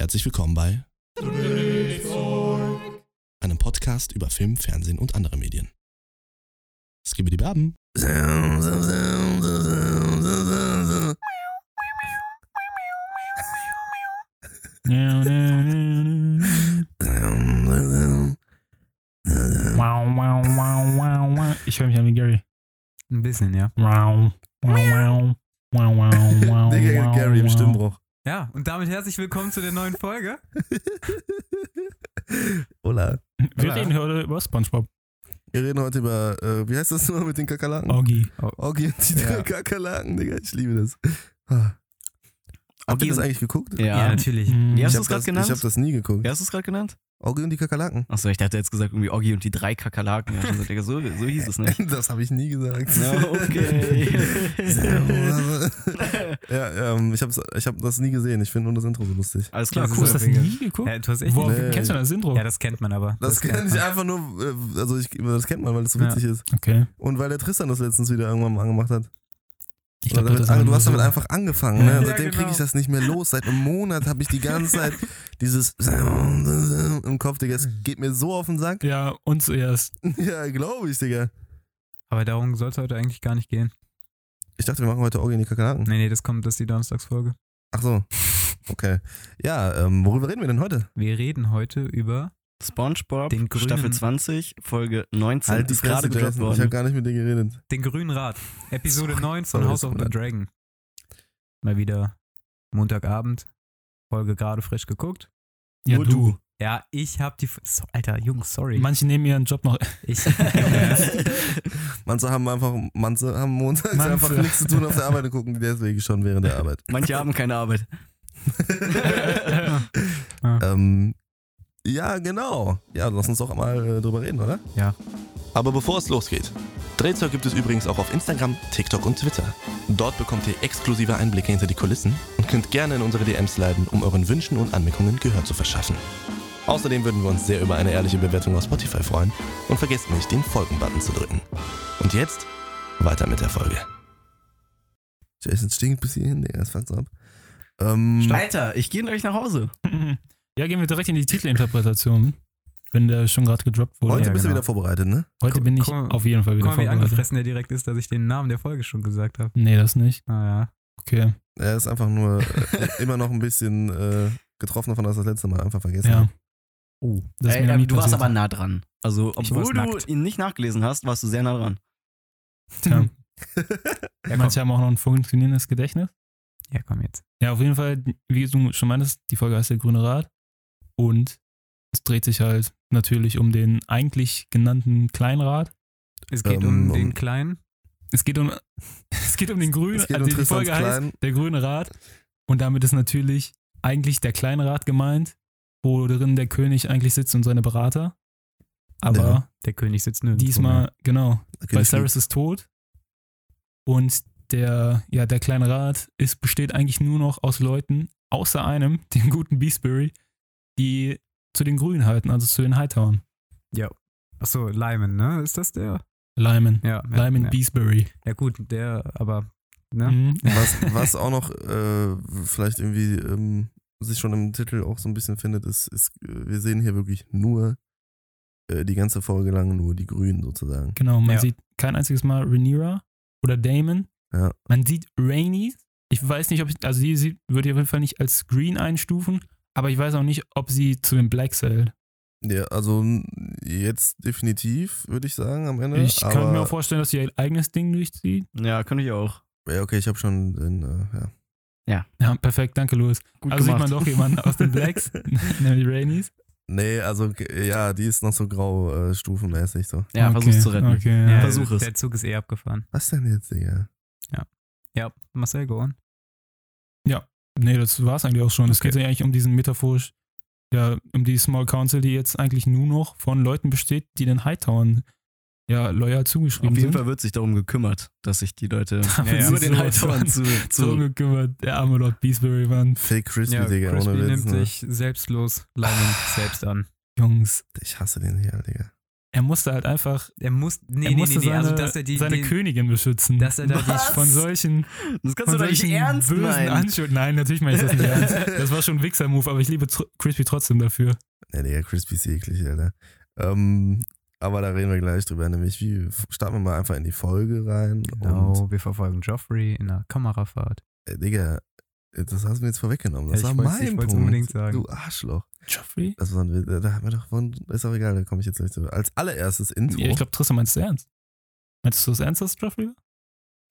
Herzlich willkommen bei einem Podcast über Film, Fernsehen und andere Medien. Skibidi Baben. Wow, wow, wow, wow, wow. Ich höre mich an wie Gary. Ein bisschen, ja. Wow, wow, wow, wow, wow, wow. Digga, wow, Gary im. Stimmbruch. Ja, und damit herzlich willkommen zu der neuen Folge. Hola. Wir Hola. reden heute über Spongebob. Wir reden heute über, äh, wie heißt das nur mit den Kakerlaken? Augie. Augie und die drei Ja. Kakerlaken, Digga, ich liebe das. Ah. Habt ihr das eigentlich geguckt? Ja. natürlich. Mhm. Wie hast du es gerade das, genannt? ich hab das nie geguckt. Wie hast du es gerade genannt? Augie und die Kakerlaken. Achso, ich dachte jetzt gesagt irgendwie Oggi und die drei Kakerlaken. Ja, so, so hieß es nicht. Das habe ich nie gesagt. Ja, okay. ja, ähm, ich habe ich hab das nie gesehen. Ich finde nur das Intro so lustig. Alles Ja, klar, das Du cool. hast das Mega. nie geguckt? Ja, du hast echt nicht- Nee. kennst du das Intro? Ja, das kennt man aber. Das, kennt kennt ich man. einfach nur, äh, also ich, das kennt man, weil es so Ja. witzig ist. Okay. Und weil der Tristan das letztens wieder irgendwann mal angemacht hat. Glaube, damit, du hast so- damit einfach angefangen. Ne? Ja. Seitdem kriege genau. ich das nicht mehr los. Seit einem Monat habe ich die ganze Zeit dieses im Kopf, Digga. Es geht mir so auf den Sack. Ja, und zuerst. Ja, glaube ich, Digga. Aber darum soll es heute eigentlich gar nicht gehen. Ich dachte, wir machen heute Auge in die Kakerlaken. Nee, nee, das kommt, das ist die Donnerstagsfolge. Ach so. Okay. Ja, ähm, worüber reden wir denn heute? Wir reden heute über. SpongeBob, Den grünen- Staffel 20, Folge 19 Halt die ist gerade Fresse, Jason. Ich habe worden. gar nicht mit dir geredet. Den Grünen Rat. Episode Sorry, 9 von House of the Dragon. Mal wieder Montagabend. Folge gerade frisch geguckt. Ja, Nur du. Ja, ich hab die. So, Alter, Jungs, sorry. Manche nehmen ihren Job noch. Ich, Manche haben einfach, manche haben montags Manche. einfach nichts zu tun auf der Arbeit und gucken deswegen schon während der Arbeit. Manche haben keine Arbeit. ähm, ja, genau. Ja, lass uns doch mal äh, drüber reden, oder? Ja. Aber bevor es losgeht, Drehzeug gibt es übrigens auch auf Instagram, TikTok und Twitter. Dort bekommt ihr exklusive Einblicke hinter die Kulissen und könnt gerne in unsere DMs leiten, um euren Wünschen und Anmerkungen Gehör zu verschaffen. Außerdem würden wir uns sehr über eine ehrliche Bewertung auf Spotify freuen und vergesst nicht, den Folgen-Button zu drücken. Und jetzt weiter mit der Folge. Jason stinkt bis hierhin, Digga, das fuckt's ab. Ähm, Alter, ich gehe gleich nach Hause. Ja, gehen wir direkt in die Titelinterpretation. Wenn der schon gerade gedroppt wurde. heute Ja, bist du genau. wieder vorbereitet, ne? Heute bin ich mal- auf jeden Fall wieder Guck mal, wie vorbereitet. angefressen der direkt ist, dass ich den Namen der Folge schon gesagt habe. Nee, das nicht. Naja. Okay. Er ist einfach nur äh, immer noch ein bisschen äh, getroffen davon, dass er das letzte Mal einfach vergessen Ja. hat. Oh, das ist Ey, äh, du warst aber nah dran. Also, obwohl du nackt. ihn nicht nachgelesen hast, warst du sehr nah dran. Tja. Ja, komm. Manche haben auch noch ein funktionierendes Gedächtnis. ja, komm jetzt. Ja, auf jeden Fall, wie du schon meintest, die Folge heißt der Grüne Rat. Und es dreht sich halt natürlich um den eigentlich genannten Kleinrat. Es geht Ähm, um den kleinen. Es geht um, es geht um den Grünen, Es geht also um die Folge heißt Klein. der Grüne Rat. Und damit ist natürlich eigentlich der Kleinrat gemeint, wo drin der König eigentlich sitzt und seine Berater. Aber Ja. Der König sitzt nirgendwo. diesmal, genau, Okay, weil Cyrus ist tot. Und der, ja, der kleine Rat ist, besteht eigentlich nur noch aus Leuten, außer einem, dem guten Beastbury, die zu den Grünen halten, also zu den Hightowern. Achso, Lyman, ne? Ist das der? Lyman. Ja. Lyman ja. Beastbury. Ja, gut, der, aber. Ne? Mhm. Was, was auch noch äh, vielleicht irgendwie ähm, sich schon im Titel auch so ein bisschen findet, ist, ist äh, wir sehen hier wirklich nur äh, die ganze Folge lang nur die Grünen sozusagen. Genau, man Ja. sieht kein einziges Mal Rhaenyra oder Damon. Ja. Man sieht Rainy. Ich weiß nicht, ob ich, also die sieht, würde ich auf jeden Fall nicht als Green einstufen, aber ich weiß auch nicht, ob sie zu den Black zählt. Ja, also jetzt definitiv, würde ich sagen, am Ende. Ich aber, kann mir auch vorstellen, dass sie ihr eigenes Ding durchzieht. Ja, könnte ich auch. Ja, okay, ich habe schon den, äh, ja. Ja, perfekt, danke, Louis. Gut also gemacht. sieht man doch jemanden aus den Blacks, nämlich Rainies. Nee, also ja, die ist noch so grau äh, stufenmäßig so. Ja, okay, versuch's zu retten. Okay, Ja, ja. Versuch es. Der Zug ist eh abgefahren. Was denn jetzt, Digga? Ja, Marcel, go on. Nee, das war's eigentlich auch schon. Es Okay. geht ja eigentlich um diesen metaphorisch, ja, um die Small Council, die jetzt eigentlich nur noch von Leuten besteht, die den Hightowern ja loyal zugeschrieben Auf jeden sind. Fall wird sich darum gekümmert, dass sich die Leute Ja, ja. nur den so Hightower von- zu, so zu gekümmert. Der arme Lord Beastbury, Mann. Fake Crispy, Ja, Digga, Crispy ohne Witz. nimmt Ne? sich selbstlos Lyman selbst an. Jungs, Ich hasse den hier, Digga. Er musste halt einfach, Er muss, nee, er nee, musste nee, nee, seine, also dass er die, seine den, Königin beschützen. dass er da die, Was? von solchen, Das kannst von du doch nicht solchen ernst bösen meinen. Anschuldigungen. Nein, natürlich meine ich das nicht ernst. Das war schon ein Wichser-Move, aber ich liebe tr Crispy trotzdem dafür. Ja, Digga, Crispy ist eklig, Alter. Ähm, aber da reden wir gleich drüber. Nämlich, wie starten wir mal einfach in die Folge rein. Und, Genau, wir verfolgen Joffrey in einer Kamerafahrt. äh, Digga, das hast du mir jetzt vorweggenommen. Das Ja, war mein Punkt. unbedingt sagen. Du Arschloch. Joffrey? Das war ein, da haben wir doch von, ist auch egal, da komme ich jetzt nicht zu. Als allererstes Intro. Ja, ich glaube, Tristan meinst du ernst. Meinst du das ernst, dass Joffrey war?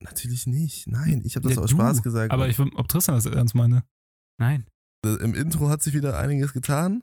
Natürlich nicht. Nein, ich habe das Ja, aus. Spaß gesagt. Aber ich, ob Tristan das ernst meine. Nein. Äh, Im Intro hat sich wieder einiges getan.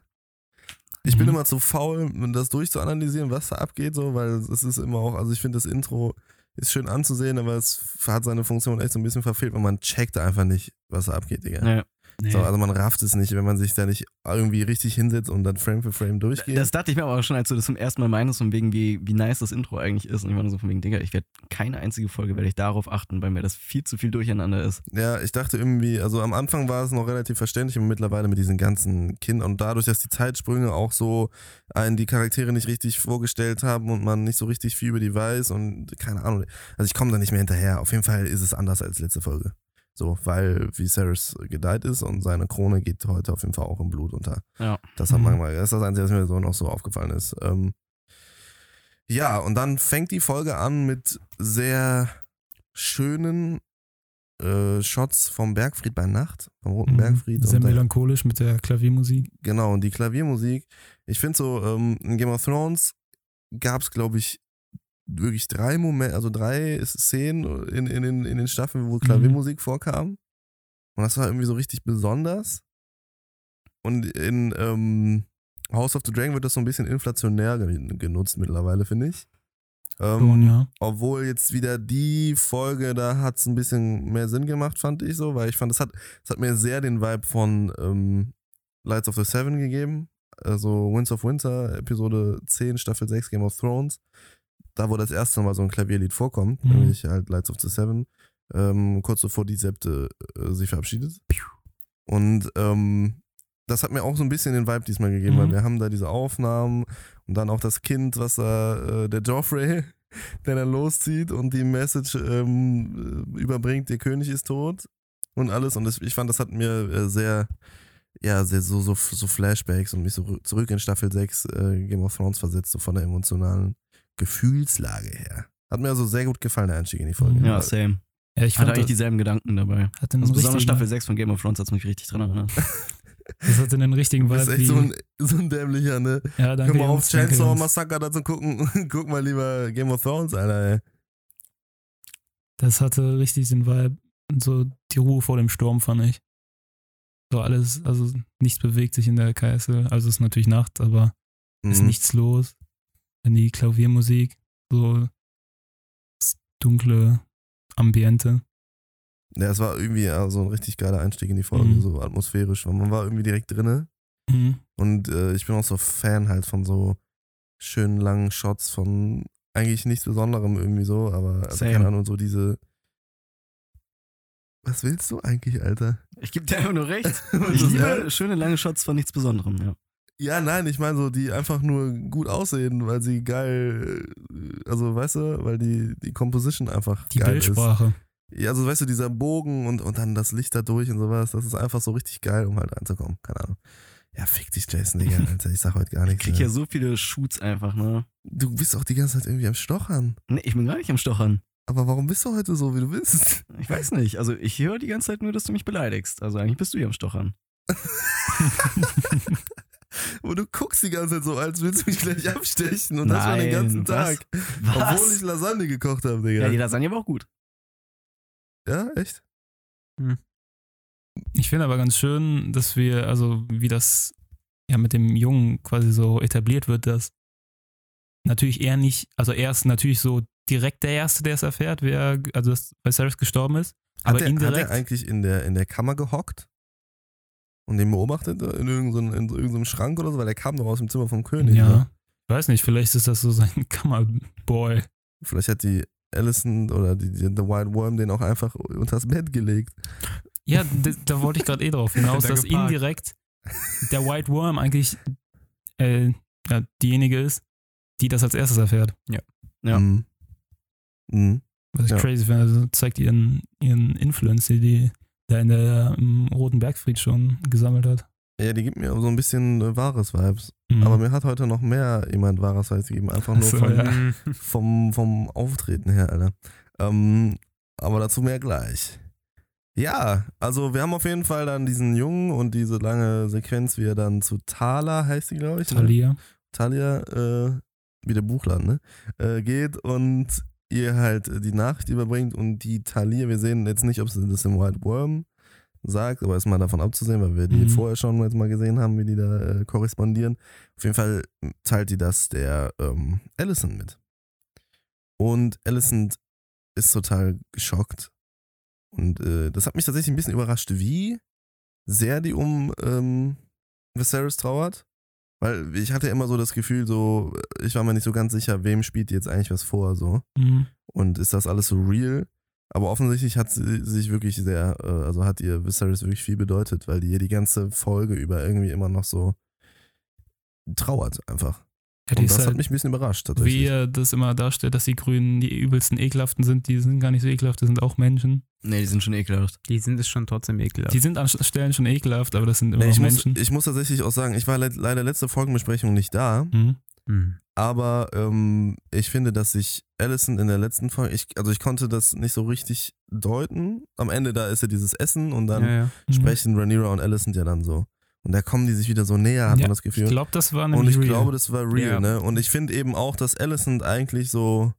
Ich bin Mhm. immer zu faul, das durchzuanalysieren, was da abgeht, so, weil es ist immer auch, also ich finde das Intro ist schön anzusehen, aber es hat seine Funktion echt so ein bisschen verfehlt, weil man checkt einfach nicht, was da abgeht, Digga. Ja. Nee. So, also man rafft es nicht, wenn man sich da nicht irgendwie richtig hinsetzt und dann Frame für Frame durchgeht. Das dachte ich mir aber auch schon, als du das zum ersten Mal meintest, von wegen, wie, wie nice das Intro eigentlich ist. Und ich war nur so von wegen, Digga, ich werde keine einzige Folge werde ich darauf achten, weil mir das viel zu viel durcheinander ist. Ja, ich dachte irgendwie, also am Anfang war es noch relativ verständlich, aber mittlerweile mit diesen ganzen Kindern und dadurch, dass die Zeitsprünge auch so einen die Charaktere nicht richtig vorgestellt haben und man nicht so richtig viel über die weiß und keine Ahnung. Also ich komme da nicht mehr hinterher. Auf jeden Fall ist es anders als letzte Folge. So, weil Viserys gedeiht ist und seine Krone geht heute auf jeden Fall auch im Blut unter. Ja. Das hat Mhm. manchmal, das ist das Einzige, was mir so noch so aufgefallen ist. Ähm, ja, und dann fängt die Folge an mit sehr schönen äh, Shots vom Bergfried bei Nacht, vom Roten Mhm. Bergfried. Sehr melancholisch mit der Klaviermusik. genau, und die Klaviermusik. Ich finde so, ähm, in Game of Thrones gab es, glaube ich, wirklich drei Momente, also drei Szenen in, in, den, in den Staffeln, wo Klaviermusik vorkam. Und das war irgendwie so richtig besonders. Und in ähm, House of the Dragon wird das so ein bisschen inflationär ge- genutzt mittlerweile, finde ich. Ähm, Schon, ja. obwohl jetzt wieder die Folge, da hat es ein bisschen mehr Sinn gemacht, fand ich so, weil ich fand, es hat, hat mir sehr den Vibe von ähm, Lights of the Seven gegeben. Also Winds of Winter, Episode 10, Staffel 6, Game of Thrones. Da, wo das erste Mal so ein Klavierlied vorkommt, Mhm. nämlich halt Lights of the Seven, ähm, kurz bevor die Septe äh, sich verabschiedet. Und ähm, das hat mir auch so ein bisschen den Vibe diesmal gegeben, Mhm. weil wir haben da diese Aufnahmen und dann auch das Kind, was da, äh, der Joffrey, der dann loszieht und die Message ähm, äh, überbringt, der König ist tot und alles. Und das, ich fand, das hat mir äh, sehr, ja, sehr so, so, so Flashbacks und mich so rü- zurück in Staffel 6 äh, Game of Thrones versetzt, so von der emotionalen Gefühlslage her. Hat mir also sehr gut gefallen, der Einstieg in die Folge. Ja, same. ja ich Hatte fand, eigentlich das, dieselben Gedanken dabei. hatte Also besonders Staffel 6 von Game of Thrones hat mich richtig dran erinnert. das hatte einen richtigen Du bist Vibe. echt so ein, so ein dämlicher, ne? ja, danke, Hör mal auf, Chainsaw. Massacre da zu gucken. Guck mal lieber Game of Thrones, Alter, ey. Das hatte richtig den Vibe. Und so die Ruhe vor dem Sturm, fand ich. So alles, also nichts bewegt sich in der Kaißel. Also es ist natürlich Nacht, aber ist Mhm. nichts los. Dann die Klaviermusik, so das dunkle Ambiente. Ja, es war irgendwie ja, so ein richtig geiler Einstieg in die Folge, Mhm. so atmosphärisch, weil man war irgendwie direkt drinne. Mhm. Und äh, ich bin auch so Fan halt von so schönen langen Shots von eigentlich nichts Besonderem irgendwie so, aber also, keine Ahnung, so diese. Was willst du eigentlich, Alter? Ich gebe dir einfach nur recht. Ich liebe schöne lange Shots von nichts Besonderem, ja. Ja, nein, ich meine so, die einfach nur gut aussehen, weil sie geil, äh, also weißt du, weil die, die Composition einfach Die geil Bildsprache. ist. Ja, also weißt du, dieser Bogen und, und dann das Licht da durch und sowas, das ist einfach so richtig geil, um halt reinzukommen. Keine Ahnung. Ja, fick dich, Jason, Digga, Alter, ich sag heute gar Ich nichts. krieg mehr. ja so viele Shoots einfach, ne? Du bist auch die ganze Zeit irgendwie am Stochern. Nee, ich bin gar nicht am Stochern. Aber warum bist du heute so, wie du bist? Ich weiß nicht. Also ich höre die ganze Zeit nur, dass du mich beleidigst. Also eigentlich bist du hier am Stochern. Und du guckst die ganze Zeit so, als willst du mich gleich abstechen und das schon den Nein, ganzen was? Tag. Was? Obwohl ich Lasagne gekocht habe, Digga. ja, die Lasagne war auch gut. ja, echt? Ich finde aber ganz schön, dass wir, also wie das ja mit dem Jungen quasi so etabliert wird, dass natürlich er nicht, also er ist natürlich so direkt der Erste, der es erfährt, wer, also dass Viserys gestorben ist. Hat, Aber er, hat indirekt, er eigentlich in der, in der Kammer gehockt? Und den beobachtet in irgendeinem, in so irgendeinem Schrank oder so? Weil er kam doch aus dem Zimmer vom König. ja, Ne? ich weiß nicht, vielleicht ist das so sein Kammerboy. Vielleicht hat die Allison oder die, die, The White Worm den auch einfach unters Bett gelegt. Ja, da, da wollte ich gerade eh drauf hinaus, Da dass geparkt. indirekt der White Worm eigentlich äh, ja, diejenige ist, die das als erstes erfährt. Ja. Mhm. Mhm. Was ich Ja. crazy finde, also zeigt ihren, ihren Influence, die die da in der im Roten Bergfried schon gesammelt hat. Ja, die gibt mir so ein bisschen äh, wahres Vibes. Mhm. Aber mir hat heute noch mehr jemand wahres Vibes gegeben. Einfach nur so, von, ja. Vom, vom Auftreten her, Alter. Ähm, aber dazu mehr gleich. Ja, also wir haben auf jeden Fall dann diesen Jungen und diese lange Sequenz, wie er dann zu Thala, heißt sie, glaube ich. Ne? Talia. Talia, äh, wie der Buchladen, ne? Äh, geht und ihr halt die Nachricht überbringt und die Talia, wir sehen jetzt nicht, ob sie das im White Worm sagt, aber ist mal davon abzusehen, weil wir die Mhm. vorher schon jetzt mal gesehen haben, wie die da äh, korrespondieren. Auf jeden Fall teilt die das der ähm, Allison mit. Und Allison ist total geschockt. Und äh, das hat mich tatsächlich ein bisschen überrascht, wie sehr die um ähm, Viserys trauert. Weil ich hatte immer so das Gefühl, so, ich war mir nicht so ganz sicher, wem spielt die jetzt eigentlich was vor, so. Mhm. Und ist das alles so real? Aber offensichtlich hat sie sich wirklich sehr, äh, also hat ihr Viserys wirklich viel bedeutet, weil die ihr die ganze Folge über irgendwie immer noch so trauert einfach. Ja, das hat halt, mich ein bisschen überrascht wie er das immer darstellt, dass die Grünen die übelsten ekelhaften sind, die sind gar nicht so ekelhaft, das sind auch Menschen. Nee, die sind schon ekelhaft. Die sind es schon trotzdem ekelhaft. Die sind an Stellen schon ekelhaft, aber das sind immer Nee, noch ich, muss, Menschen. ich muss tatsächlich auch sagen, ich war le leider letzte Folgenbesprechung nicht da, Mhm. Mhm. aber ähm, ich finde, dass sich Allison in der letzten Folge, ich, also ich konnte das nicht so richtig deuten. Am Ende da ist ja dieses Essen und dann ja, ja. Mhm. sprechen Rhaenyra und Allison ja dann so. Und da kommen die sich wieder so näher, hat Ja, man das Gefühl. Ich glaube, das war und nämlich ich real. glaube, das war real, Ja. ne? Und ich finde eben auch, dass Allison eigentlich so,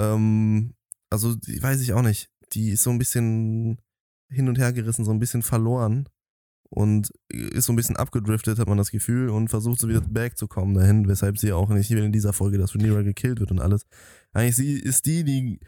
ähm, also die weiß ich auch nicht, die ist so ein bisschen hin und her gerissen, so ein bisschen verloren und ist so ein bisschen abgedriftet, hat man das Gefühl, und versucht so wieder back zu kommen dahin, weshalb sie auch nicht in dieser Folge, dass Rhaenyra gekillt wird und alles. Eigentlich sie ist die, die,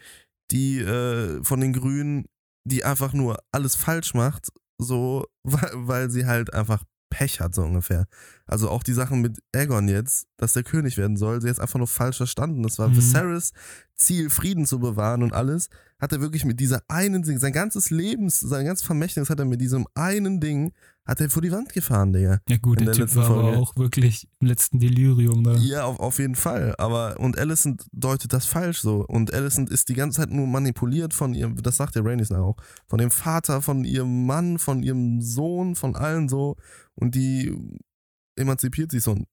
die äh, von den Grünen, die einfach nur alles falsch macht, so, weil, weil sie halt einfach Pech hat, so ungefähr. Also auch die Sachen mit Aegon jetzt, dass der König werden soll, sie jetzt einfach nur falsch verstanden. Das war Mhm. Viserys Ziel, Frieden zu bewahren und alles, hat er wirklich mit dieser einen Ding, sein ganzes Lebens, sein ganzes Vermächtnis hat er mit diesem einen Ding, hat er vor die Wand gefahren, Digga. ja gut, in der, der Typ war aber Folge. auch wirklich im letzten Delirium da. Ja, auf, auf jeden Fall. Aber, und Alicent deutet das falsch so. Und Alicent ist die ganze Zeit nur manipuliert von ihrem, das sagt der Rhaenys auch, von dem Vater, von ihrem Mann, von ihrem Sohn, von allen so. Und die emanzipiert sich so ein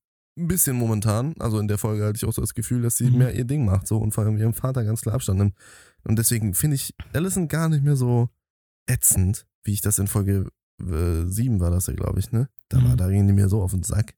bisschen momentan. Also in der Folge hatte ich auch so das Gefühl, dass sie Mhm. mehr ihr Ding macht so und vor allem ihrem Vater ganz klar Abstand nimmt. Und deswegen finde ich Alicent gar nicht mehr so ätzend, wie ich das in Folge äh, 7 war das ja, glaube ich, ne? Da, war, Mhm. da gingen die mir so auf den Sack.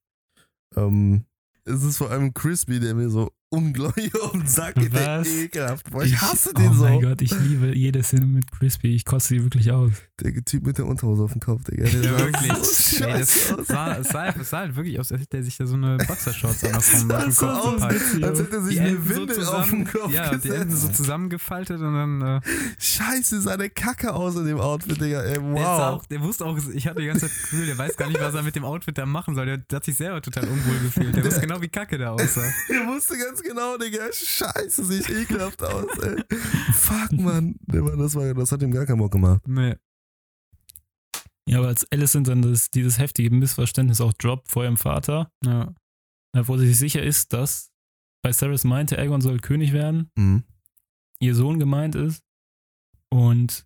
Ähm, es ist vor allem Crispy, der mir so auf geht. Der Was? ekelhaft. Boah, ich hasse den oh so. mein Gott, ich liebe jede Szene mit Crispy. Ich koste sie wirklich aus. Der Typ mit der Unterhose auf dem Kopf, Digga. Der Ja, wirklich. So Ey, das sah, es, sah, sah halt wirklich aus, als hätte er sich da so eine Boxershorts an vom Das vom sah Kopf so gepackt. aus, als hätte er sich Die eine Enden so Windel auf zusammen- den Kopf Ja, die Enden so gesetzt. zusammengefaltet und dann. Äh, Scheiße, sah der Kacke aus in dem Outfit, Digga. Ey, der, ist auch, wow. der wusste auch, ich hatte die ganze Zeit das Gefühl, der weiß gar nicht, was er mit dem Outfit da machen soll. Der, der hat sich selber total unwohl gefühlt. Der wusste genau, wie kacke der aussah. Der wusste ganz genau, Digga. Scheiße, sieht ekelhaft aus, ey. Fuck, Mann. Der war, das, war, das hat ihm gar keinen Bock gemacht. Nee. Ja, aber als Alicent dann das, dieses heftige Missverständnis auch droppt vor ihrem Vater, Ja. wo sie sich sicher ist, dass Viserys meinte, Aegon soll König werden, Mhm. ihr Sohn gemeint ist. Und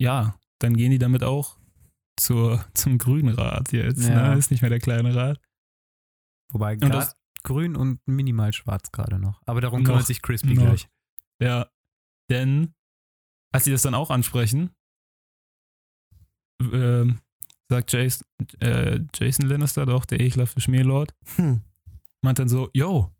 ja, dann gehen die damit auch zur, zum grünen Rat jetzt. Ja. Ne? Ist nicht mehr der kleine Rat. Wobei grad das- grün und minimal schwarz gerade noch. Aber darum Noch. kümmert sich Crispy Noch. gleich. Ja, denn als sie das dann auch ansprechen, ähm, sagt Jason, äh, Jason Lannister, doch der ekelhafte Schmierlord, Hm. meint dann so, yo,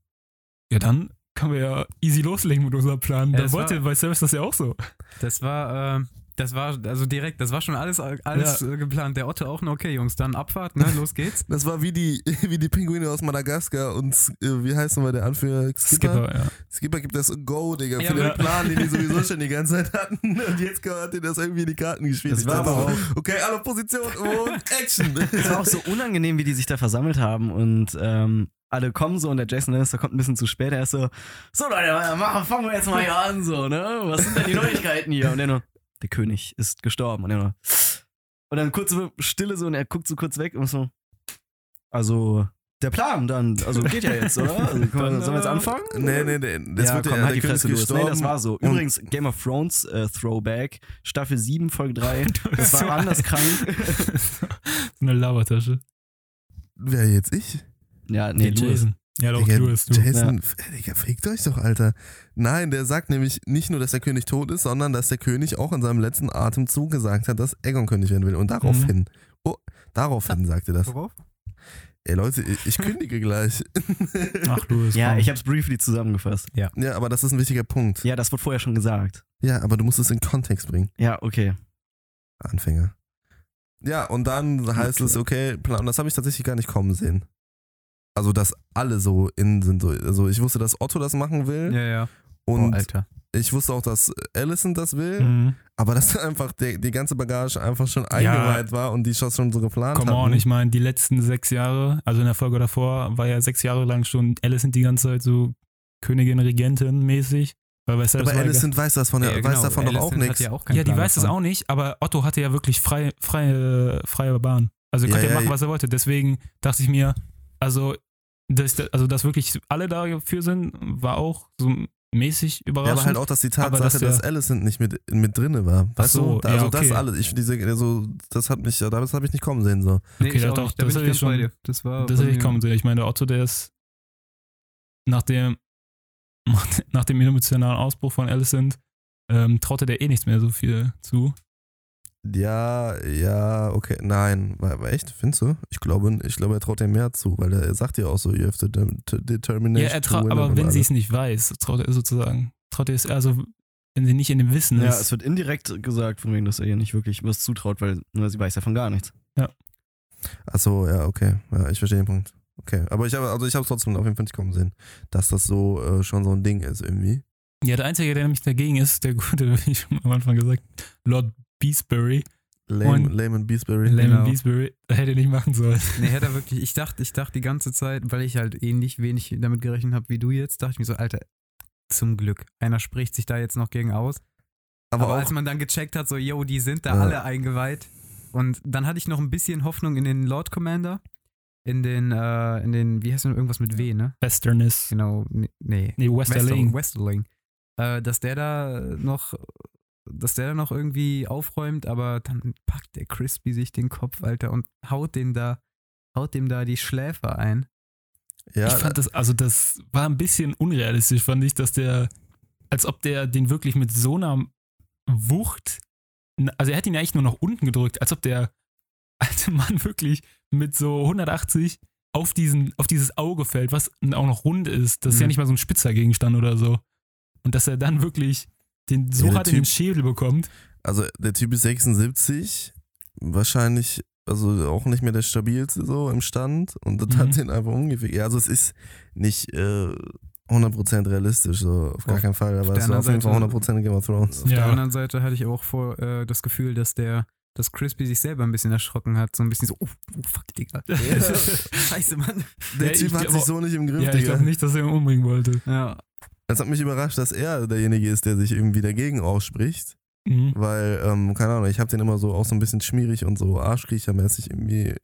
ja dann können wir ja easy loslegen mit unserem Plan. Ja, da das wollte bei Service das ja auch so. Das war, äh, das war, also direkt, das war schon alles, alles äh, geplant. Der Otto auch, noch, okay, Jungs, dann Abfahrt, ne, los geht's. Das war wie die, wie die Pinguine aus Madagaskar und äh, wie heißt nochmal der Anführer? Skipper? Skipper, ja. Skipper gibt das Go, Digga, Ja, für den Plan, den die sowieso schon die ganze Zeit hatten. Und jetzt hat er das irgendwie in die Karten gespielt. Das Ich war aber so, Okay, alle Position und Action. Es war auch so unangenehm, wie die sich da versammelt haben und ähm, alle kommen so und der Jason Lannister kommt ein bisschen zu spät. Er ist so, so Leute, fangen wir jetzt mal hier an, so, ne? Was sind denn die Neuigkeiten hier? Und er nur, der König ist gestorben. Und er nur, und dann kurze Stille so und er guckt so kurz weg und so, also der Plan dann. Also geht ja jetzt, oder? Also, Dann, sollen wir jetzt anfangen? Nee, nee, nee. Das ja, wird komm, ja, halt der die König Fresse los. Nee, das war so. Übrigens, Game of Thrones äh, Throwback, Staffel 7, Folge 3. Das war so anders krank. eine Labertasche. Wer jetzt ich? Ja, nee. Jason. Ja, doch, Digga, du bist du. Jason, äh, Digga, fickt euch doch, Alter. Nein, der sagt nämlich nicht nur, dass der König tot ist, sondern dass der König auch in seinem letzten Atemzug gesagt hat, dass Aegon König werden will. Und daraufhin, oh, daraufhin sagte das. Worauf? Ey Leute, ich, ich kündige gleich. Ach, du bist Ja, ich hab's briefly zusammengefasst. ja, aber das ist ein wichtiger Punkt. Ja, das wurde vorher schon gesagt. Ja, aber du musst es in Kontext bringen. Ja, okay. Anfänger. Ja, und dann heißt Okay. es, okay, Plan, das habe ich tatsächlich gar nicht kommen sehen. Also, dass alle so in sind. So, also, ich wusste, dass Otto das machen will. Ja, ja. Und oh, Alter. ich wusste auch, dass Allison das will. Mhm. Aber dass einfach die, die ganze Bagage einfach schon eingeweiht war und die schon schon so geplant Come hatten. on, ich meine, die letzten sechs Jahre, also in der Folge davor, war ja sechs Jahre lang schon Alicent die ganze Zeit so Königin, Regentin mäßig. Weil weißt du, das aber ja Alicent weiß, das von der, Ja, weiß genau. davon doch auch Alicent nichts. Ja, auch Ja, die Plan weiß es davon. auch nicht, aber Otto hatte ja wirklich frei, freie, freie Bahn. Also er Ja, konnte ja, ja, machen, ja. was er wollte. Deswegen dachte ich mir, also, dass, also dass wirklich alle dafür sind, war auch so mäßig Ja, überraschend. aber halt auch, dass die Tatsache, dass der- dass Alicent nicht mit, mit drinne war. Ach Weißt so, du? ja, Also okay. das alles. Ich, diese, also, das hat mich, das habe ich nicht kommen sehen. So. Nee, Okay, ich ja, doch, nicht. Da das hätte ich schon- dir. Das war das hätte ich kommen sehen. Ich meine, der Otto, der ist nach dem, nach dem emotionalen Ausbruch von Alicent, ähm, traute der eh nichts mehr so viel zu. Ja, ja, okay. Nein, war, echt, findest du? Ich glaube, ich glaube, er traut dir mehr zu, weil er, er sagt ja auch so, you have to, determination. Ja, er traut, aber wenn sie es nicht weiß, traut er sozusagen, traut er es, also wenn sie nicht in dem Wissen Ja, ist. es wird indirekt gesagt, von wegen, dass er ihr nicht wirklich was zutraut, weil ne, sie weiß ja von gar nichts. Ach so, ja, okay. Ja, ich verstehe den Punkt. Okay, aber ich habe also ich habe trotzdem auf jeden Fall nicht kommen sehen, dass das so äh, schon so ein Ding ist irgendwie. Ja, der Einzige, der nämlich dagegen ist, der gute, wie schon am Anfang gesagt, Lord Beesbury, Lame, Lame and Beesbury. Layman Genau. Beesbury, hätte nicht machen sollen. Nee, hätte er wirklich, ich dachte, ich dachte die ganze Zeit, weil ich halt ähnlich wenig damit gerechnet habe wie du jetzt, dachte ich mir so, Alter, zum Glück. Einer spricht sich da jetzt noch gegen aus. aber, Aber, auch, als man dann gecheckt hat, so, yo, die sind da Ja. alle eingeweiht. Und dann hatte ich noch ein bisschen Hoffnung in den Lord Commander. In den, äh, in den, wie heißt denn irgendwas mit W, ne? Westerness. Genau, nee. nee. Nee, Westerling. Westerling. Äh, dass der da noch, dass der da noch irgendwie aufräumt, aber dann packt der Crispy sich den Kopf, Alter, und haut den da, haut dem da die Schläfer ein. ja, ich fand das, also das war ein bisschen unrealistisch, fand ich, dass der, als ob der den wirklich mit so einer Wucht, also er hat ihn ja eigentlich nur nach unten gedrückt, als ob der alte Mann wirklich mit so 180 auf, diesen, auf dieses Auge fällt, was auch noch rund ist. Das ist ja Mhm. nicht mal so ein spitzer Gegenstand oder so. Und dass er dann wirklich den so Ja, der hart in den Typ- Schädel bekommt. also der Typ ist 76, wahrscheinlich also auch nicht mehr der stabilste so im Stand und das Mhm. hat ihn einfach umgefickt. Ja, also es ist nicht äh, 100% realistisch, so auf gar Auf- keinen Fall, aber der es war auf jeden Fall anderen 100% Game of Thrones. Auf der Ja. anderen Seite hatte ich auch vor, äh, das Gefühl, dass der, dass Crispy sich selber ein bisschen erschrocken hat. So ein bisschen so, oh, oh fuck, Digga. Scheiße, Mann. Der Ja, Typ ich hat glaub- sich so nicht im Griff, Ja, ich Digga. glaube nicht, dass er ihn umbringen wollte. Ja. Es hat mich überrascht, dass er derjenige ist, der sich irgendwie dagegen ausspricht. Mhm. Weil, ähm, keine Ahnung, ich habe den immer so auch so ein bisschen schmierig und so arschkriechermäßig irgendwie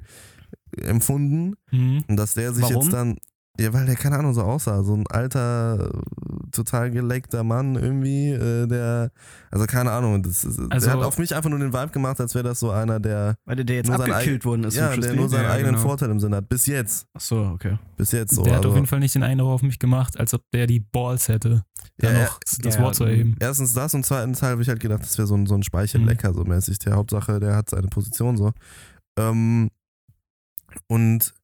empfunden. Mhm. Und dass der sich Warum? jetzt dann, ja, weil der keine Ahnung so aussah, so ein alter, total geleckter Mann irgendwie, äh, der, also keine Ahnung, das, ist- Also- der hat auf mich einfach nur den Vibe gemacht, als wäre das so einer, der, Weil der, jetzt abgekillt worden ist. ja, der nur seinen Ja, eigenen genau. Vorteil im Sinne hat. Bis jetzt, Achso, okay. bis jetzt so. der hat also, auf jeden Fall nicht den Eindruck auf mich gemacht, als ob der die Balls hätte, da Ja, noch das ja, Wort zu erheben. Erstens das und zweitens habe ich halt gedacht, das wäre so ein, so ein Speichellecker, so mäßig. Der Hauptsache, der hat seine Position so. Ähm, und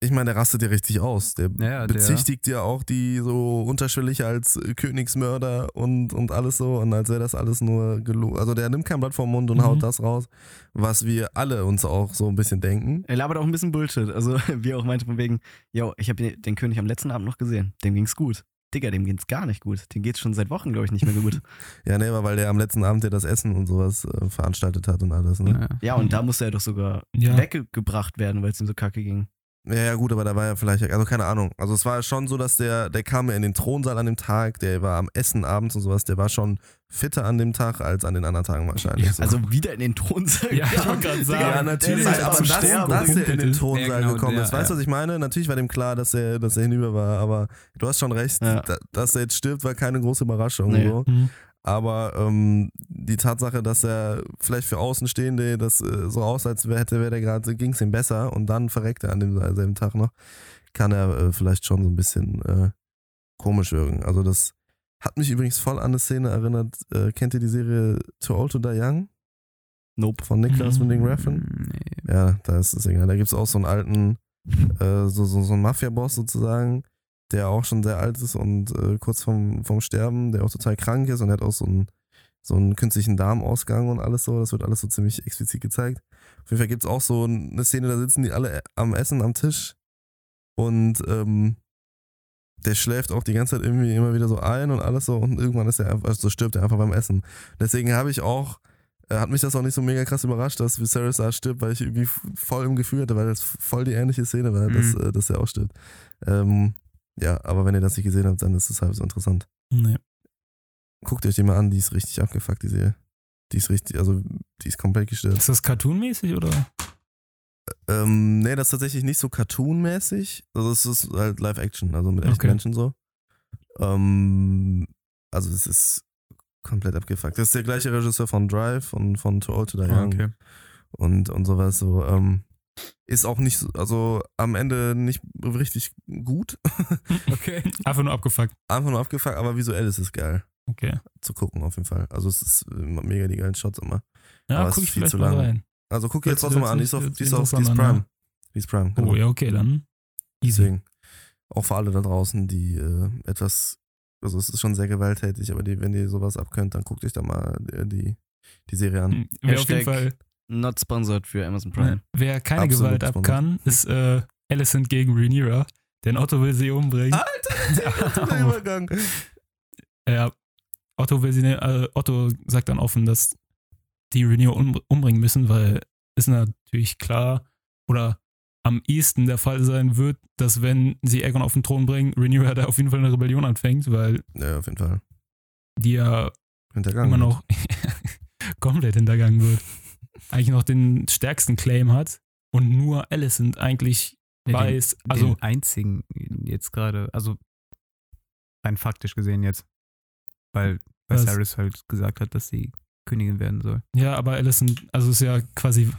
ich meine, der rastet ja richtig aus. Der Ja, ja, der- bezichtigt ja auch die so unterschwellig als Königsmörder und, und alles so und als wäre das alles nur gelogen. Also der nimmt kein Blatt vom Mund und Mhm. haut das raus, was wir alle uns auch so ein bisschen denken. Er labert auch ein bisschen Bullshit. Also, wie er auch meinte, von wegen, yo, ich habe den König am letzten Abend noch gesehen. Dem ging's gut. Digga, dem geht's gar nicht gut. Dem geht's schon seit Wochen, glaube ich, nicht mehr so gut. Ja, nee, aber weil der am letzten Abend ja das Essen und sowas äh, veranstaltet hat und alles, ne? Ja. ja, und da musste er doch sogar Ja. weggebracht werden, weil es ihm so kacke ging. Ja, ja, gut, aber da war ja vielleicht, also keine Ahnung. Also es war ja schon so, dass der, der kam ja in den Thronsaal an dem Tag, der war am Essen abends und sowas, der war schon fitter an dem Tag als an den anderen Tagen wahrscheinlich. Ja, so. Also wieder in den Thronsaal. Ja, wollte gerade sagen. Ja, natürlich, der ist aber am das, Sterben. dass er in den Ja, Thronsaal genau, gekommen ist, weißt du, ja. was ich meine? Natürlich war dem klar, dass er, dass er hinüber war, aber du hast schon recht, Ja. da, dass er jetzt stirbt, war keine große Überraschung. Nee. So. Mhm. Aber ähm, die Tatsache, dass er vielleicht für Außenstehende das äh, so aussah, als hätte, wäre der gerade, ging es ihm besser und dann verreckt er an demselben Tag noch, kann er äh, vielleicht schon so ein bisschen äh, komisch wirken. Also das hat mich übrigens voll an eine Szene erinnert. Äh, kennt ihr die Serie Too Old to Die Young? Nope. Von Niklas. Winding Refn? Nee. Ja, da ist es egal. Da gibt es auch so einen alten, äh, so, so, so einen Mafia-Boss sozusagen, der auch schon sehr alt ist und äh, kurz vorm, vorm Sterben, der auch total krank ist und hat auch so einen, so einen künstlichen Darmausgang und alles so. Das wird alles so ziemlich explizit gezeigt. Auf jeden Fall gibt es auch so eine Szene, da sitzen die alle am Essen am Tisch und ähm, der schläft auch die ganze Zeit irgendwie immer wieder so ein und alles so und irgendwann ist er einfach, also stirbt er einfach beim Essen. Deswegen habe ich auch äh, hat mich das auch nicht so mega krass überrascht, dass Viserys da stirbt, weil ich irgendwie voll im Gefühl hatte, weil das voll die ähnliche Szene war, dass, Mhm. äh, dass er auch stirbt. Ähm, ja, aber wenn ihr das nicht gesehen habt, dann ist es halb so interessant. Nee. Guckt euch die mal an, die ist richtig abgefuckt, die Serie. Die ist richtig, also die ist komplett gestört. Ist das cartoonmäßig oder? Ähm, nee, das ist tatsächlich nicht so cartoonmäßig. Also es ist halt Live-Action, also mit echten Okay. Menschen so. Ähm, also es ist komplett abgefuckt. Das ist der gleiche Regisseur von Drive und von Too Old to Die Young. okay. und, und sowas so. Ähm, ist auch nicht, so- also am Ende nicht richtig gut. Okay. Einfach nur abgefuckt. Einfach nur abgefuckt, aber visuell ist es geil Okay. zu gucken auf jeden Fall. Also es ist äh, mega die geilen Shots immer. Ja, Aber guck ist ich viel vielleicht zu mal lang. rein. Also guck dir jetzt trotzdem mal an, die ist auf, die ist auf die ist Prime. Die ist Prime, genau. Oh ja, okay, dann easy. Deswegen. Auch für alle da draußen, die äh, etwas, also es ist schon sehr gewalttätig, aber die, wenn ihr sowas abkönnt, dann guckt euch da mal die, die, die Serie an. Hm, Wer auf jeden Fall, Not sponsored für Amazon Prime. wer keine Absolut Gewalt ab kann, ist äh, Alicent gegen Rhaenyra. Denn Otto will sie umbringen. Alter, der Übergang. Ja, Otto will sie, ne- äh, Otto sagt dann offen, dass die Rhaenyra um, umbringen müssen, weil ist natürlich klar oder am ehesten der Fall sein wird, dass wenn sie Aegon auf den Thron bringen, Rhaenyra da auf jeden Fall eine Rebellion anfängt, weil Ja, auf jeden Fall. die ja Hintergangen. immer noch komplett hintergangen wird. Eigentlich noch den stärksten Claim hat und nur Alicent eigentlich Ja, den- weiß, also den einzigen jetzt gerade, also rein faktisch gesehen jetzt, weil? Viserys halt gesagt hat, dass sie Königin werden soll. ja, aber Alicent, also ist ja quasi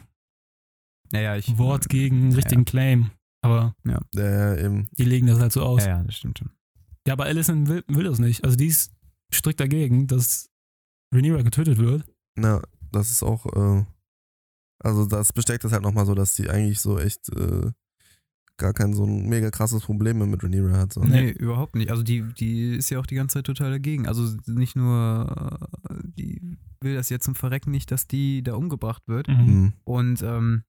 Naja, ich. Wort gegen richtigen Claim, aber Ja, ja, eben. die legen das halt so aus. Ja, ja, das stimmt schon. Ja, aber Alicent will, will das nicht. Also die ist strikt dagegen, dass Rhaenyra getötet wird. Na, das ist auch, äh, also das bestärkt das halt nochmal so, dass die eigentlich so echt äh, gar kein so ein mega krasses Problem mehr mit Rhaenyra hat. So. Nee, überhaupt nicht. Also die, die ist ja auch die ganze Zeit total dagegen. Also nicht nur, die will das jetzt zum Verrecken nicht, dass die da umgebracht wird. Mhm. Hm. Und ähm,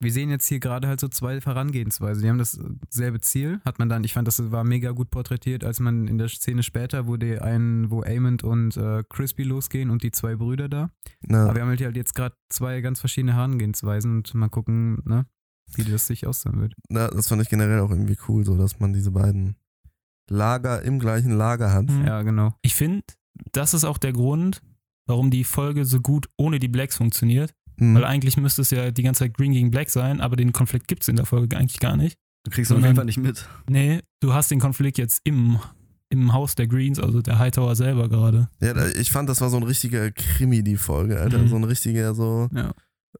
wir sehen jetzt hier gerade halt so zwei Herangehensweise. Die haben dasselbe Ziel, hat man dann, ich fand, das war mega gut porträtiert, als man in der Szene später, wo die einen, wo Aemond und äh, Crispy losgehen und die zwei Brüder da. Na, Aber wir haben halt jetzt gerade zwei ganz verschiedene Herangehensweisen und mal gucken, ne, wie das sich aussehen wird. na, das fand ich generell auch irgendwie cool, so dass man diese beiden Lager im gleichen Lager hat. Mhm. Ja, genau. Ich finde, das ist auch der Grund, warum die Folge so gut ohne die Blacks funktioniert. Hm. Weil eigentlich müsste es ja die ganze Zeit Green gegen Black sein, aber den Konflikt gibt es in der Folge eigentlich gar nicht. Du kriegst ihn auf Sondern- jeden Fall nicht mit. Nee, du hast den Konflikt jetzt im, im Haus der Greens, also der Hightower selber gerade. Ja, ich fand, das war so ein richtiger Krimi, die Folge, Alter. Mhm. So ein richtiger, so, Ja.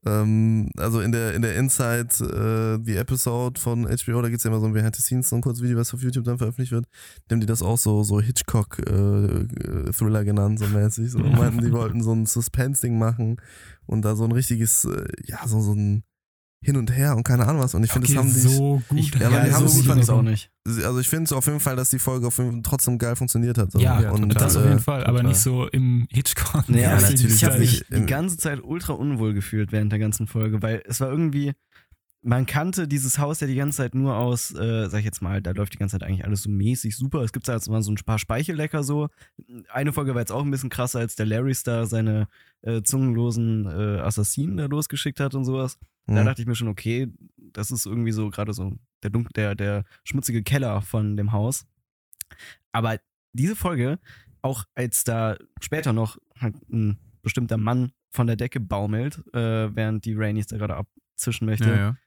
ähm, also in der, in der Inside, äh, die Episode von HBO, da gibt es ja immer so ein Behind the Scenes, so ein kurzes Video, was auf YouTube dann veröffentlicht wird. Die haben die das auch so, so Hitchcock-Thriller genannt, so mäßig. So, meinten, die wollten so ein Suspense-Ding machen und da so ein richtiges, äh, ja, so, so ein Hin und Her und keine Ahnung was. Und ich finde, Okay, das haben die. so gut. Ich- ja, aber die haben so es gut es auch nicht. Also ich finde auf jeden Fall, dass die Folge auf jeden Fall trotzdem geil funktioniert hat. So. Ja, Ja, und, das auf äh, jeden Fall, aber total. nicht so im Hitchcock. Nee, Ja, natürlich ich habe mich die ganze Zeit ultra unwohl gefühlt während der ganzen Folge, weil es war irgendwie, man kannte dieses Haus ja die ganze Zeit nur aus, äh, sag ich jetzt mal, da läuft die ganze Zeit eigentlich alles so mäßig super. Es gibt da jetzt mal so ein paar Speichellecker so. Eine Folge war jetzt auch ein bisschen krasser, als der Larry Star seine äh, zungenlosen äh, Assassinen da losgeschickt hat und sowas. Da Mhm. dachte ich mir schon, okay, das ist irgendwie so gerade so der, dunk der, der schmutzige Keller von dem Haus. Aber diese Folge, auch als da später noch halt ein bestimmter Mann von der Decke baumelt, äh, während die Rainies da gerade abzischen möchte. Ja, ja.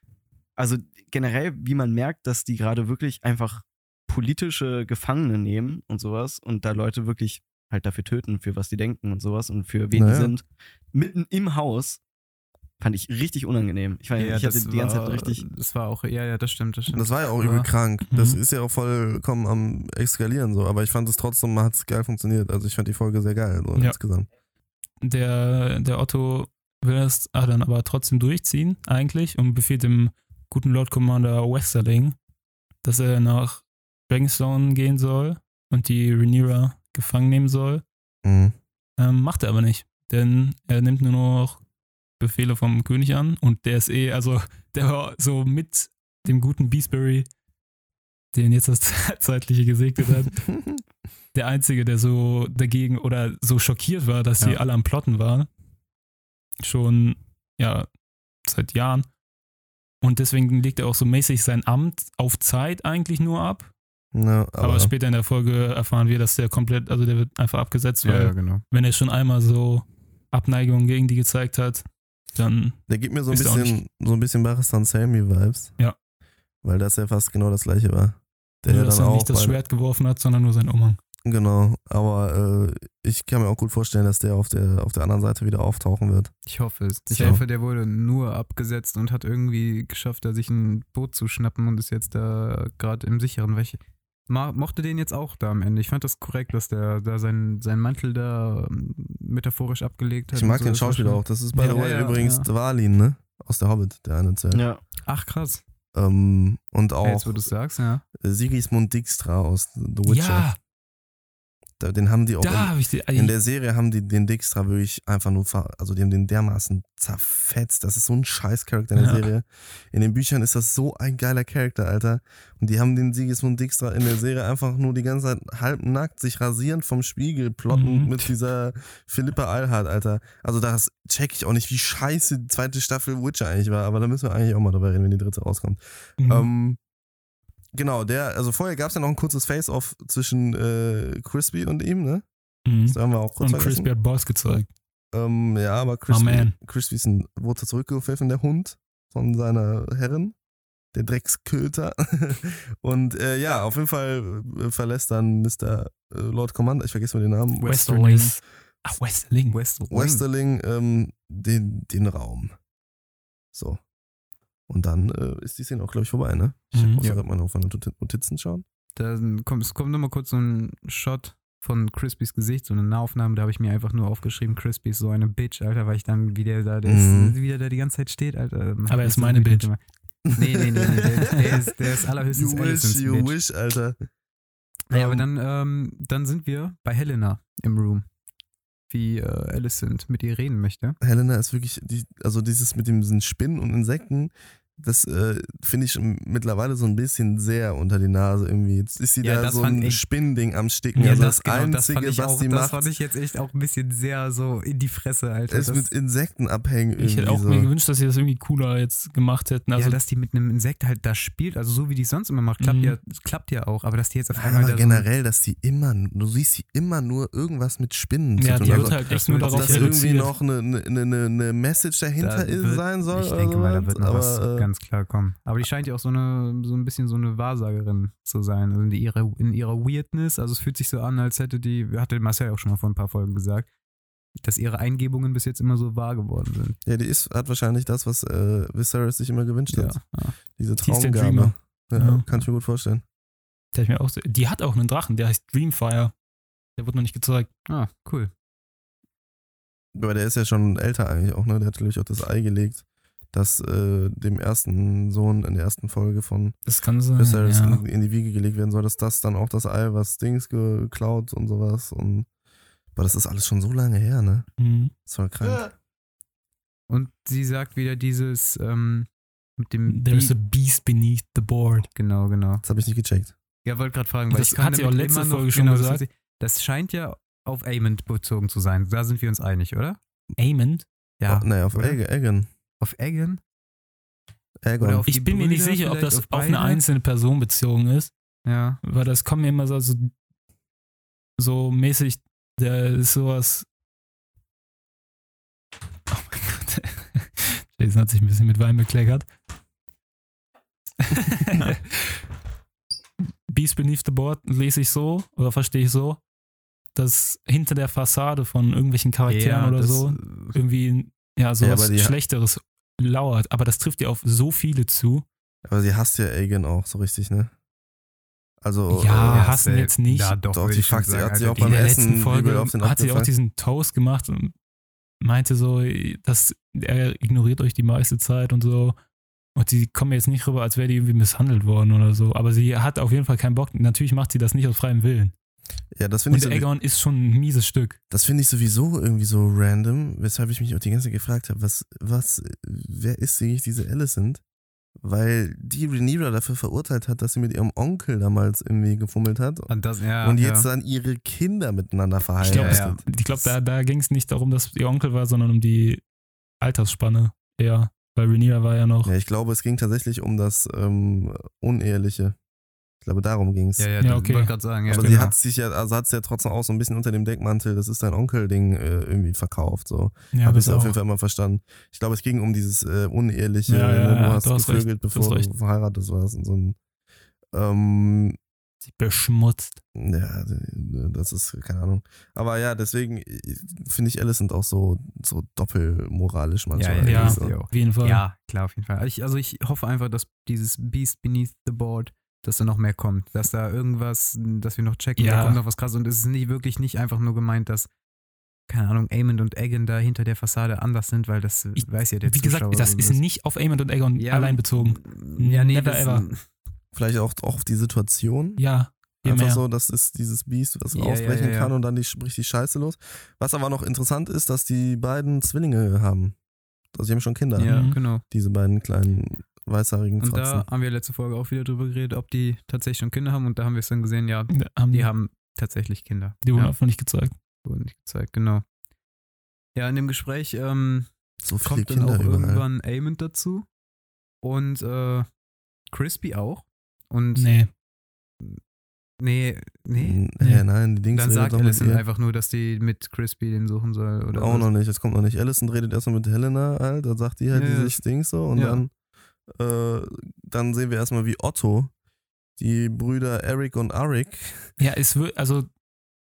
Also generell, wie man merkt, dass die gerade wirklich einfach politische Gefangene nehmen und sowas und da Leute wirklich halt dafür töten, für was die denken und sowas und für wen Naja. die sind, mitten im Haus, fand ich richtig unangenehm. Ich, war, ja, ich hatte die ganze war, Zeit richtig. Das war auch, ja, ja, das stimmt, das stimmt. Das war ja auch Ja. übel krank. Das Mhm. ist ja auch vollkommen am Eskalieren so. Aber ich fand es trotzdem, hat es geil funktioniert. Also ich fand die Folge sehr geil, so Ja. insgesamt. Der, der Otto will das ah, dann aber trotzdem durchziehen, eigentlich, und befiehlt dem guten Lord Commander Westerling, dass er nach Dragonstone gehen soll und die Rhaenyra gefangen nehmen soll. Mhm. Ähm, macht er aber nicht, denn er nimmt nur noch Befehle vom König an und der ist eh, also der war so mit dem guten Beesbury, den jetzt das Zeitliche gesegnet hat, der Einzige, der so dagegen oder so schockiert war, dass Ja. alle am Plotten waren. Schon, ja, seit Jahren. Und deswegen legt er auch so mäßig sein Amt auf Zeit eigentlich nur ab. Ja, Aber, aber, später in der Folge erfahren wir, dass der komplett, also der wird einfach abgesetzt, weil ja, genau. wenn er schon einmal so Abneigung gegen die gezeigt hat, dann der gibt mir so ein bisschen, so ein bisschen Baristan Sammy-Vibes. Ja. Weil das ja fast genau das gleiche war. Der nur, ja dass dann er auch nicht das Schwert geworfen hat, sondern nur sein Umhang. Genau, aber äh, ich kann mir auch gut vorstellen, dass der auf der, auf der anderen Seite wieder auftauchen wird. Ich hoffe es. Ich So. hoffe, der wurde nur abgesetzt und hat irgendwie geschafft, da sich ein Boot zu schnappen und ist jetzt da gerade im sicheren. Ma- mochte den jetzt auch da am Ende. Ich fand das korrekt, dass der da seinen, seinen Mantel da ähm, metaphorisch abgelegt hat. Ich mag so. den Schauspieler auch. Das ist by Ja, the way ja, übrigens ja. Dvalin, ne? Aus der Hobbit, der eine Zelt. Ja. Ach krass. Ähm, und Ja, auch jetzt, wo du sagst, ja. Sigismund Dijkstra aus The Witcher. Ja, Den haben die auch da habe ich die. in, in der Serie haben die den Dijkstra wirklich einfach nur, ver also die haben den dermaßen zerfetzt. Das ist so ein scheiß Charakter in der Ja. Serie. In den Büchern ist das so ein geiler Charakter, Alter. Und die haben den Sigismund Dijkstra in der Serie einfach nur die ganze Zeit halbnackt, sich rasierend vom Spiegel plotten Mhm. mit dieser Philippa Alhart, Alter. Also das check ich auch nicht, wie scheiße die zweite Staffel Witcher eigentlich war, aber da müssen wir eigentlich auch mal drüber reden, wenn die dritte rauskommt. Mhm. Ähm, genau, der, also vorher gab es ja noch ein kurzes Face-Off zwischen äh, Crispy und ihm, ne? Mhm. Das haben wir auch kurz Und vergessen. Crispy hat Boss gezeigt. Ähm, ja, aber Oh, Crispy, man. Crispy ist ein, wurde zurückgepfiffen, der Hund von seiner Herrin, der Drecksköter. und äh, ja, auf jeden Fall äh, verlässt dann Mr. äh, Lord Commander, ich vergesse mal den Namen, Westerling. Ach, Westerling. West Westerling, ähm, den, den Raum. So. Und dann äh, ist die Szene auch, glaube ich, vorbei, ne? Ich Mhm. muss Ja. gerade mal auf meine Noti- Notizen schauen. Da kommt, es kommt nochmal kurz so ein Shot von Crispys Gesicht, so eine Nahaufnahme, da habe ich mir einfach nur aufgeschrieben, Crispy ist so eine Bitch, Alter, weil ich dann, wie der da, der Mhm. ist, wie der da die ganze Zeit steht, Alter. Aber er ist meine Bitch. Nee, nee, nee, nee der, der, ist, der ist allerhöchstens You wish, you Bitch. wish, Alter. Naja, aber Ähm, dann, ähm, dann sind wir bei Helena im Room. Wie äh, Alicent mit ihr reden möchte. Helena ist wirklich, die, also dieses mit diesen Spinnen und Insekten, das äh, finde ich mittlerweile so ein bisschen sehr unter die Nase irgendwie. Jetzt ist sie Ja, da das so ein Spinnending am Sticken. also das, genau, Einzige, das was auch, sie das macht, fand ich jetzt echt auch ein bisschen sehr so in die Fresse, Alter. ist das, mit Insekten abhängen. Ich hätte auch so. mir gewünscht, dass sie das irgendwie cooler jetzt gemacht hätten. Also ja, dass die mit einem Insekt halt da spielt, also so wie die es sonst immer macht, klappt, Mhm. ja, klappt ja auch, aber dass die jetzt auf einmal Aber da generell, dass sie immer, du siehst sie immer nur irgendwas mit Spinnen ja, zu die tun. wird Also, halt echt nur das darauf das irgendwie noch eine, eine, eine, eine Message dahinter Da ist, wird- sein soll. Ich denke mal, da wird noch was äh, ganz klar kommen. Aber die scheint ja auch so eine, so ein bisschen so eine Wahrsagerin zu sein. Also in ihrer, in ihrer Weirdness. Also es fühlt sich so an, als hätte die, hatte Marcel auch schon mal vor ein paar Folgen gesagt, dass ihre Eingebungen bis jetzt immer so wahr geworden sind. Ja, die ist, hat wahrscheinlich das, was äh, Viserys sich immer gewünscht Ja, hat. ja. Diese Traumgabe. Ja, Ja. Kann ich mir gut vorstellen. Der, hat mir auch, so- die hat auch einen Drachen, der heißt Dreamfire. Der wurde noch nicht gezeigt. Ah, cool. Aber der ist ja schon älter eigentlich auch, ne? Der hat, glaube ich, auch das Ei gelegt, das äh, dem ersten Sohn in der ersten Folge von Das kann sein. Viserys ja. in, in die Wiege gelegt werden soll, dass das dann auch das Ei, was Dings geklaut und sowas. Und aber das ist alles schon so lange her, ne? Mhm. Das war krank. Und sie sagt wieder dieses ähm, mit dem There's a Beat. beast beneath the board. Genau, genau. Das habe ich nicht gecheckt. Ja, wollte gerade fragen, weil Das ich kann hat sie auch letzte immer noch, Folge schon genau, das gesagt. sie- Das scheint ja auf Aemond bezogen zu sein. Da sind wir uns einig, oder? Amond? Ja. Oh, nee, auf? Eggen. Auf Egan? Auf Ich bin mir nicht Brüder sicher, ob das auf auf eine einzelne Person bezogen ist, Ja. weil das kommt mir immer so, so, so mäßig, der ist sowas. Oh mein Gott. Jason hat sich ein bisschen mit Wein bekleckert. Beast Beneath the Board lese ich so oder verstehe ich so, dass hinter der Fassade von irgendwelchen Charakteren ja, oder so irgendwie ja Ja, sowas aber die- Schlechteres lauert. Aber das trifft ja auf so viele zu. Aber sie hasst ja Aegon auch so richtig, ne? Also, Ja, äh, hassen safe. jetzt nicht. Ja, doch, Doch, die sie- sagen, hat sie auch beim der Essen letzten Folge auf den hat sie auch diesen Toast gemacht und meinte so, dass er ignoriert euch die meiste Zeit und so. Und sie kommen jetzt nicht rüber, als wäre die irgendwie misshandelt worden oder so. Aber sie hat auf jeden Fall keinen Bock. Natürlich macht sie das nicht aus freiem Willen. Ja, das finde Und ich, so, Aegon ist schon ein mieses Stück. das finde ich sowieso irgendwie so random, weshalb ich mich auch die ganze Zeit gefragt habe, was, was, wer ist eigentlich diese Alicent? Weil die Rhaenyra dafür verurteilt hat, dass sie mit ihrem Onkel damals irgendwie gefummelt hat Und, das, ja, und jetzt ja. dann ihre Kinder miteinander Ich verheiratet. glaube, ja, ja. ich glaub, da, da ging es nicht darum, dass ihr Onkel war, sondern um die Altersspanne eher. Weil Rhaenyra war ja noch. Ja, ich glaube, es ging tatsächlich um das ähm, Uneheliche. Ich glaube, darum ging es. Ja, ja, Ja, okay. wollte gerade sagen. Ja, Aber genau. sie hat sich ja, also hat es ja trotzdem auch so ein bisschen unter dem Deckmantel, das ist dein Onkel-Ding äh, irgendwie verkauft. So. Ja, Habe ich auf jeden Fall immer verstanden. Ich glaube, es ging um dieses äh, Uneheliche, Ja, ja, ne? du hast gevögelt, recht, du bevor hast du verheiratet warst und so ein ähm, Sie beschmutzt. ja, das ist, keine Ahnung. Aber ja, deswegen äh, finde ich Alicent auch so, so doppelmoralisch manchmal. ja, Ja, so. ja. Auf jeden Fall. Ja, klar, auf jeden Fall. Also ich, also ich hoffe einfach, dass dieses Beast Beneath the Board, dass da noch mehr kommt. Dass da irgendwas, dass wir noch checken, Ja. da kommt noch was krasses. Und es ist nicht wirklich nicht einfach nur gemeint, dass, keine Ahnung, Aemond und Egan da hinter der Fassade anders sind, weil das Ich- weiß ja der Wie gesagt, Zuschauer das so ist nicht auf Aemond und Aegon Ja, allein bezogen. Ja, nee, Never das, ever. Vielleicht auch, auch auf die Situation. Ja, Einfach mehr. so, das ist dieses Biest, was Ja, ausbrechen ja, ja. kann und dann die, bricht die Scheiße los. Was aber noch interessant ist, dass die beiden Zwillinge haben. Also sie haben schon Kinder, Ja, Mhm. genau. diese beiden kleinen weißhaarigen Und Fratzen. da haben wir letzte Folge auch wieder drüber geredet, ob die tatsächlich schon Kinder haben. Und da haben wir es dann gesehen, ja, Ja, haben die haben tatsächlich Kinder. die wurden ja, einfach nicht gezeigt. wurden nicht gezeigt, genau. Ja, in dem Gespräch ähm, so kommt dann Kinder auch überall. irgendwann Aemond dazu und äh, Crispy auch. Und Nee. nee, nee. Ja, nein, die Dings Dann sagt ihr. einfach nur, dass die mit Crispy den suchen soll. Oder Auch was. noch nicht, das kommt noch nicht. Alicent redet erstmal mit Helena halt, dann sagt die halt Ja, dieses Ding so und ja. dann, äh, dann sehen wir erstmal wie Otto, die Brüder Eric und Arik, Ja, es wird, also,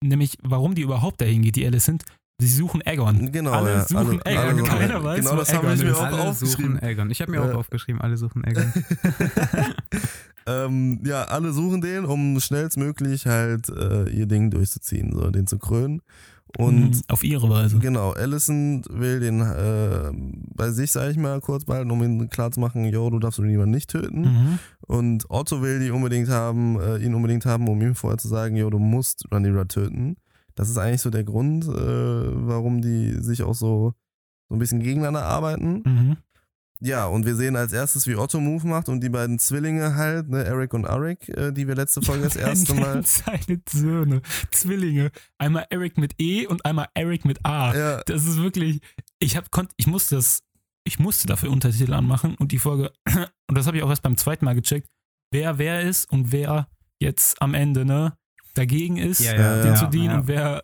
nämlich, warum die überhaupt dahin geht, die Alicent, sie suchen Aegon. genau, Alle ja, suchen alle, Aegon, alle suchen keiner Aegon. weiß, Genau wo das habe Aegon ich mir ist. auch Alle aufgeschrieben. suchen Aegon. Ich habe mir Ja. auch aufgeschrieben, alle suchen Aegon. ähm, ja, alle suchen den, um schnellstmöglich halt äh, ihr Ding durchzuziehen, so den zu krönen. Und Mhm, auf ihre Weise. Genau, Allison will den äh, bei sich, sag ich mal, kurz behalten, um ihm klarzumachen, yo, du darfst niemanden nicht töten. Mhm. Und Otto will die unbedingt haben, äh, ihn unbedingt haben, um ihm vorher zu sagen, yo, du musst Rhaenyra töten. Das ist eigentlich so der Grund, äh, warum die sich auch so, so ein bisschen gegeneinander arbeiten. Mhm. Ja, und wir sehen als erstes, wie Otto Move macht und die beiden Zwillinge halt, ne, Eric und Arik, äh, die wir letzte Folge das erste Mal. Seine Söhne, Zwillinge. Einmal Eric mit E und einmal Eric mit A. Ja, Das ist wirklich, ich hab, konnt, ich musste das, ich musste dafür Untertitel anmachen und die Folge, und das habe ich auch erst beim zweiten Mal gecheckt, wer wer ist und wer jetzt am Ende, ne, dagegen ist, Ja, ja, den ja, zu dienen ja. und wer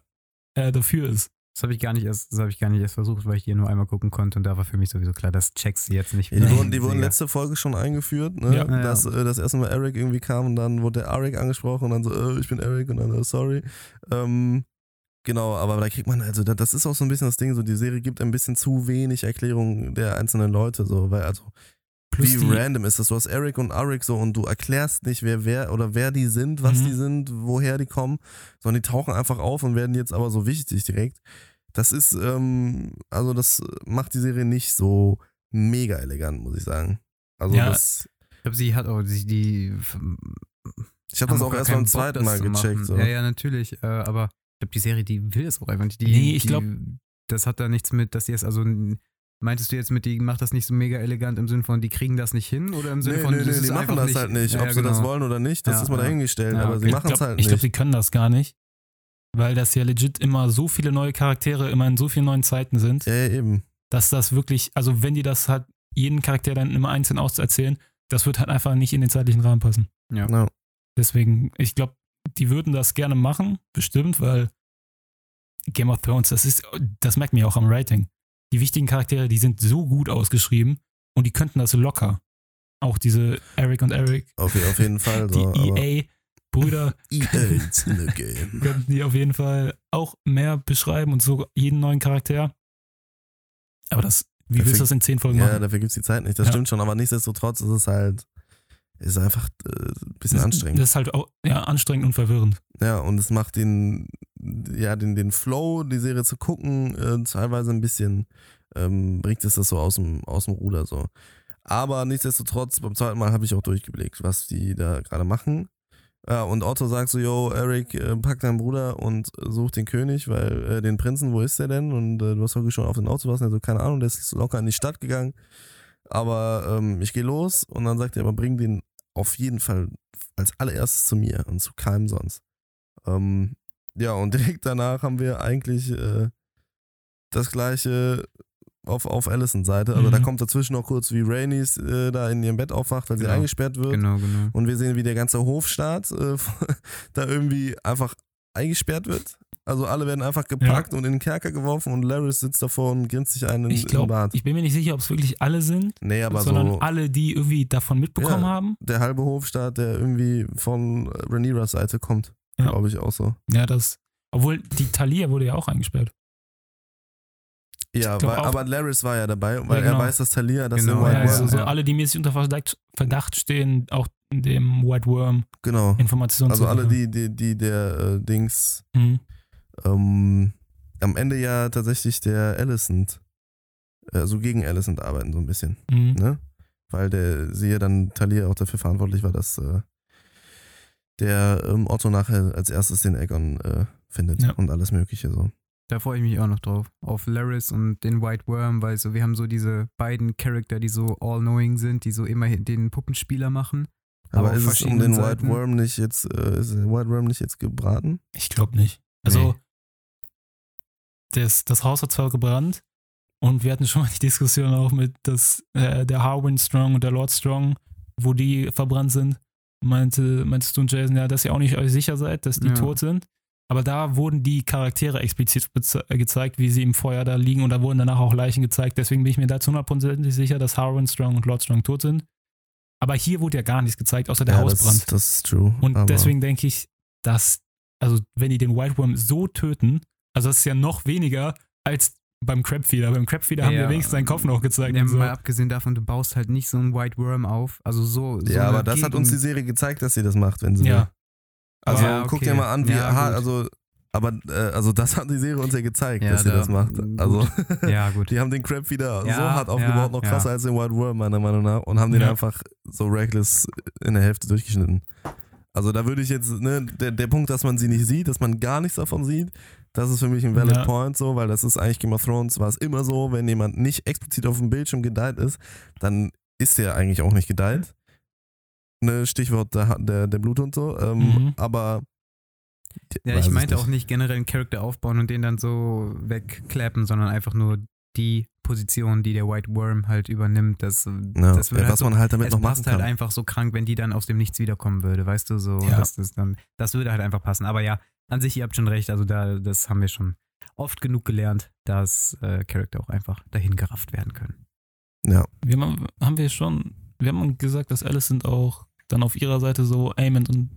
äh, dafür ist. Das habe ich gar nicht erst, das habe ich gar nicht erst versucht, weil ich hier nur einmal gucken konnte und da war für mich sowieso klar, das checkst du jetzt nicht. Ja, die, wurden, die wurden letzte Folge schon eingeführt, ne? Ja. Ja, dass äh, das erste Mal Eric irgendwie kam und dann wurde der Arik angesprochen und dann so, äh, ich bin Eric und dann, äh, sorry. Ähm, genau, aber da kriegt man, also da, das ist auch so ein bisschen das Ding, so die Serie gibt ein bisschen zu wenig Erklärung der einzelnen Leute, so, weil also Plus wie random ist das? Du hast Eric und Arik so und du erklärst nicht, wer wer oder wer die sind, was Mhm. die sind, woher die kommen, sondern die tauchen einfach auf und werden jetzt aber so wichtig direkt. Das ist, ähm, also das macht die Serie nicht so mega elegant, muss ich sagen. Also Ja. das, Ich glaube, sie hat auch die, die ich habe das auch erst beim zweiten das Mal gecheckt. So. Ja, ja, natürlich. Äh, aber ich glaube, die Serie, die will es auch einfach nicht. Die, Nee, ich die- glaub- Das hat da nichts mit, dass sie es, also meintest du jetzt mit, die macht das nicht so mega elegant im Sinne von, die kriegen das nicht hin? Oder im Sinne Nee, von, nee, das nee, ist die machen das nicht, halt nicht. Ob ja, sie das genau. wollen oder nicht, das Ja, ist mal ja. dahingestellt. Ja, aber okay. sie ich machen es glaube, halt ich nicht. glaub, die können das gar nicht, weil das ja legit immer so viele neue Charaktere immer in so vielen neuen Zeiten sind, ja, eben. dass das wirklich, also wenn die das halt jeden Charakter dann immer einzeln auszuerzählen, das wird halt einfach nicht in den zeitlichen Rahmen passen. Ja. Deswegen, ich glaube, die würden das gerne machen, bestimmt, weil Game of Thrones, das ist, das merkt man ja auch am Writing. Die wichtigen Charaktere, die sind so gut ausgeschrieben und die könnten das locker. Auch diese Eric und Eric, Auf, auf jeden Fall. die So, in the game. könnten die auf jeden Fall auch mehr beschreiben und so jeden neuen Charakter. Aber das, wie Dafür- willst du das in zehn Folgen Ja, machen? dafür gibt es die Zeit nicht. Das Ja. stimmt schon, aber nichtsdestotrotz ist es halt, ist einfach äh, ein bisschen Das- anstrengend. Das ist halt auch ja, anstrengend und verwirrend. Ja, und es macht den, ja, den, den Flow, die Serie zu gucken, äh, teilweise ein bisschen, ähm, bringt es das so aus dem, aus dem Ruder so. Aber nichtsdestotrotz, beim zweiten Mal habe ich auch durchgeblickt, was die da gerade machen. Ja, und Otto sagt so, yo, Eric, äh, pack deinen Bruder und such den König, weil äh, den Prinzen, wo ist der denn? Und äh, du hast doch schon auf den Auto was, also keine Ahnung, der ist locker in die Stadt gegangen. Aber ähm, ich gehe los und dann sagt er, aber bring den auf jeden Fall als allererstes zu mir und zu keinem sonst. Ähm, ja, und direkt danach haben wir eigentlich äh, das gleiche auf, auf Allisons Seite. Also Mhm. da kommt dazwischen noch kurz, wie Rhaenys äh, da in ihrem Bett aufwacht, weil sie Genau. eingesperrt wird. Genau, genau. Und wir sehen, wie der ganze Hofstaat äh, da irgendwie einfach eingesperrt wird. Also alle werden einfach gepackt und in den Kerker geworfen und Laris sitzt davor und grinst sich einen Ich im glaube, Bad. ich bin mir nicht sicher, ob es wirklich alle sind, Nee, aber sondern so alle, die irgendwie davon mitbekommen Ja. haben. der halbe Hofstaat, der irgendwie von Rhaenyras Seite kommt, Ja. glaube ich auch so. Ja, das. Obwohl die Thalia wurde ja auch eingesperrt. Ja, glaub weil, aber Laris war ja dabei, weil Ja, genau. er weiß, dass Talia das Genau, in White Ja, ja, also Worm, so alle, die mäßig unter Verdacht, stehen, auch dem White Worm genau. Informationen Also zu alle, liefern. die, die, die der äh, Dings Mhm. ähm, am Ende ja tatsächlich der Alicent, also gegen Alicent arbeiten so ein bisschen, Mhm. ne? Weil der sie ja dann Talia auch dafür verantwortlich war, dass äh, der ähm, Otto nachher als erstes den Aegon äh, findet Ja. und alles mögliche so. Da freue ich mich auch noch drauf. Auf Laris und den White Worm, weil so, wir haben so diese beiden Charakter, die so all-knowing sind, die so immer den Puppenspieler machen. Aber, Aber ist es um den White. Worm nicht jetzt, äh, ist der White Worm nicht jetzt gebraten? Ich glaube nicht. Also, Nee. das, das Haus hat zwar gebrannt und wir hatten schon mal die Diskussion auch mit dass, äh, der Harwin Strong und der Lord Strong, wo die verbrannt sind. Meinte, meintest du und Jason, ja, dass ihr auch nicht euch sicher seid, dass die Ja. tot sind. Aber da wurden die Charaktere explizit gezeigt, wie sie im Feuer da liegen und da wurden danach auch Leichen gezeigt. Deswegen bin ich mir da zu 100% sicher, dass Harwin Strong und Lord Strong tot sind. Aber hier wurde ja gar nichts gezeigt, außer der ja, Hausbrand. das, das ist true. Und deswegen denke ich, dass, also wenn die den White Worm so töten, also das ist ja noch weniger als beim Crabfeeder. Beim Crabfeeder haben Ja, wir wenigstens seinen Kopf noch gezeigt. Ja, und so. Mal abgesehen davon, du baust halt nicht so einen White Worm auf. Also so. so Ja, aber das hat uns die Serie gezeigt, dass sie das macht, wenn sie will. Also Ja, guck okay. dir mal an, wie Ja, hart, also, aber äh, also das hat die Serie uns ja gezeigt, Ja, dass sie da- das macht. Also Ja, gut. die haben den Crab wieder Ja, so hart aufgebaut, noch krasser als den Wild Worm, meiner Meinung nach, und haben den einfach so reckless in der Hälfte durchgeschnitten. Also da würde ich jetzt, ne, der, der Punkt, dass man sie nicht sieht, dass man gar nichts davon sieht, das ist für mich ein valid point so, weil das ist eigentlich Game of Thrones, war es immer so, wenn jemand nicht explizit auf dem Bildschirm gedeiht ist, dann ist der eigentlich auch nicht gedeiht. Ne, Stichwort der, der, der Bluthund so, ähm, Mhm. aber Ja, ich meinte nicht. auch nicht generell einen Charakter aufbauen und den dann so wegklappen, sondern einfach nur die Position, die der White Worm halt übernimmt. Das, Ja, das würde ja, halt was so, man halt damit es noch machen passt halt kann. einfach so krank, wenn die dann aus dem Nichts wiederkommen würde, weißt du, so, Ja. das, ist dann, das würde halt einfach passen. Aber ja, an sich, ihr habt schon recht, also da, das haben wir schon oft genug gelernt, dass äh, Charakter auch einfach dahin gerafft werden können. ja, Wir haben, haben wir schon, wir haben gesagt, dass Alicent auch dann auf ihrer Seite so Amond und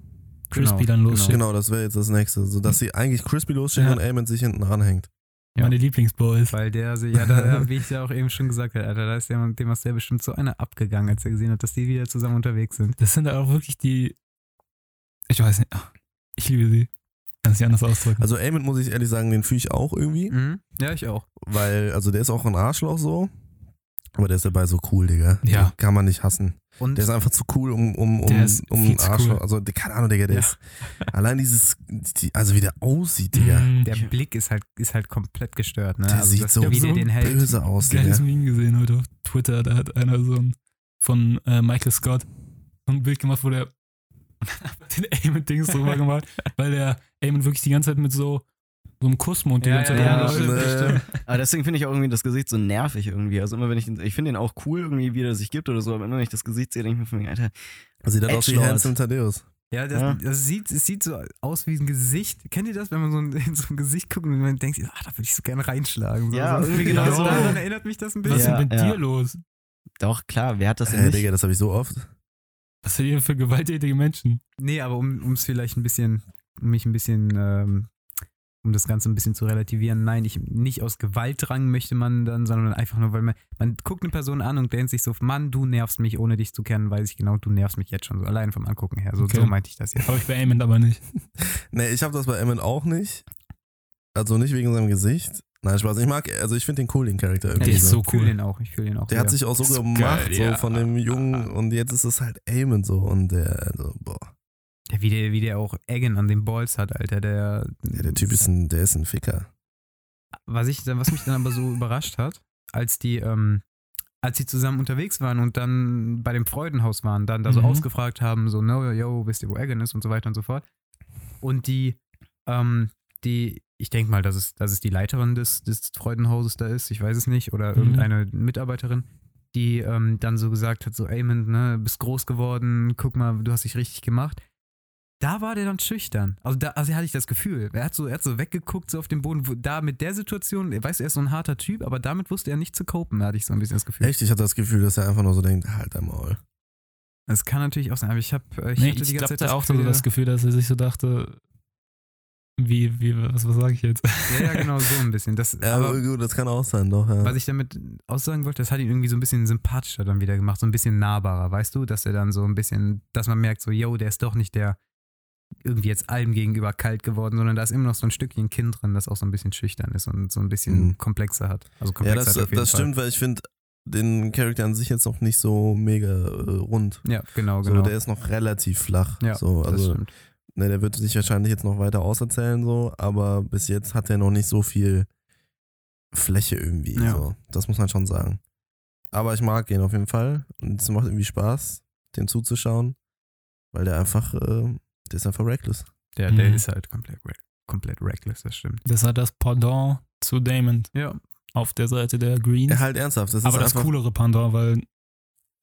Crispy Genau, dann genau. losschickt. genau, das wäre jetzt das nächste. So dass sie eigentlich Crispy losschicken Ja. und Eamon sich hinten ranhängt. Ja. Meine Lieblingsboys. Weil der, so- ja, da, wie ich ja auch eben schon gesagt habe, Alter, da ist ja dem ist der bestimmt so einer abgegangen, als er gesehen hat, dass die wieder zusammen unterwegs sind. Das sind auch wirklich die, ich weiß nicht, ich liebe sie. Kann es nicht anders ausdrücken. Also Eamon muss ich ehrlich sagen, den fühle ich auch irgendwie, Mhm. Ja, ich auch. weil, also der ist auch ein Arschloch so, aber der ist dabei so cool, Digga. Ja. Den kann man nicht hassen. Und Der ist einfach zu cool, um, um, um, Der ist um viel ein zu Arschloch. cool. Also, der- keine Ahnung, Digga, der Ja. ist. Allein dieses, die, also wie der aussieht, Digga. Mm, der Blick ist halt, ist halt komplett gestört, ne? Der also, sieht so wie der so den hält. böse aus, Digga. Meme gesehen heute auf Twitter. Da hat einer so ein, von äh, Michael Scott ein Bild gemacht, wo der den Eamon-Dings drüber gemacht, weil der Eamon wirklich die ganze Zeit mit so so einem Kussmund die Ja, ganze ja, Zeit ja, das stimmt. Aber deswegen finde ich auch irgendwie das Gesicht so nervig irgendwie. Also immer wenn ich, ich finde ihn auch cool irgendwie, wie er sich gibt oder so, aber immer wenn ich das Gesicht sehe, denke ich mir von mir, Alter, Sieht halt aus wie. Handsome Thaddeus. Ja, das, Ja. das sieht, es sieht so aus wie ein Gesicht. Kennt ihr das, wenn man so ein, in so ein Gesicht guckt und man denkt, ah, da würde ich so gerne reinschlagen. So, Ja, so. irgendwie genau so. Daran erinnert mich das ein Was bisschen. ist denn mit Ja, dir ja. los? doch klar, wer hat das denn Hey, nicht? Digga, das habe ich so oft. Was sind ihr für gewalttätige Menschen? Nee, aber um es vielleicht ein bisschen, um mich ein bisschen, ähm, um das Ganze ein bisschen zu relativieren, nein, ich, nicht aus Gewaltdrang möchte man dann, sondern einfach nur, weil man, man guckt eine Person an und denkt sich so, Mann, du nervst mich, ohne dich zu kennen, weiß ich genau, du nervst mich jetzt schon so, allein vom Angucken her. So, Okay. so meinte ich das jetzt. Habe ich bei Amond aber nicht. Nee, ich habe das bei Emmett auch nicht. Also nicht wegen seinem Gesicht. Nein, Spaß. Ich mag, also ich finde den cool, den Charakter irgendwie. ist so ich fühle cool. den auch, ich fühle den auch. Der hat sich auch so gemacht, geil, so ja. von dem Jungen und jetzt ist es halt Eamon so und der, also, boah. Ja, wie, der, wie der auch Eggen an den Balls hat, Alter. Der, Ja, der Typ ist ein, der ist ein Ficker. was, ich, dann- was mich dann aber so überrascht hat, als die, ähm, als sie zusammen unterwegs waren und dann bei dem Freudenhaus waren, dann da so Mhm. ausgefragt haben, so, no, yo, wisst ihr, wo Egan ist und so weiter und so fort. Und die, ähm, die, ich denke mal, dass es, dass es die Leiterin des, des Freudenhauses da ist, ich weiß es nicht, oder Mhm. irgendeine Mitarbeiterin, die ähm, dann so gesagt hat, so, Eamon, ne, bist groß geworden, guck mal, du hast dich richtig gemacht. Da war der dann schüchtern. Also da also hatte ich das Gefühl. Er hat so, er hat so weggeguckt, so auf den Boden. Wo, da mit der Situation, er weiß, er ist so ein harter Typ, aber damit wusste er nicht zu copen, hatte ich so ein bisschen das Gefühl. Echt, ich hatte das Gefühl, dass er einfach nur so denkt, halt dein Maul. Das kann natürlich auch sein, aber ich habe ich nee, hatte die ich ganze Zeit da auch so das Gefühl, dass er sich so dachte, wie, wie, was, was sage ich jetzt? Ja, ja, genau, so ein bisschen. Das, Ja, aber gut, das kann auch sein, doch, ja. was ich damit aussagen wollte, das hat ihn irgendwie so ein bisschen sympathischer dann wieder gemacht, so ein bisschen nahbarer, weißt du? Dass er dann so ein bisschen, dass man merkt, so, yo, der ist doch nicht der irgendwie jetzt allem gegenüber kalt geworden, sondern da ist immer noch so ein Stückchen Kind drin, das auch so ein bisschen schüchtern ist und so ein bisschen Mhm. komplexer hat. Also Ja, komplexer das, hat das Fall. stimmt, weil ich finde den Charakter an sich jetzt noch nicht so mega äh, rund. Ja, genau, So, genau. der ist noch relativ flach. ja, so, das also, stimmt. ne, der wird sich wahrscheinlich jetzt noch weiter auserzählen, so, aber bis jetzt hat er noch nicht so viel Fläche irgendwie. Ja. So. Das muss man schon sagen. Aber ich mag ihn auf jeden Fall. Und es macht irgendwie Spaß, den zuzuschauen, weil der einfach, äh, der ist einfach reckless. Der, der Mhm. ist halt komplett, komplett reckless, das stimmt. Das hat das Pendant zu Damon Ja. auf der Seite der Greens. Ja, halt ernsthaft. Das aber ist das coolere Pendant, weil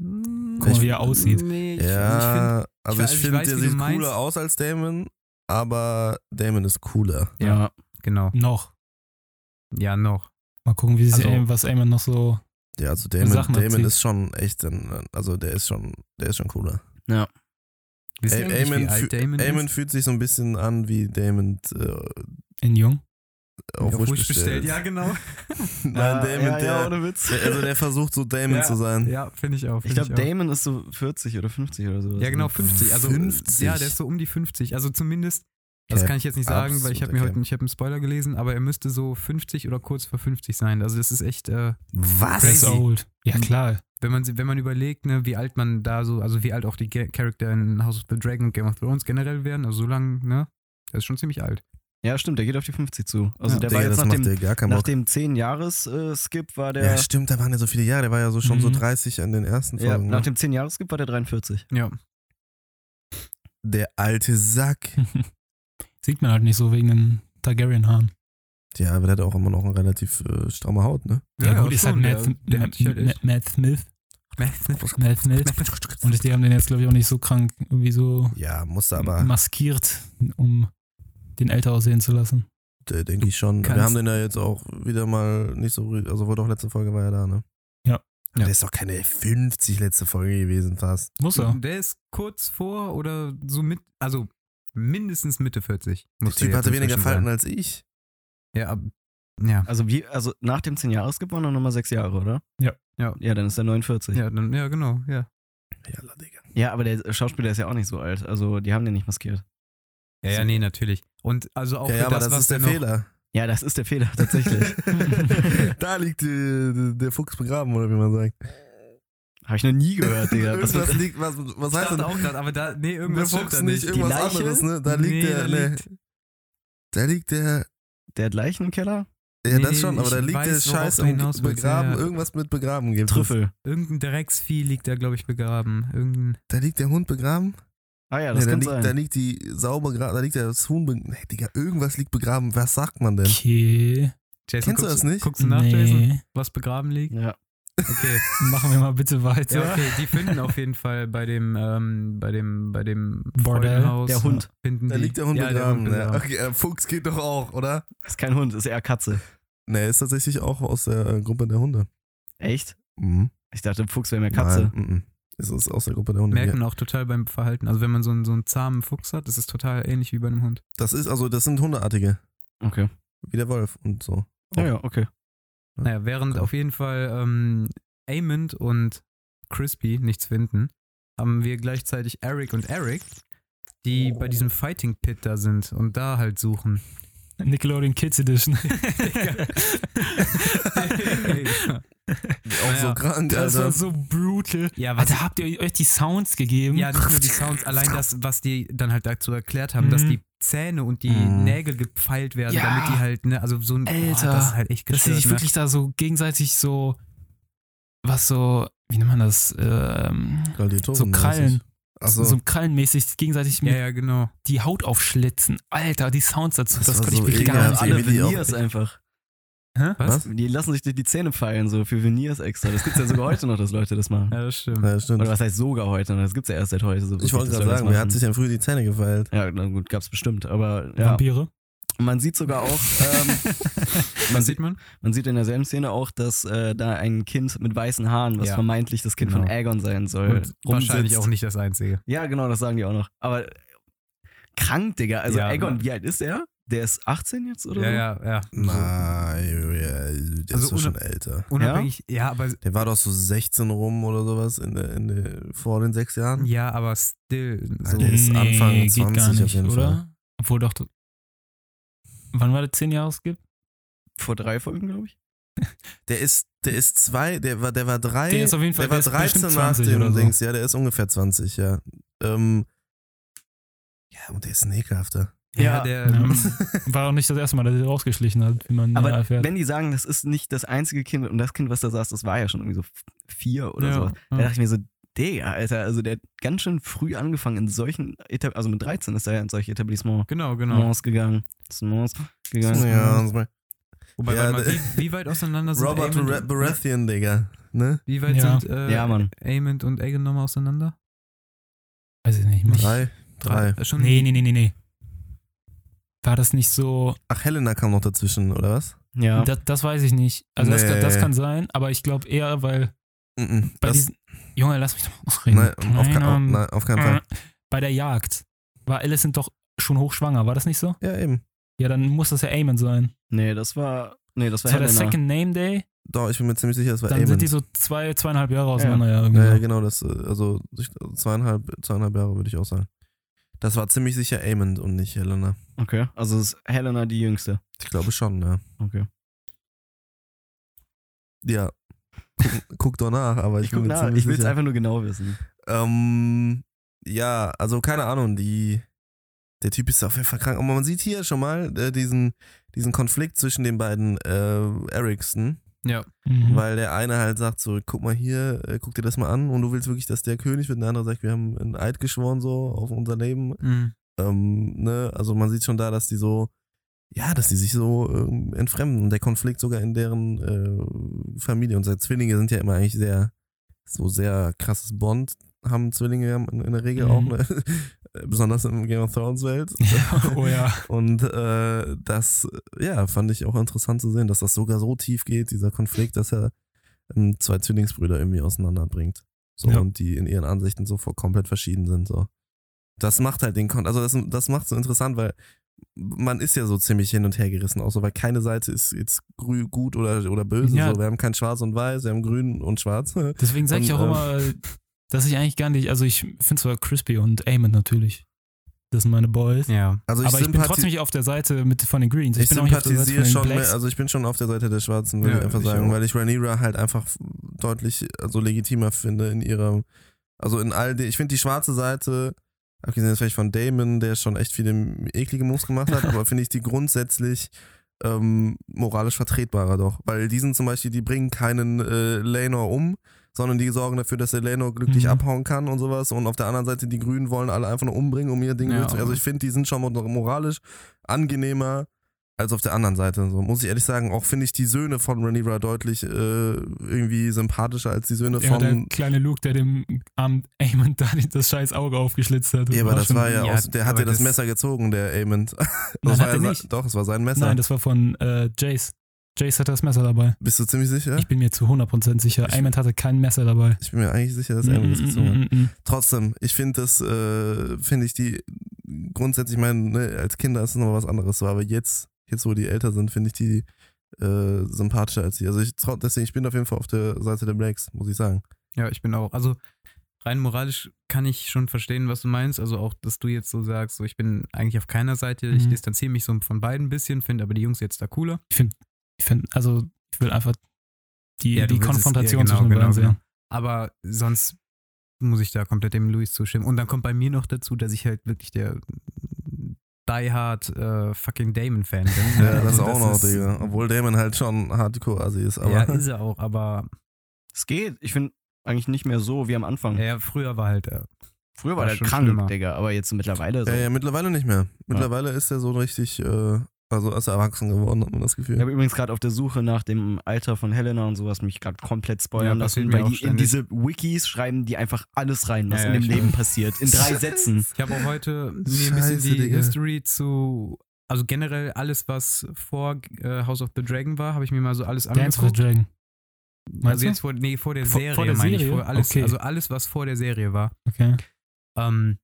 Guck mal, wie er aussieht. Nee, ich, Ja, also ich finde, wie der sieht meinst. cooler aus als Damon, aber Damon ist cooler. Ja. Ja. genau. noch. Ja, noch. Mal gucken, wie sich Also- Am- was Amon noch so. Ja, also Damon, Damon ist schon echt, ein, also der ist schon, der ist schon cooler. Wisst ihr alt Damon Eamon ist? fühlt sich so ein bisschen an wie Damon äh, In Jung. auf Wish bestellt. Ja, genau. Nein, ja, Damon, ja, der, ja, ohne Witz. der, also der versucht so Damon Ja. zu sein. Ja, finde ich auch. Ich find glaube, auch. Damon ist so 40 oder 50 oder so. Ja, genau, 50. Also, 50. Ja, der ist so um die 50. Also zumindest, das kann ich jetzt nicht sagen, weil ich habe mir heute ich hab einen Spoiler gelesen, aber er müsste so 50 oder kurz vor 50 sein. Also das ist echt, äh, Was? Der ist Crazy. old. Ja, klar. wenn man, wenn man überlegt, ne, wie alt man da so, also wie alt auch die Charakter in House of the Dragon und Game of Thrones generell werden, also so lang, ne, der ist schon ziemlich alt. Ja, stimmt, der geht auf die 50 zu. Also Ja. der Digga, war jetzt das nach macht dem, der gar keinen nach Bock. dem 10-Jahres-Skip war der. Ja, stimmt, da waren ja so viele Jahre. Der war ja so schon so Mhm. 30 an den ersten Ja, Folgen. nach ne? dem 10-Jahres-Skip war der 43. Ja. Der alte Sack. Sieht man halt nicht so wegen den Targaryen-Haaren. Ja, aber der hat auch immer noch eine relativ äh, stramme Haut, ne? Ja, gut, ist halt Matt, der, der hat Matt, sich echt- Matt Smith. Matt Smith. Und die haben den jetzt, glaube ich, auch nicht so krank irgendwie so Ja, musste aber, maskiert, um den älter aussehen zu lassen. denke ich schon. Wir haben den ja jetzt auch wieder mal nicht so, also wohl doch letzte Folge war er da, ne? Ja. Ja. Der ist doch keine 50 letzte Folge gewesen fast. Muss er. Der ist kurz vor oder so mit, also mindestens Mitte 40. Der Typ hatte weniger Falten sein. als ich. Ja, ab, ja. Also wie, also nach dem 10-Jahres-Skip waren noch nochmal 6 Jahre, oder? Ja. Ja. Ja, dann ist er 49. Ja. Ja, dann, ja, genau, ja. Ja, Digga. aber der Schauspieler ist ja auch nicht so alt. Also die haben den nicht maskiert. Ja, ja, nee, natürlich. Und also auch Ja, für ja, aber das, das, was ist der noch, Fehler. Ja, das ist der Fehler, tatsächlich. da liegt äh, der Fuchs begraben, oder wie man sagt. Habe ich noch nie gehört, Digga. Was irgendwas liegt, was, was Ich heißt denn? auch gerade, aber da, nee, Der irgendwas stimmt da nicht, nicht. Die irgendwas Leiche? anderes, ne? Da liegt Nee, der, da ne, liegt- da liegt der, der hat Leichen im Keller? ja, Nee, das schon, aber da liegt der weiß, worauf Scheiß du im hinaus begraben, ja, irgendwas mit begraben gibt. Trüffel. Irgendein Drecksvieh liegt da, glaube ich, begraben. Irgendein, Da liegt der Hund begraben? Ah ja, Nee, das da, kann liegt, da sein. liegt die sauber begraben, da liegt der das Huhn begraben. Nee, Digga, irgendwas liegt begraben. Was sagt man denn? Okay. Jason, Kennst du guckst, das nicht? Guckst du nach, Jason, Nee. was begraben liegt? Ja. Okay. Machen wir mal bitte weiter. Ja, okay, die finden auf jeden Fall bei dem, ähm, bei dem, bei dem Bordell. Freudenhaus, Der Hund. Finden Da die, liegt der Hund ja, begraben. Der Hund ja. Okay, äh, Fuchs geht doch auch, oder? Ist kein Hund, ist eher Katze. Nee, ist tatsächlich auch aus der äh, Gruppe der Hunde. Echt? Mhm. Ich dachte, Fuchs wäre mehr Katze. Nein, mhm. Es ist aus der Gruppe der Hunde. Merkt man auch total beim Verhalten. Also wenn man so einen, so einen zahmen Fuchs hat, ist es total ähnlich wie bei einem Hund. Das ist, also, das sind Hundeartige. Okay. Wie der Wolf und so. Ja, ja, okay. Naja, während Okay. auf jeden Fall ähm, Amond und Crispy nichts finden, haben wir gleichzeitig Eric und Eric, die bei diesem Fighting Pit da sind und da halt suchen. Nickelodeon Kids Edition. Auch so krank, Das war so brutal. Ja, was Alter, habt ihr euch die Sounds gegeben? Ja, nicht nur die Sounds, allein das, was die dann halt dazu erklärt haben, dass Mhm. die Zähne und die Mhm. Nägel gefeilt werden, Ja. damit die halt, ne, also so ein, Alter, boah, das ist halt echt Dass sie gestört, sich ne? wirklich da so gegenseitig so, was so, wie nennt man das, ähm, so Krallen, Achso, so krallenmäßig gegenseitig mit Ja, ja, genau. die Haut aufschlitzen. Alter, die Sounds dazu, Das das, konnte so ich wirklich gar nicht. Alle einfach. Hä? Was? Die lassen sich die Zähne feilen, so für Veneers extra. Das gibt's ja sogar heute noch, dass Leute das machen. Ja, das stimmt. Ja, stimmt. Oder was heißt sogar heute? Das gibt's ja erst seit heute. So Ich wollte gerade sagen, das wer hat sich denn früher die Zähne gefeilt? Ja, na gut, gab's bestimmt. Aber ja, Vampire? man sieht sogar auch, ähm, man, Was sieht, man? man sieht in derselben Szene auch, dass äh, da ein Kind mit weißen Haaren, was Ja. vermeintlich das Kind Genau. von Aegon sein soll, Und wahrscheinlich auch nicht das Einzige. Ja, genau, das sagen die auch noch. Aber krank, Digga. Also Ja. Aegon, wie alt ist er? Der ist 18 jetzt oder Ja, so? ja, ja. Nein, ja, der Also ist doch schon älter. Unabhängig, ja, aber Der war doch so 16 rum oder sowas in der, in der, vor den sechs Jahren. ja, aber still. So. Der ist Anfang 20 geht gar auf nicht, jeden oder? Fall. Obwohl doch, wann war der 10 Jahre gibt? Vor drei Folgen, glaube ich. Der ist, der ist zwei, der war, der war drei. Der ist auf jeden Fall- der war der ist 13 bestimmt nach 20 dem oder so. Dings. Ja, der ist ungefähr 20, ja. Ähm, ja, und der ist ein ekelhafter. Ja, Ja. der. Ähm, war auch nicht das erste Mal, dass er rausgeschlichen hat, wie man Aber ja erfährt. wenn die sagen, das ist nicht das einzige Kind und das Kind, was da saß, das war ja schon irgendwie so vier oder Ja, so. ja. Da dachte ich mir so, Digga, Alter, also der hat ganz schön früh angefangen in solchen, Etab also mit 13 ist er ja in solche Etablissements Genau, genau. gegangen. Smons gegangen. Ja, Wobei, Ja, warte mal, wie, wie weit auseinander sind Robert und- Baratheon, Digga. Ne? Wie weit Ja. sind äh, Ja, Mann. Aemond und Aegon nochmal auseinander? Weiß ich nicht. Drei? Drei. Äh, Schon Nee, nee, nee, nee, nee. War das nicht so. Ach, Helena kam noch dazwischen, oder was? Ja. Das, das weiß ich nicht. Also das, Nee. das kann sein, aber ich glaube eher, weil Mhm, bei diesen. Junge, lass mich doch mal ausreden. nein, auf, kein, Keine auf, nein, auf keinen Fall. Bei der Jagd war Alicent doch schon hochschwanger, war das nicht so? Ja, eben. Ja, dann muss das ja Aemon sein. Nee, das war. Nee, das war Das war der. Second Name Day. Doch, ich bin mir ziemlich sicher, das war Dann Aemon. sind die so zwei, zweieinhalb Jahre auseinander, ja. irgendwie Ja, ja, so. genau, das, äh, also ich- zweieinhalb, zweieinhalb Jahre würde ich auch sagen. Das war ziemlich sicher Aemond und nicht Helena. Okay, also ist Helena die jüngste. Ich glaube schon, ja. Okay. Ja. Guck, guck doch nach, aber ich, Ich bin guck nach, ziemlich ich will es einfach nur genau wissen. Ähm, ja, also keine Ahnung, die, der Typ ist auf jeden Fall krank. Aber man sieht hier schon mal äh, diesen, diesen Konflikt zwischen den beiden äh, Ericsson, Ja. Mhm. weil der eine halt sagt so, guck mal hier, äh, guck dir das mal an und du willst wirklich, dass der König wird und der andere sagt, wir haben einen Eid geschworen so auf unser Leben. Mhm. Ähm, ne? Also man sieht schon da, dass die so, ja, dass die sich so ähm, entfremden und der Konflikt sogar in deren äh, Familie und seine Zwillinge sind ja immer eigentlich sehr, so sehr krasses Bond, haben Zwillinge in der Regel Mhm. auch, ne? Besonders in Game of Thrones Welt. Oh ja. Und äh, das, ja, fand ich auch interessant zu sehen, dass das sogar so tief geht, dieser Konflikt, dass er ähm, zwei Zwillingsbrüder irgendwie auseinanderbringt. So, Ja. und die in ihren Ansichten so komplett verschieden sind. So. Das macht halt den Kon also das, das macht so interessant, weil man ist ja so ziemlich hin und her gerissen, auch so, weil keine Seite ist jetzt grü gut oder, oder böse. Ja. So. Wir haben kein Schwarz und Weiß, wir haben Grün und Schwarz. Deswegen sage ich auch immer, dass ich eigentlich gar nicht, also ich finde zwar Crispy und Aemon natürlich. Das sind meine Boys. Ja. Also aber ich bin trotzdem nicht auf der Seite mit, von den Greens. Ich bin auch nicht auf der Seite sympathisiere schon, Blacks. also ich bin schon auf der Seite der Schwarzen, würde Ja, ich einfach ich sagen, auch. weil ich Rhaenyra halt einfach deutlich also legitimer finde in ihrer, also in all die, ich finde die schwarze Seite, abgesehen jetzt vielleicht von Damon, der schon echt viele eklige Moves gemacht hat, aber finde ich die grundsätzlich ähm, moralisch vertretbarer doch, weil die sind zum Beispiel, die bringen keinen äh, Laenor um, sondern die sorgen dafür, dass Eleno glücklich Mhm. abhauen kann und sowas. Und auf der anderen Seite, die Grünen wollen alle einfach nur umbringen, um ihr Ding Ja. durchzu- Also ich finde, die sind schon moralisch angenehmer als auf der anderen Seite. So muss ich ehrlich sagen, auch finde ich die Söhne von Rhaenyra deutlich äh, irgendwie sympathischer als die Söhne Ja, der von. kleine Luke, der dem armen Eamon da das scheiß Auge aufgeschlitzt hat. Ja, aber das war ja, aus, der hat ja das das- Messer gezogen, der Aemond. Das Nein, war hat er ja nicht. Doch, es war sein Messer. Nein, das war von äh, Jace. Jace hatte das Messer dabei. Bist du ziemlich sicher? Ich bin mir zu 100% sicher. Ich- Aemon hatte kein Messer dabei. Ich bin mir eigentlich sicher, dass Aemond das gezogen hat. mm, mm, mm. Trotzdem, ich finde das, äh, finde ich die grundsätzlich, ich meine, ne, als Kinder ist es noch was anderes so, aber jetzt, jetzt wo die älter sind, finde ich die äh, sympathischer als sie. Also ich trau- deswegen, ich bin auf jeden Fall auf der Seite der Blacks, muss ich sagen. Ja, ich bin auch. Also rein moralisch kann ich schon verstehen, was du meinst. Also auch, dass du jetzt so sagst, so ich bin eigentlich auf keiner Seite. Ich Mhm. distanziere mich so von beiden ein bisschen, finde aber die Jungs jetzt da cooler. Ich finde, ich find, also ich will einfach die, Ja, die es- Konfrontation ja, genau, zwischen den beiden genau, sehen. Aber sonst muss ich da komplett dem Luis zustimmen. Und dann kommt bei mir noch dazu, dass ich halt wirklich der Die Hard äh, fucking Damon-Fan bin. Ja, das Also auch noch, ist- Digga. Obwohl Damon halt schon Hardcore-Assi ist, aber ja, ist er auch, aber Es geht. Ich finde eigentlich nicht mehr so wie am Anfang. ja, früher war halt. Äh, Früher war war der schon krank, schlimmer. Digga, aber jetzt mittlerweile so. ja, ja, mittlerweile nicht mehr. Mittlerweile ist er so richtig, äh, also ist er erwachsen geworden, hat man das Gefühl. Ich habe übrigens gerade auf der Suche nach dem Alter von Helena und sowas mich gerade komplett Ja, spoilern passiert lassen, weil die in diese Wikis schreiben die einfach alles rein, was Ja, in ja, dem ich Leben weiß. passiert. In drei Sätzen. Ich habe auch heute mir ein bisschen die Digga. History zu, also generell alles, was vor äh, House of the Dragon war, habe ich mir mal so alles Dance angeguckt. the Dragon. Also jetzt vor, nee, vor der Vor- Serie, vor der meine ich. Serie? Vor alles, Okay. Also alles, was vor der Serie war. Okay. Ähm,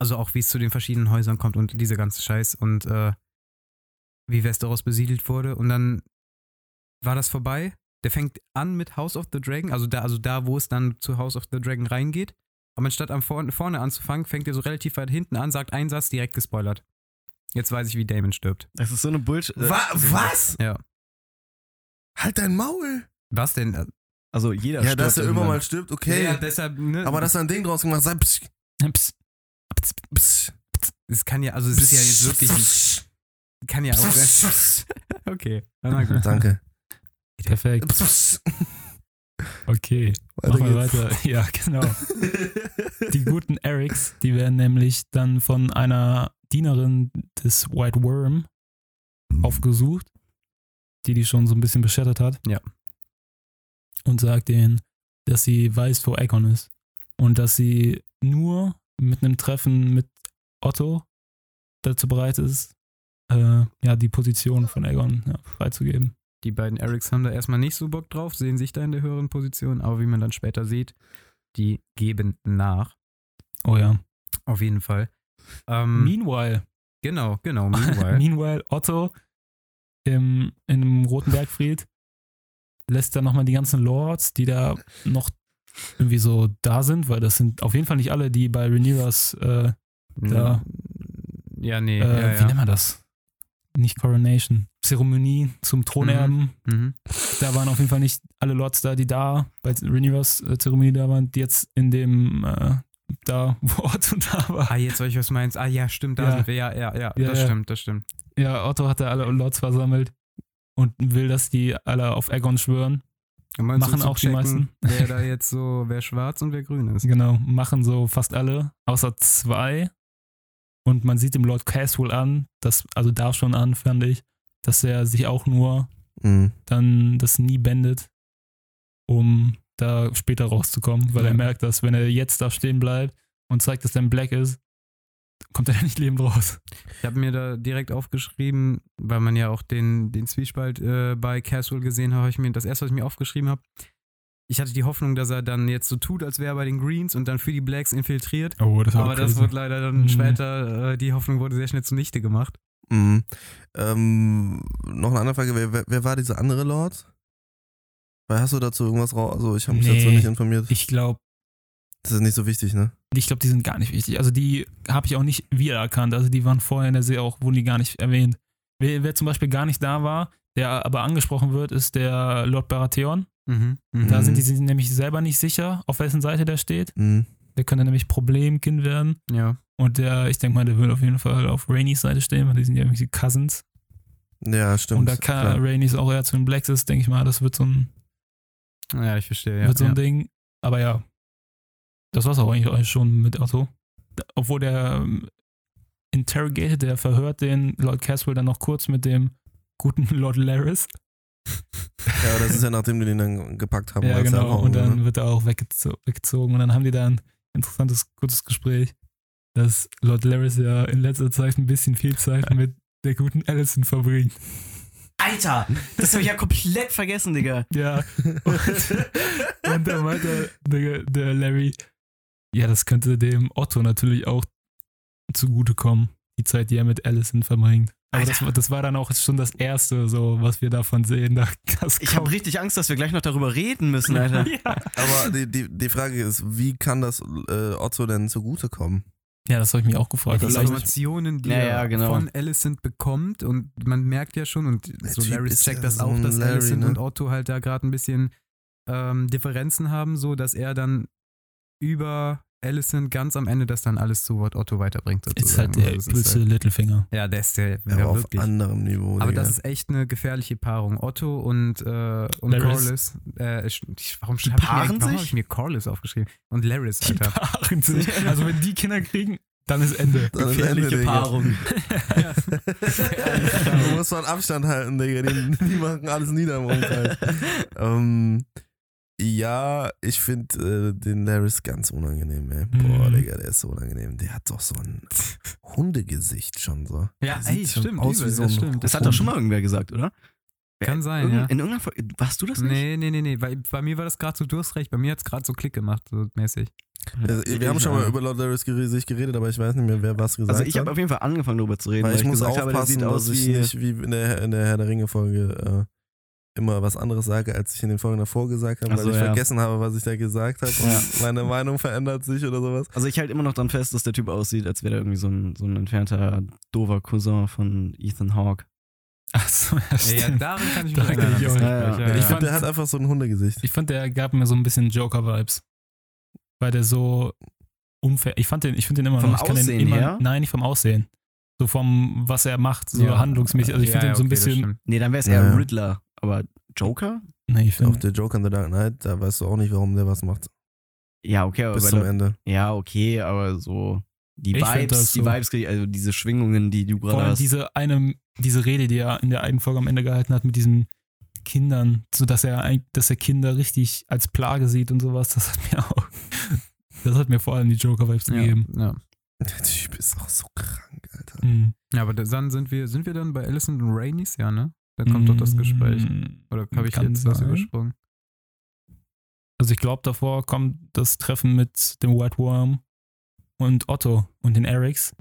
also auch wie es zu den verschiedenen Häusern kommt und dieser ganze Scheiß und äh, wie Westeros besiedelt wurde. Und dann war das vorbei. Der fängt an mit House of the Dragon, also da, also da, wo es dann zu House of the Dragon reingeht. Aber anstatt am vorne, vorne anzufangen, fängt er so relativ weit hinten an, sagt einen Satz, direkt gespoilert. Jetzt weiß ich, wie Damon stirbt. Das ist so eine Bullshit. äh, Wa was? Ja. Halt dein Maul! Was denn? Also jeder Ja, dass er stirbt irgendwann mal stirbt, okay. Ja, deshalb, ne, aber dass er ein Ding draus gemacht hat, psch, Psst. Es kann ja, also es ist ja jetzt wirklich, kann ja auch. okay, na gut. Danke. Perfekt. Okay. Weiter Machen wir weiter. Ja, genau. Die guten Erics, die werden nämlich dann von einer Dienerin des White Worm aufgesucht, die die schon so ein bisschen beschattet hat. Ja. Und sagt denen, dass sie weiß, wo Egon ist. Und dass sie nur mit einem Treffen mit Otto dazu bereit ist, äh, ja, die Position von Egon ja, freizugeben. Die beiden Erics haben da erstmal nicht so Bock drauf, sehen sich da in der höheren Position, aber wie man dann später sieht, die geben nach. Oh ja. Auf jeden Fall. Ähm, Meanwhile, genau, genau, meanwhile. Meanwhile, Otto im, in dem Roten Bergfried lässt dann nochmal die ganzen Lords, die da noch irgendwie so da sind, weil das sind auf jeden Fall nicht alle, die bei Rhaenyras, äh, da- Ja, nee, äh, ja, wie ja. nennt man das? Nicht Coronation, Zeremonie zum Thronerben. Mhm. Da waren auf jeden Fall nicht alle Lords da, die da bei Rhaenyras äh, Zeremonie da waren, die jetzt in dem, äh, da, wo Otto da war. Ah, jetzt weiß ich, was du meinst. Ah, ja, stimmt, da Ja. sind wir. Ja, ja, ja, Ja, das stimmt, das stimmt. Ja, Otto hat da alle Lords versammelt und will, dass die alle auf Aegon schwören. Machen auch die checken, meisten. Wer da jetzt so, wer schwarz und wer grün ist. Genau, machen so fast alle, außer zwei. Und man sieht dem Lord Caswell an, das, also da schon an, fand ich, dass er sich auch nur Mhm. dann das nie bändet, um da später rauszukommen, weil Ja. er merkt, dass wenn er jetzt da stehen bleibt und zeigt, dass er ein Black ist, kommt er nicht lebend raus. Ich habe mir da direkt aufgeschrieben, weil man ja auch den, den Zwiespalt äh, bei Caswell gesehen hat, habe ich mir das erste, was ich mir aufgeschrieben habe. Ich hatte die Hoffnung, dass er dann jetzt so tut, als wäre er bei den Greens und dann für die Blacks infiltriert. Oh, das Aber das wurde leider dann Mhm. später, äh, die Hoffnung wurde sehr schnell zunichte gemacht. Mhm. Ähm, noch eine andere Frage, wer, wer, wer war dieser andere Lord? Weil hast du dazu irgendwas raus? Also ich habe mich Nee. dazu nicht informiert. Ich glaube, Das ist nicht so wichtig, ne? ich glaube, die sind gar nicht wichtig. Also die habe ich auch nicht wiedererkannt. Also die waren vorher in der Serie auch, wurden die gar nicht erwähnt. Wer, wer zum Beispiel gar nicht da war, der aber angesprochen wird, ist der Lord Baratheon. Mhm. Mhm. Da sind die sich nämlich selber nicht sicher, auf wessen Seite der steht. Mhm. Der könnte nämlich Problemkind werden. Ja. Und der, ich denke mal, der wird auf jeden Fall auf Rainys Seite stehen, weil die sind ja irgendwie Cousins. Ja, stimmt. und da kann klar. Rainys auch eher zu den Blacks ist, denke ich mal, das wird so ein Ja, ich verstehe, ja. wird so ein ja. Ding. Aber ja, das war's auch eigentlich schon mit Otto. Obwohl der ähm, Interrogated, der verhört den Lord Caswell dann noch kurz mit dem guten Lord Laris. Ja, das ist ja nachdem die den dann gepackt haben. Ja, als genau. Erfahrung, Und dann ne? wird er auch weggezo weggezogen. Und dann haben die da ein interessantes, kurzes Gespräch, dass Lord Laris ja in letzter Zeit ein bisschen viel Zeit mit der guten Allison verbringt. Alter, das habe ich ja komplett vergessen, Digga. Ja. Und, und da meinte der, der Larry, ja, das könnte dem Otto natürlich auch zugutekommen, die Zeit, die er mit Allison verbringt. Aber das, war- das war dann auch schon das Erste, so, was wir davon sehen. Ich habe richtig Angst, dass wir gleich noch darüber reden müssen, Alter. ja. Aber die, die, die Frage ist, wie kann das äh, Otto denn zugutekommen? ja, das habe ich mich auch gefragt. Die Informationen, die Ja, er ja, genau. von Alicent bekommt und man merkt ja schon und Der so Typ Larry checkt ja das so auch, dass Larry, Alicent ne? und Otto halt da gerade ein bisschen ähm, Differenzen haben, so dass er dann über Alicent ganz am Ende das dann alles zu Wort Otto weiterbringt. ist Sozusagen. halt der Also ist übelste halt, Littlefinger. ja, der ist der, Aber ja, auf wirklich. anderem Niveau. Aber Digga. das ist echt eine gefährliche Paarung. Otto und, äh, und. Corliss. Äh, warum Die hab ich mir, paaren warum hab sich? ich mir Corliss aufgeschrieben? Und Laris, Die Alter. paaren sich. Also wenn die Kinder kriegen, dann ist Ende. Dann ist Gefährliche Ende, Digga. Paarung. du musst mal Abstand halten, Digga. Die, die machen alles nieder im Umkreis. ähm, ja, ich finde äh, den Laris ganz unangenehm, ey. Boah, Mhm. Digga, der ist so unangenehm. Der hat doch so ein Hundegesicht schon so. Ja, Der ey, stimmt, aus wie so das stimmt. Das hat doch schon mal irgendwer gesagt, oder? Kann sein, Irgend- ja. In irgendeiner Folge. Warst du das nicht? Nee, nee, nee, nee. Bei, bei mir war das gerade so, du hast recht, bei mir hat es gerade so Klick gemacht, so mäßig. Also, wir haben schon mal über Lord Laris geredet, aber ich weiß nicht mehr, wer was gesagt Also ich hat. habe auf jeden Fall angefangen darüber zu reden, Weil ich, muss gesagt habe, aufpassen, sieht aus dass ich wie nicht wie in der, in der Herr der Ringe-Folge äh, immer was anderes sage, als ich in den Folgen davor gesagt habe, Ach weil ich ja. vergessen habe, was ich da gesagt habe Ja. und meine Meinung verändert sich oder sowas. Also ich halte immer noch dran fest, dass der Typ aussieht, als wäre er irgendwie so ein, so ein entfernter, dover Cousin von Ethan Hawke. Achso, ja, Ja, stimmt. daran kann ich Da mich kann ich erinnern. auch- Ja, ja. Ja, ich ja. finde, der hat einfach so ein Hundegesicht. Ich fand, der gab mir so ein bisschen Joker-Vibes. Weil der so unfair. Ich fand den, ich finde den immer Vom noch. Ich kann den Aussehen immer, her? Nein, nicht vom Aussehen. So vom, was er macht, so Ja. handlungsmäßig. Also ich finde Ja, den so ein okay, bisschen. Nee, dann wäre es Ja, eher ja. Riddler. Aber Joker? Nee, ich Auch finde. der Joker in The Dark Knight, da weißt du auch nicht, warum der was macht. Ja, okay, aber Bis zum Ende. Ja, okay, aber so die Ich Vibes, die so- Vibes, also diese Schwingungen, die du Vor gerade allem hast. diese eine, diese Rede, die er in der einen Folge am Ende gehalten hat mit diesen Kindern, so dass er eigentlich, dass er Kinder richtig als Plage sieht und sowas, das hat mir auch, das hat mir vor allem die Joker-Vibes gegeben. Ja, ja. Der Typ ist auch so krank, Alter. Mhm. ja, aber dann sind wir, sind wir dann bei Alicent und Rainey's, ja, ne? Da kommt doch das Gespräch. Mhm. Oder habe ich jetzt was übersprungen? Also ich glaube, davor kommt das Treffen mit dem White Worm und Otto und den Erics.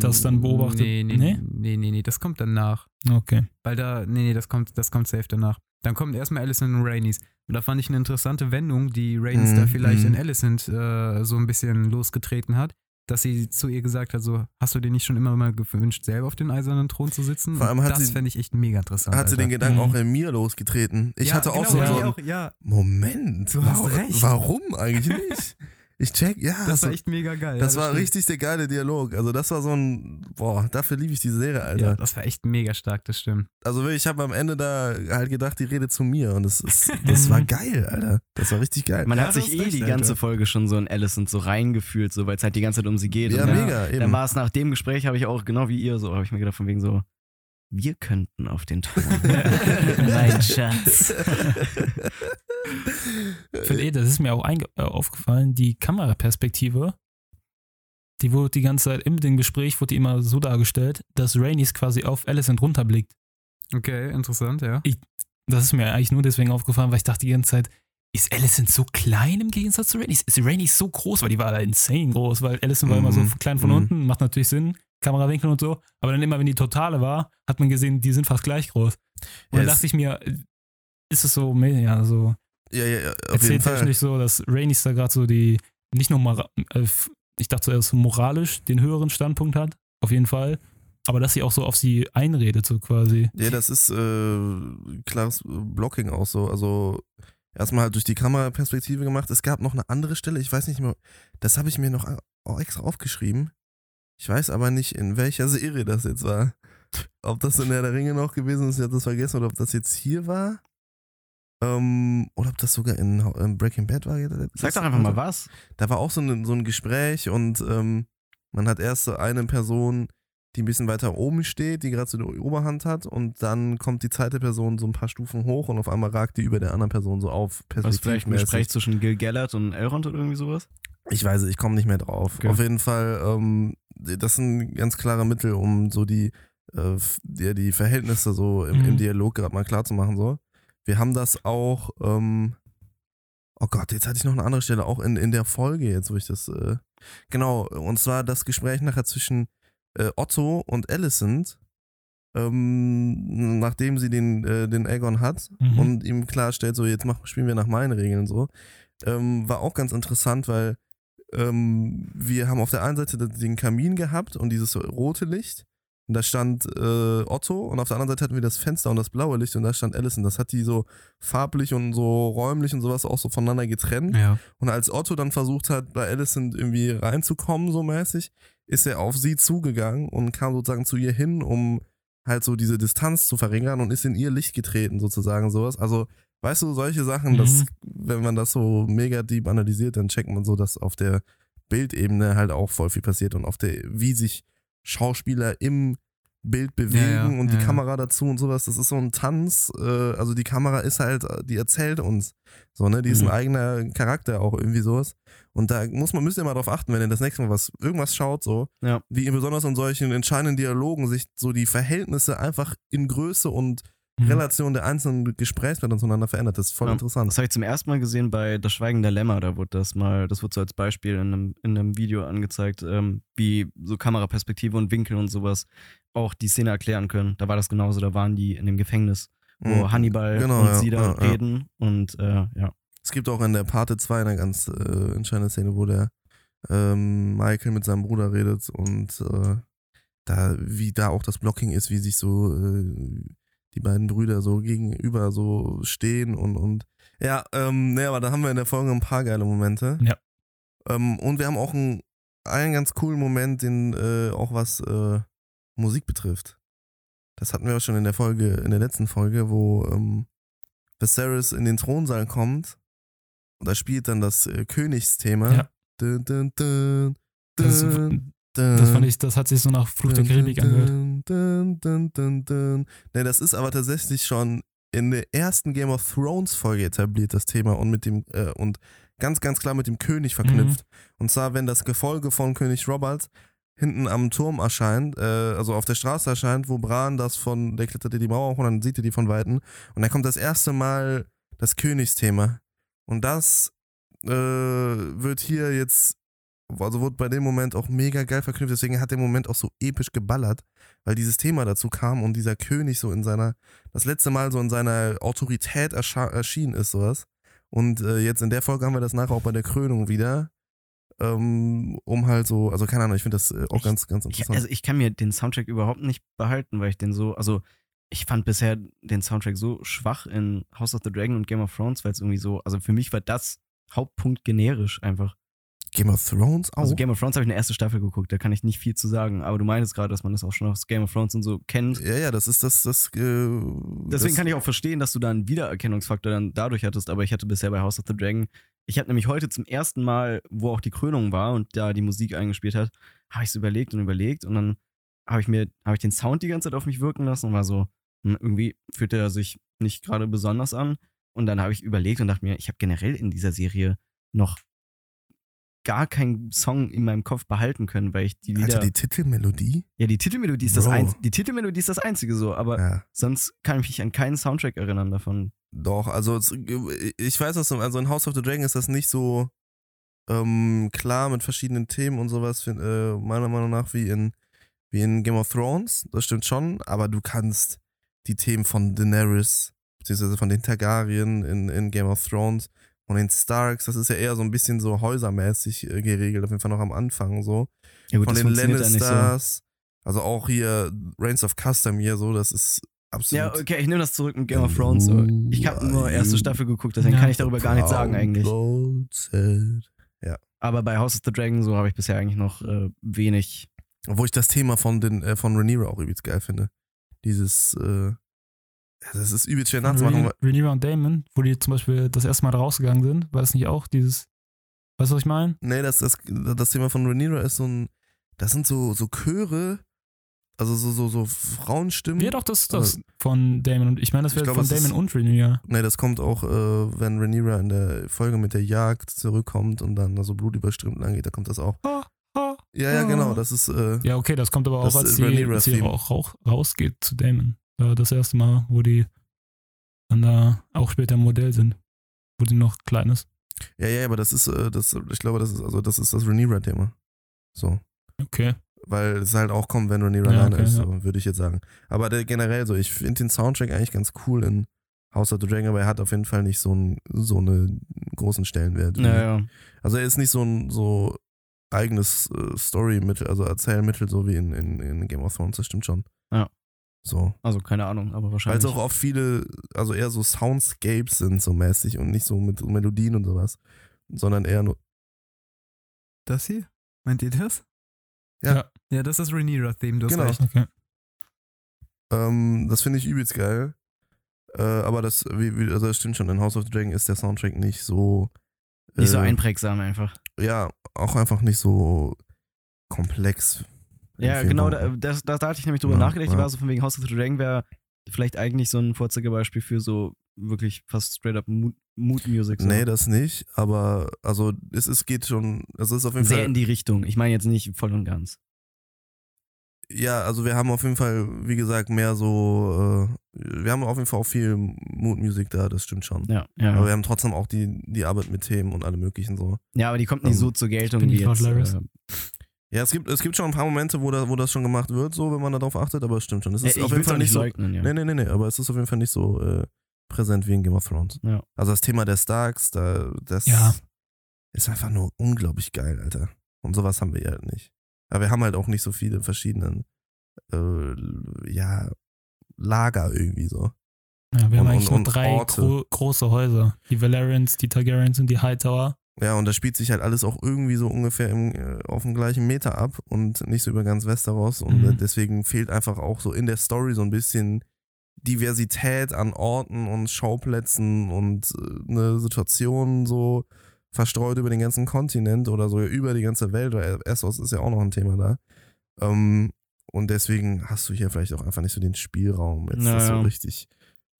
Das dann beobachtet- Nee, nee, Nee? nee, nee, nee, das kommt danach. Okay. Weil da, nee, nee, das kommt, das kommt safe danach. Dann kommt erstmal Alicent und Rainey's. Und da fand ich eine interessante Wendung, die Rainey's Mhm, da vielleicht mhm. in Alicent äh, so ein bisschen losgetreten hat, dass sie zu ihr gesagt hat, so, hast du dir nicht schon immer mal gewünscht, selber auf den eisernen Thron zu sitzen? Vor allem hat das fände ich echt mega interessant. Hat sie den Alter. Gedanken Mhm. auch in mir losgetreten. Ich Ja, hatte auch genau, so, ja, so einen auch, ja. Moment. Du hast recht. Warum eigentlich nicht? Ich check, ja. Das so- war echt mega geil. das ja, war stimmt. richtig der geile Dialog. Also das war so ein, boah, dafür liebe ich diese Serie, Alter. Ja, das war echt mega stark, das stimmt. Also wirklich, ich habe am Ende da halt gedacht, die redet zu mir und das, ist, das war geil, Alter. Das war richtig geil. Man Ja, hat sich eh die Alter. ganze Folge schon so in Alicent so reingefühlt, so, weil es halt die ganze Zeit um sie geht. ja, und mega, eben. dann war es nach dem Gespräch, habe ich auch, genau wie ihr, so, habe ich mir gedacht, von wegen so, wir könnten auf den Thron. mein Schatz. Ich finde eh, das ist mir auch äh, aufgefallen, die Kameraperspektive, die wurde die ganze Zeit in dem Gespräch, wurde die immer so dargestellt, dass Rainey's quasi auf Alicent runterblickt. Okay, interessant, ja. Das ist mir eigentlich nur deswegen aufgefallen, weil ich dachte die ganze Zeit, ist Alicent so klein im Gegensatz zu Rainey? Ist Rainey so groß? Weil die war da insane groß, weil Alicent war immer so Mhm. klein von Mhm. unten, macht natürlich Sinn, Kamerawinkel und so. Aber dann immer, wenn die totale war, hat man gesehen, die sind fast gleich groß. Und Ja, dann dachte ich mir, äh, ist es so, ja, so ja, ja, ja, auf jeden Fall. erzähltechnisch so, dass Rainey's da gerade so die, nicht nur, äh, ich dachte zuerst moralisch den höheren Standpunkt hat, auf jeden Fall. Aber dass sie auch so auf sie einredet, so quasi. Ja, das ist äh, klares Blocking auch so. Also erstmal halt durch die Kameraperspektive gemacht. Es gab noch eine andere Stelle, ich weiß nicht mehr, das habe ich mir noch auch extra aufgeschrieben. Ich weiß aber nicht, in welcher Serie das jetzt war. Ob das in Herr der Ringe noch gewesen ist, ich habe das vergessen, oder ob das jetzt hier war. Ähm, oder ob das sogar in, in Breaking Bad war. Sag doch einfach mal was. Da war auch so ein, so ein Gespräch und ähm, man hat erst so eine Person, die ein bisschen weiter oben steht, die gerade so die Oberhand hat und dann kommt die zweite Person so ein paar Stufen hoch und auf einmal ragt die über der anderen Person so auf. Was vielleicht ein. Gespräch zwischen Gil Gellert und Elrond oder irgendwie sowas? Ich weiß, es, ich komme nicht mehr drauf. Okay. Auf jeden Fall, ähm, das sind ganz klare Mittel, um so die, äh, die, die Verhältnisse so im, im Mhm. Dialog gerade mal klar zu machen. So. Wir haben das auch, ähm, oh Gott, jetzt hatte ich noch eine andere Stelle, auch in, in der Folge jetzt, wo ich das, äh, genau, und zwar das Gespräch nachher zwischen äh, Otto und Alicent, ähm, nachdem sie den, äh, den Aegon hat Mhm. und ihm klarstellt, so jetzt mach, spielen wir nach meinen Regeln so, ähm, war auch ganz interessant, weil ähm, wir haben auf der einen Seite den Kamin gehabt und dieses rote Licht. Und da stand äh, Otto und auf der anderen Seite hatten wir das Fenster und das blaue Licht und da stand Allison. Das hat die so farblich und so räumlich und sowas auch so voneinander getrennt. Ja. Und als Otto dann versucht hat, bei Allison irgendwie reinzukommen, so mäßig, ist er auf sie zugegangen und kam sozusagen zu ihr hin, um halt so diese Distanz zu verringern und ist in ihr Licht getreten, sozusagen sowas. Also, weißt du, solche Sachen, Mhm. dass, wenn man das so mega deep analysiert, dann checkt man so, dass auf der Bildebene halt auch voll viel passiert und auf der, wie sich Schauspieler im Bild bewegen Ja, ja, und die ja, ja. Kamera dazu und sowas, das ist so ein Tanz. Äh, also die Kamera ist halt, die erzählt uns. So, ne? Die ist Mhm. ein eigener Charakter auch irgendwie sowas. Und da muss man, müsst ihr mal drauf achten, wenn ihr das nächste Mal was, irgendwas schaut, so, wie ihr besonders in solchen entscheidenden Dialogen sich so die Verhältnisse einfach in Größe und Mhm. Relation der einzelnen Gesprächspartner zueinander verändert. Das ist voll Ja. interessant. Das habe ich zum ersten Mal gesehen bei Das Schweigen der Lämmer. Da wurde das mal, das wurde so als Beispiel in einem, in einem Video angezeigt, ähm, wie so Kameraperspektive und Winkel und sowas auch die Szene erklären können. Da war das genauso, da waren die in dem Gefängnis, wo Mhm. Hannibal Genau, und ja, sie da ja, reden und äh, ja. Es gibt auch in der Parte 2 eine ganz äh, entscheidende Szene, wo der ähm, Michael mit seinem Bruder redet und äh, da, wie da auch das Blocking ist, wie sich so äh, die beiden Brüder so gegenüber so stehen und, und ja, ähm, ne, aber da haben wir in der Folge ein paar geile Momente. Ja. Ähm, und wir haben auch einen, einen ganz coolen Moment, den äh, auch was äh, Musik betrifft. Das hatten wir auch schon in der Folge, in der letzten Folge, wo ähm, Viserys in den Thronsaal kommt und da spielt dann das äh, Königsthema. Ja. Dun, dun, dun, Das, das fand ich, das hat sich so nach Fluch der Karibik angehört. Ne, das ist aber tatsächlich schon in der ersten Game of Thrones Folge etabliert, das Thema und mit dem, äh, und ganz, ganz klar mit dem König verknüpft. Und zwar, wenn das Gefolge von König Robert hinten am Turm erscheint, äh, also auf der Straße erscheint, wo Bran das von, der klettert die Mauer hoch und dann sieht er die von Weitem. Und dann kommt das erste Mal das Königsthema. Und das äh, wird hier jetzt, also wurde bei dem Moment auch mega geil verknüpft, deswegen hat der Moment auch so episch geballert, weil dieses Thema dazu kam und dieser König so in seiner, das letzte Mal so in seiner Autorität erschienen ist, sowas. Und äh, jetzt in der Folge haben wir das nachher auch bei der Krönung wieder. Ähm, um halt so, also keine Ahnung, ich finde das äh, auch Ich- ganz, ganz Ich, interessant. also ich kann mir den Soundtrack überhaupt nicht behalten, weil ich den so, also ich fand bisher den Soundtrack so schwach in House of the Dragon und Game of Thrones, weil es irgendwie so, also für mich war das Hauptpunkt generisch einfach. Game of Thrones auch. Also Game of Thrones habe ich eine erste Staffel geguckt, da kann ich nicht viel zu sagen, aber du meinst gerade, dass man das auch schon aus Game of Thrones und so kennt. ja, ja, das ist das, das, äh, Deswegen das, kann ich auch verstehen, dass du da einen Wiedererkennungsfaktor dann dadurch hattest, aber ich hatte bisher bei House of the Dragon, ich habe nämlich heute zum ersten Mal, wo auch die Krönung war und da die Musik eingespielt hat, habe ich es überlegt und überlegt und dann habe ich mir, habe ich den Sound die ganze Zeit auf mich wirken lassen und war so, hm, irgendwie fühlte er sich nicht gerade besonders an und dann habe ich überlegt und dachte mir, ich habe generell in dieser Serie noch gar keinen Song in meinem Kopf behalten können, weil ich die Lieder, Alter, die Titelmelodie? ja die Titelmelodie ist das einzige, die Titelmelodie ist das einzige so, aber Ja. Sonst kann ich mich an keinen Soundtrack erinnern davon. Doch, also ich weiß, was also in House of the Dragon ist das nicht so ähm, klar mit verschiedenen Themen und sowas, äh, meiner Meinung nach, wie in, wie in Game of Thrones. Das stimmt schon, aber du kannst die Themen von Daenerys, beziehungsweise von den Targaryen in, in Game of Thrones, von den Starks, das ist ja eher so ein bisschen so häusermäßig äh, geregelt, auf jeden Fall noch am Anfang so. Ja gut, von das den ja nicht so. Lannisters, also auch hier Reigns of Custom hier so, das ist absolut. Ja, okay, ich nehme das zurück mit Game of Thrones. So. Ich habe nur erste Staffel geguckt, deswegen kann ich darüber gar nichts sagen eigentlich. Promoted. Aber bei House of the Dragon so habe ich bisher eigentlich noch äh, wenig. Obwohl ich das Thema von, den, äh, von Rhaenyra auch übelst geil finde. Dieses, äh, Ja, das ist übelst schwer nachzumachen. Rhaenyra und Damon, wo die zum Beispiel das erste Mal rausgegangen sind, war das nicht auch dieses, weißt du, was ich meine? Nee, das, das, das Thema von Rhaenyra ist so ein, das sind so, so Chöre, also so, so, so Frauenstimmen. Ja, doch, das ist das von Damon. Und ich meine, das wäre von es ist- Damon und Rhaenyra. Nee, das kommt auch, äh, wenn Rhaenyra in der Folge mit der Jagd zurückkommt und dann da so blutüberströmt lang geht, da kommt das auch. Ja, ja, genau, das ist, äh, Ja, okay, das kommt aber auch, als sie, als sie auch rausgeht zu Damon. Da das erste Mal, wo die dann da auch später im Modell sind. Wo die noch klein ist. ja, ja, aber das ist, äh, das, ich glaube, das ist, also das ist das Rhaenyra-Thema. So. Okay. Weil es halt auch kommt, wenn Rhaenyra Ja, okay, ist, ja. so, würde ich jetzt sagen. Aber der, generell so, ich finde den Soundtrack eigentlich ganz cool in House of the Dragon, aber er hat auf jeden Fall nicht so, einen so einen großen Stellenwert. wie- Naja. Also er ist nicht so ein so eigenes äh, Storymittel, also Erzählmittel, so wie in, in, in Game of Thrones, das stimmt schon. Ja. So. Also keine Ahnung, aber Weil wahrscheinlich. es auch oft viele, also eher so Soundscapes sind so mäßig und nicht so mit Melodien und sowas, sondern eher nur, Das hier? Meint ihr das? Ja. Ja. Ja, das ist das Rhaenyra-Theme, du hast Genau. recht. Okay. ähm, das finde ich übelst geil. Äh, aber das, wie, wie, also das stimmt schon, in House of the Dragon ist der Soundtrack nicht so. nicht so äh, einprägsam einfach. Ja, auch einfach nicht so komplex. Ja, genau, da, das, da, da hatte ich nämlich drüber Ja, nachgedacht. Ich ja. war so von wegen House of the Dragon wäre vielleicht eigentlich so ein Vorzeigebeispiel für so wirklich fast straight up Mood, Mood Music. So. Nee, das nicht, aber also es ist, geht schon, es ist auf jeden Sehr Fall. in die Richtung. Ich meine jetzt nicht voll und ganz. Ja, also wir haben auf jeden Fall, wie gesagt, mehr so, äh, wir haben auf jeden Fall auch viel Mood-Musik da, das stimmt schon. Ja, ja. Aber wir haben trotzdem auch die, die Arbeit mit Themen und alle möglichen so. ja, aber die kommt nicht Ähm, so zur Geltung bin wie ich jetzt. Äh, Ja, es gibt, es gibt schon ein paar Momente, wo, da, wo das schon gemacht wird, so, wenn man darauf achtet, aber es stimmt schon. Es ist ich auf jeden Fall nicht so. leugnen, ja. Nee, nee, nee, nee, aber es ist auf jeden Fall nicht so äh, präsent wie in Game of Thrones. Ja. Also das Thema der Starks, da, das Ja. ist einfach nur unglaublich geil, Alter. Und sowas haben wir ja halt nicht. Aber wir haben halt auch nicht so viele verschiedene, äh, ja, Lager irgendwie so. Ja, wir Und- haben eigentlich und- nur drei gro große Häuser. Die Valerians, die Targaryens und die Hightower. Ja, und da spielt sich halt alles auch irgendwie so ungefähr im, äh, auf dem gleichen Meter ab und nicht so über ganz Westeros. Und Mhm. äh, deswegen fehlt einfach auch so in der Story so ein bisschen Diversität an Orten und Schauplätzen und äh, eine Situation so verstreut über den ganzen Kontinent oder so über die ganze Welt, weil Essos ist ja auch noch ein Thema da. Ähm, und deswegen hast du hier vielleicht auch einfach nicht so den Spielraum, jetzt das so Naja. richtig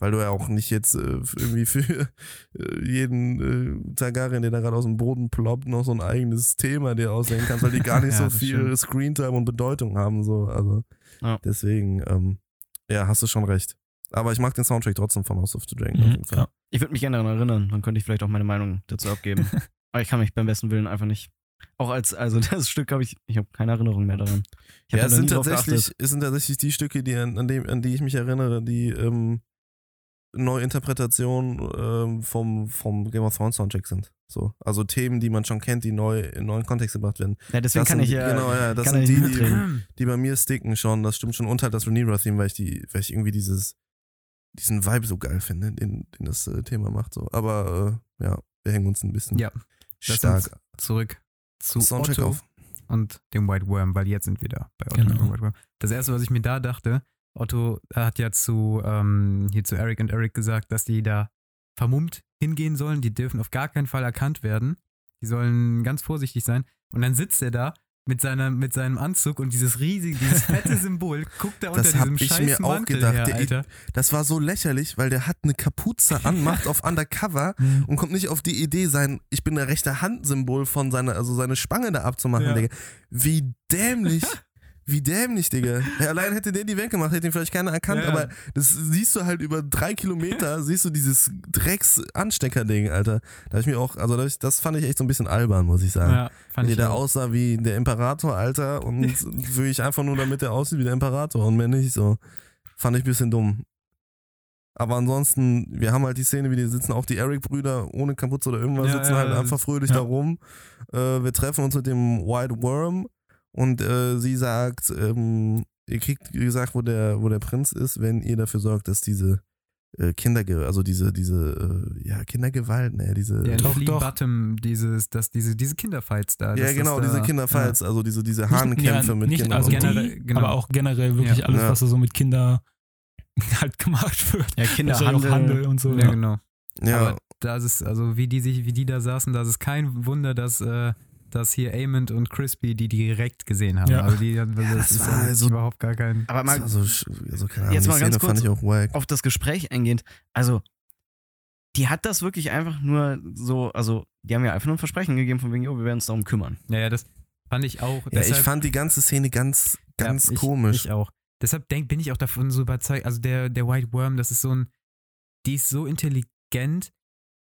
weil du ja auch nicht jetzt äh, irgendwie für äh, jeden äh, Targaryen, der da gerade aus dem Boden ploppt, noch so ein eigenes Thema dir ausdenken kannst, weil die gar nicht Ja, so viel stimmt. Screentime und Bedeutung haben. So. Also Ja. deswegen, ähm, ja, hast du schon recht. Aber ich mag den Soundtrack trotzdem von House of the Dragon. auf Mhm, jeden Fall. ja. Ich würde mich gerne daran erinnern, dann könnte ich vielleicht auch meine Meinung dazu abgeben. aber ich kann mich beim besten Willen einfach nicht. Auch als, also das Stück habe ich, ich habe keine Erinnerung mehr daran. Ich Ja, es sind, tatsächlich, es sind tatsächlich die Stücke, die an, an, dem, an die ich mich erinnere, die ähm, Neuinterpretation ähm, vom, vom Game of Thrones Soundtrack sind. So. Also Themen, die man schon kennt, die neu in neuen Kontext gebracht werden. Ja, deswegen das kann sind, ich ja. Genau, ja, das sind die, die, die bei mir sticken schon. Das stimmt schon. Und halt das Rhaenyra-Theme, weil ich die, weil ich irgendwie dieses, diesen Vibe so geil finde, den, den das äh, Thema macht. So. Aber äh, ja, wir hängen uns ein bisschen Ja, stark Zurück zu Soundtrack Otto auf. und dem White Worm, weil jetzt sind wir da bei Otto Genau. und White Worm. Das erste, was ich mir da dachte, Otto hat ja zu, ähm, hier zu Eric und Eric gesagt, dass die da vermummt hingehen sollen. Die dürfen auf gar keinen Fall erkannt werden. Die sollen ganz vorsichtig sein. Und dann sitzt er da mit, seiner, mit seinem Anzug und dieses riesige, dieses fette Symbol, guckt da unter Das diesem ich scheiß mir auch Mantel gedacht. her, Der- Alter. Das war so lächerlich, weil der hat eine Kapuze an, macht auf Undercover Mhm. und kommt nicht auf die Idee, sein Ich bin der rechte Hand-Symbol von seiner, also seine Spange da abzumachen, Ja. Digga. Wie dämlich. Wie dämlich, Digga. Allein hätte der die weggemacht, hätte ihn vielleicht keiner erkannt, Ja, aber das siehst du halt über drei Kilometer, siehst du dieses Drecks-Anstecker-Ding, Alter. Da hab ich mir auch, also das, das fand ich echt so ein bisschen albern, muss ich sagen. Ja, fand der ich da aussah wie der Imperator, Alter, und für ich einfach nur damit der aussieht wie der Imperator und mehr nicht so. Fand ich ein bisschen dumm. Aber ansonsten, wir haben halt die Szene, wie die sitzen auch die Eric-Brüder ohne Kapuze oder irgendwas, Ja, sitzen ja, halt einfach fröhlich da rum. Äh, wir treffen uns mit dem White Worm und äh, sie sagt, ähm, ihr kriegt gesagt, wo der, wo der Prinz ist, wenn ihr dafür sorgt, dass diese äh, Kinderge also diese, diese, äh, ja, Kindergewalt, ne, diese. Ja, Doch, doch. Bottom, dieses, das, diese, diese Kinderfights da. Ja, dass das genau, da, diese Kinderfights, also diese, diese ja, mit nicht, Kindern. Also. Generell- genau. aber auch generell wirklich Ja. alles, Ja. was da so mit Kinder, halt gemacht wird. Ja, Kinderhandel. Handel und so. Ja, Ja. genau. Ja, Aber da ist es, also wie die sich, wie die da saßen, da ist es kein Wunder, dass, äh, dass hier Amond und Crispy die direkt gesehen haben. Ja. Also die, das, das ist war ja also- überhaupt gar kein. Aber das mal war so, sch- also keine Ahnung, Jetzt mal ganz Szene kurz ich auf das Gespräch eingehend. Also, die hat das wirklich einfach nur so, also, die haben ja einfach nur ein Versprechen gegeben von wegen, jo, wir werden uns darum kümmern. Ja, ja, das fand ich auch. Ja, ich deshalb- fand die ganze Szene ganz, ganz Ja, ich, komisch. Ich auch. Deshalb denk, bin ich auch davon so überzeugt. Also der, der White Worm, das ist so ein, die ist so intelligent.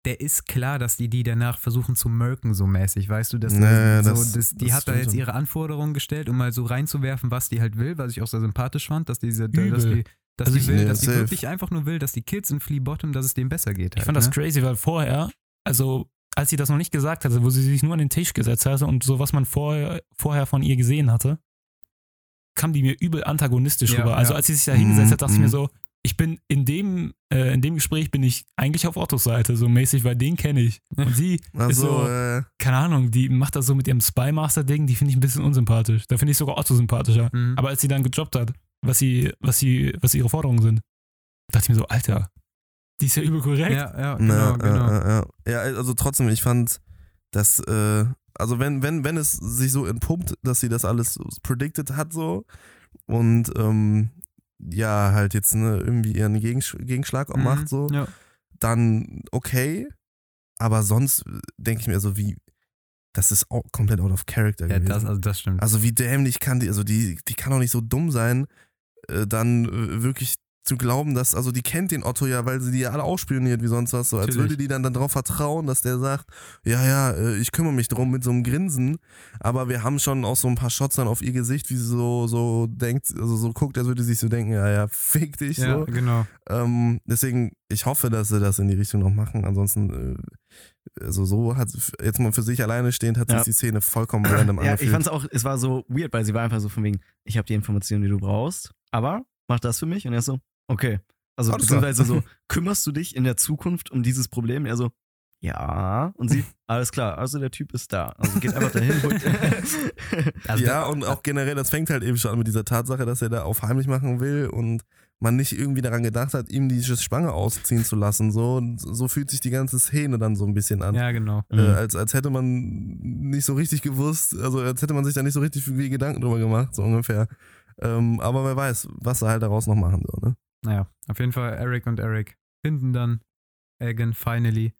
Der ist klar, dass die die danach versuchen zu merken, so mäßig, weißt du? Dass Naja, so, das- das, die das hat da jetzt ihre Anforderungen gestellt, um mal so reinzuwerfen, was die halt will, was ich auch sehr sympathisch fand, dass diese, dass Übel. die, dass Also die ich- will, Nee, dass die wirklich einfach nur will, dass die Kids in Flea Bottom, dass es denen besser geht. Ich Halt, fand das ne? crazy, weil vorher, also als sie das noch nicht gesagt hatte, wo sie sich nur an den Tisch gesetzt hatte und so, was man vorher, vorher von ihr gesehen hatte, kam die mir übel antagonistisch Ja, rüber. Also ja. als sie sich da hingesetzt hat, dachte ich mir Mhm. so, ich bin in dem, äh, in dem Gespräch bin ich eigentlich auf Ottos Seite, so mäßig, weil den kenne ich. Und sie ist Also, so, äh, keine Ahnung, die macht das so mit ihrem Spy-Master-Ding, die finde ich ein bisschen unsympathisch. Da finde ich sogar Otto sympathischer. Mhm. Aber als sie dann gejobbt hat, was sie, was sie, was ihre Forderungen sind, dachte ich mir so, Alter, die ist ja übel korrekt. ja, ja, na, genau, genau. Äh, äh, äh. Ja, also trotzdem, ich fand, dass, äh, also wenn, wenn, wenn es sich so entpuppt, dass sie das alles predicted hat, so, und, ähm, ja, halt jetzt ne, irgendwie ihren Gegensch Gegenschlag auch Mhm, macht, so, Ja. dann okay. Aber sonst denke ich mir so, wie, das ist auch komplett out of character ja, gewesen. das, also das stimmt. Also wie dämlich kann die, also die, die kann doch nicht so dumm sein, äh, dann äh, wirklich zu glauben, dass, also die kennt den Otto ja, weil sie die ja alle ausspioniert wie sonst was, so als Natürlich. würde die dann, dann darauf vertrauen, dass der sagt, ja, ja, äh, ich kümmere mich drum mit so einem Grinsen, aber wir haben schon auch so ein paar Shots dann auf ihr Gesicht, wie sie so, so denkt, also so guckt, als würde sie sich so denken, ja, ja, fick dich, ja, so. genau. Ähm, deswegen, ich hoffe, dass sie das in die Richtung noch machen. Ansonsten, äh, also so hat jetzt mal für sich alleine stehend, hat Ja. sich die Szene vollkommen random Ja, ich angefühlt. fand's auch, es war so weird, weil sie war einfach so von wegen, ich habe die Informationen, die du brauchst, aber mach das für mich. Und er ist so, okay. Also Alles klar. beziehungsweise so, kümmerst du dich in der Zukunft um dieses Problem? Er so, ja. Und sie, alles klar, also der Typ ist da. Also geht einfach dahin. Also ja, und auch generell, das fängt halt eben schon an mit dieser Tatsache, dass er da auf heimlich machen will und man nicht irgendwie daran gedacht hat, ihm die Spange ausziehen zu lassen. So, so fühlt sich die ganze Szene dann so ein bisschen an. ja, genau. Äh, als, als hätte man nicht so richtig gewusst, also als hätte man sich da nicht so richtig viel Gedanken drüber gemacht, so ungefähr. Ähm, aber wer weiß, was sie halt daraus noch machen. So, ne? Naja, auf jeden Fall Eric und Eric finden dann Egan finally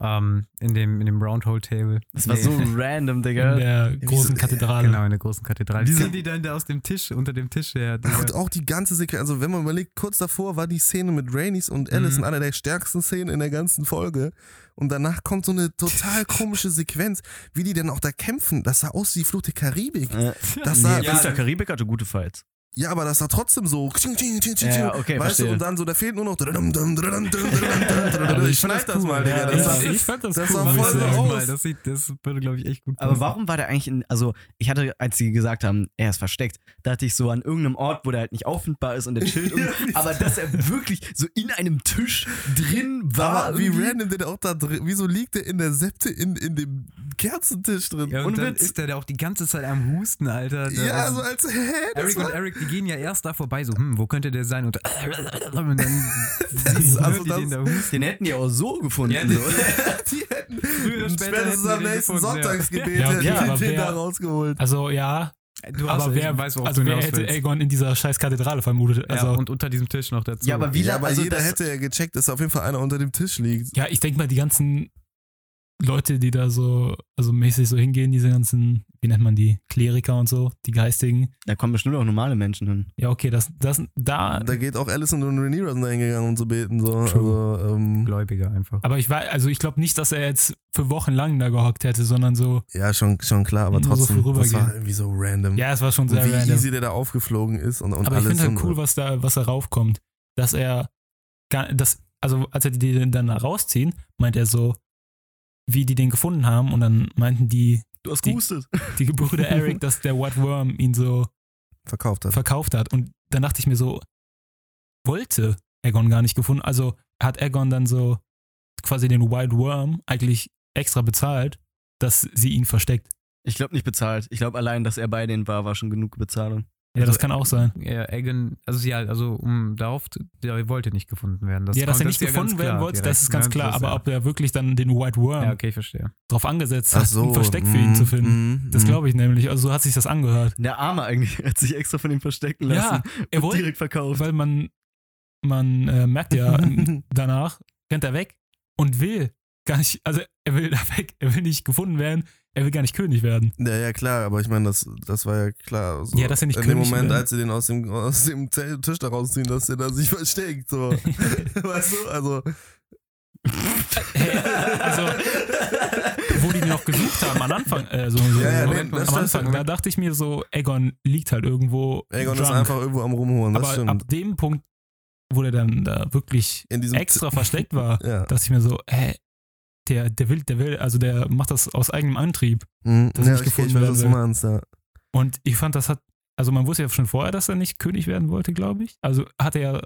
ähm, in, dem, in dem Roundhole Table. Das war so random, In Digga. der großen Kathedrale. Genau, in der großen Kathedrale. Diese- Ziehen die dann da aus dem Tisch, unter dem Tisch her. Ach, und auch die ganze Sequenz, also wenn man überlegt, kurz davor war die Szene mit Rainys und Allison Mhm. einer der stärksten Szenen in der ganzen Folge. Und danach kommt so eine total komische Sequenz, wie die denn auch da kämpfen. Das sah aus wie Flucht der Karibik. Äh, Das nee, sah, ja, Fluch der Karibik hatte gute Fights. Ja, aber das war trotzdem so. Ja, okay, weißt du, verstehe. und dann so, da fehlt nur noch. Ich schneid das mal, Digga. Ja, Das ich fand das, das cool, ich voll aus. Mal, das, sieht, das würde, glaube ich, echt gut Aber warum war der eigentlich in, also ich hatte, als sie gesagt haben, er ist versteckt, dachte ich so an irgendeinem Ort, wo der halt nicht auffindbar ist und der chillt. Und, aber dass er wirklich so in einem Tisch drin war. aber wie random der auch da drin, wieso liegt der in der Septe in, in dem Kerzentisch drin? Ja, und Ohne dann ist der da auch die ganze Zeit am Husten, Alter. Da- Ja, also so als, hä? Das Eric war, und Eric, die gehen ja erst da vorbei, so, hm, wo könnte der sein? Und, und dann Das- also das- den da. Den hätten die auch so gefunden. Ja, so. die hätten Früher spätestens hätten am nächsten gefunden, ja. Sonntagsgebet Ja, hätten den wer- da rausgeholt. Also ja, Du hast, aber ich wer, weiß, worauf also du wer hätte. Aegon in dieser scheiß Kathedrale vermutet? Also, ja, ja, und unter diesem Tisch noch dazu. Ja, aber wie Ja, aber also jeder hätte ja gecheckt, dass auf jeden Fall einer unter dem Tisch liegt. ich denke mal, die ganzen Leute, die da so, also mäßig so hingehen, diese ganzen, wie nennt man die, Kleriker und so, die Geistigen. Da kommen bestimmt auch normale Menschen hin. Ja, okay, das, das, da, Da geht auch Allison und Rhaenyra sind da hingegangen, um zu beten. So. True. Also, ähm, Gläubiger einfach. aber ich weiß, also ich glaube nicht, dass er jetzt für Wochen lang da gehockt hätte, sondern so, ja, schon, schon klar, aber Nur so trotzdem, das war irgendwie so random. ja, es war schon sehr wie random. easy der da aufgeflogen ist und, und Aber ich alles. finde halt cool, was da, was da raufkommt. Dass er, gar, das, also als er die dann da rausziehen, meint er so, wie die den gefunden haben und dann meinten die, Du hast Die- gehustet. die Brüder Eric, dass der White Worm ihn so verkauft hat. verkauft hat. Und dann dachte ich mir so, wollte Aegon gar nicht gefunden. Also hat Aegon dann so quasi den White Worm eigentlich extra bezahlt, dass sie ihn versteckt. Ich glaube nicht bezahlt. Ich glaube allein, dass er bei denen war, war schon genug Bezahlung. Ja, das Also, kann auch sein. Ja, Egan, also ja, also um darauf, zu- der wollte nicht gefunden werden. Das ja, dass er nicht ist ja ganz gefunden werden klar wollte, das ist ganz ne? klar. Das, Aber ja. ob er wirklich dann den White Worm Ja, okay, ich verstehe. drauf angesetzt hat, so. ein Versteck für ihn zu mm, finden. mm, Das mm. glaube ich nämlich. Also so hat sich das angehört. Der Arme eigentlich hat sich extra von ihm verstecken lassen. Ja, er wollte, direkt verkauft. weil man, man äh, merkt ja danach, rennt er weg und will gar nicht, also er will da weg, er will nicht gefunden werden, er will gar nicht König werden. Ja, ja, klar, aber ich meine, das, das war ja klar. So. Ja, dass er nicht In dem König Moment, wird. als sie den aus dem, aus dem Tisch da rausziehen, dass der da sich versteckt. So. weißt du? Also, also, wo die ihn noch gesucht haben, am Anfang, äh, so, so, Ja, ja, nee, am Anfang, stimmt. da dachte ich mir so, Egon liegt halt irgendwo. Egon ist drunk. einfach irgendwo am Rumholen, das Aber stimmt. ab dem Punkt, wo der dann da wirklich extra versteckt war, Ja. dachte ich mir so, hä, der, der will, der will, also der macht das aus eigenem Antrieb. Mhm. dass ja, nicht gefunden ich weiß, meinst, ja. Und ich fand, das hat, also man wusste ja schon vorher, dass er nicht König werden wollte, glaube ich. Also hat er ja,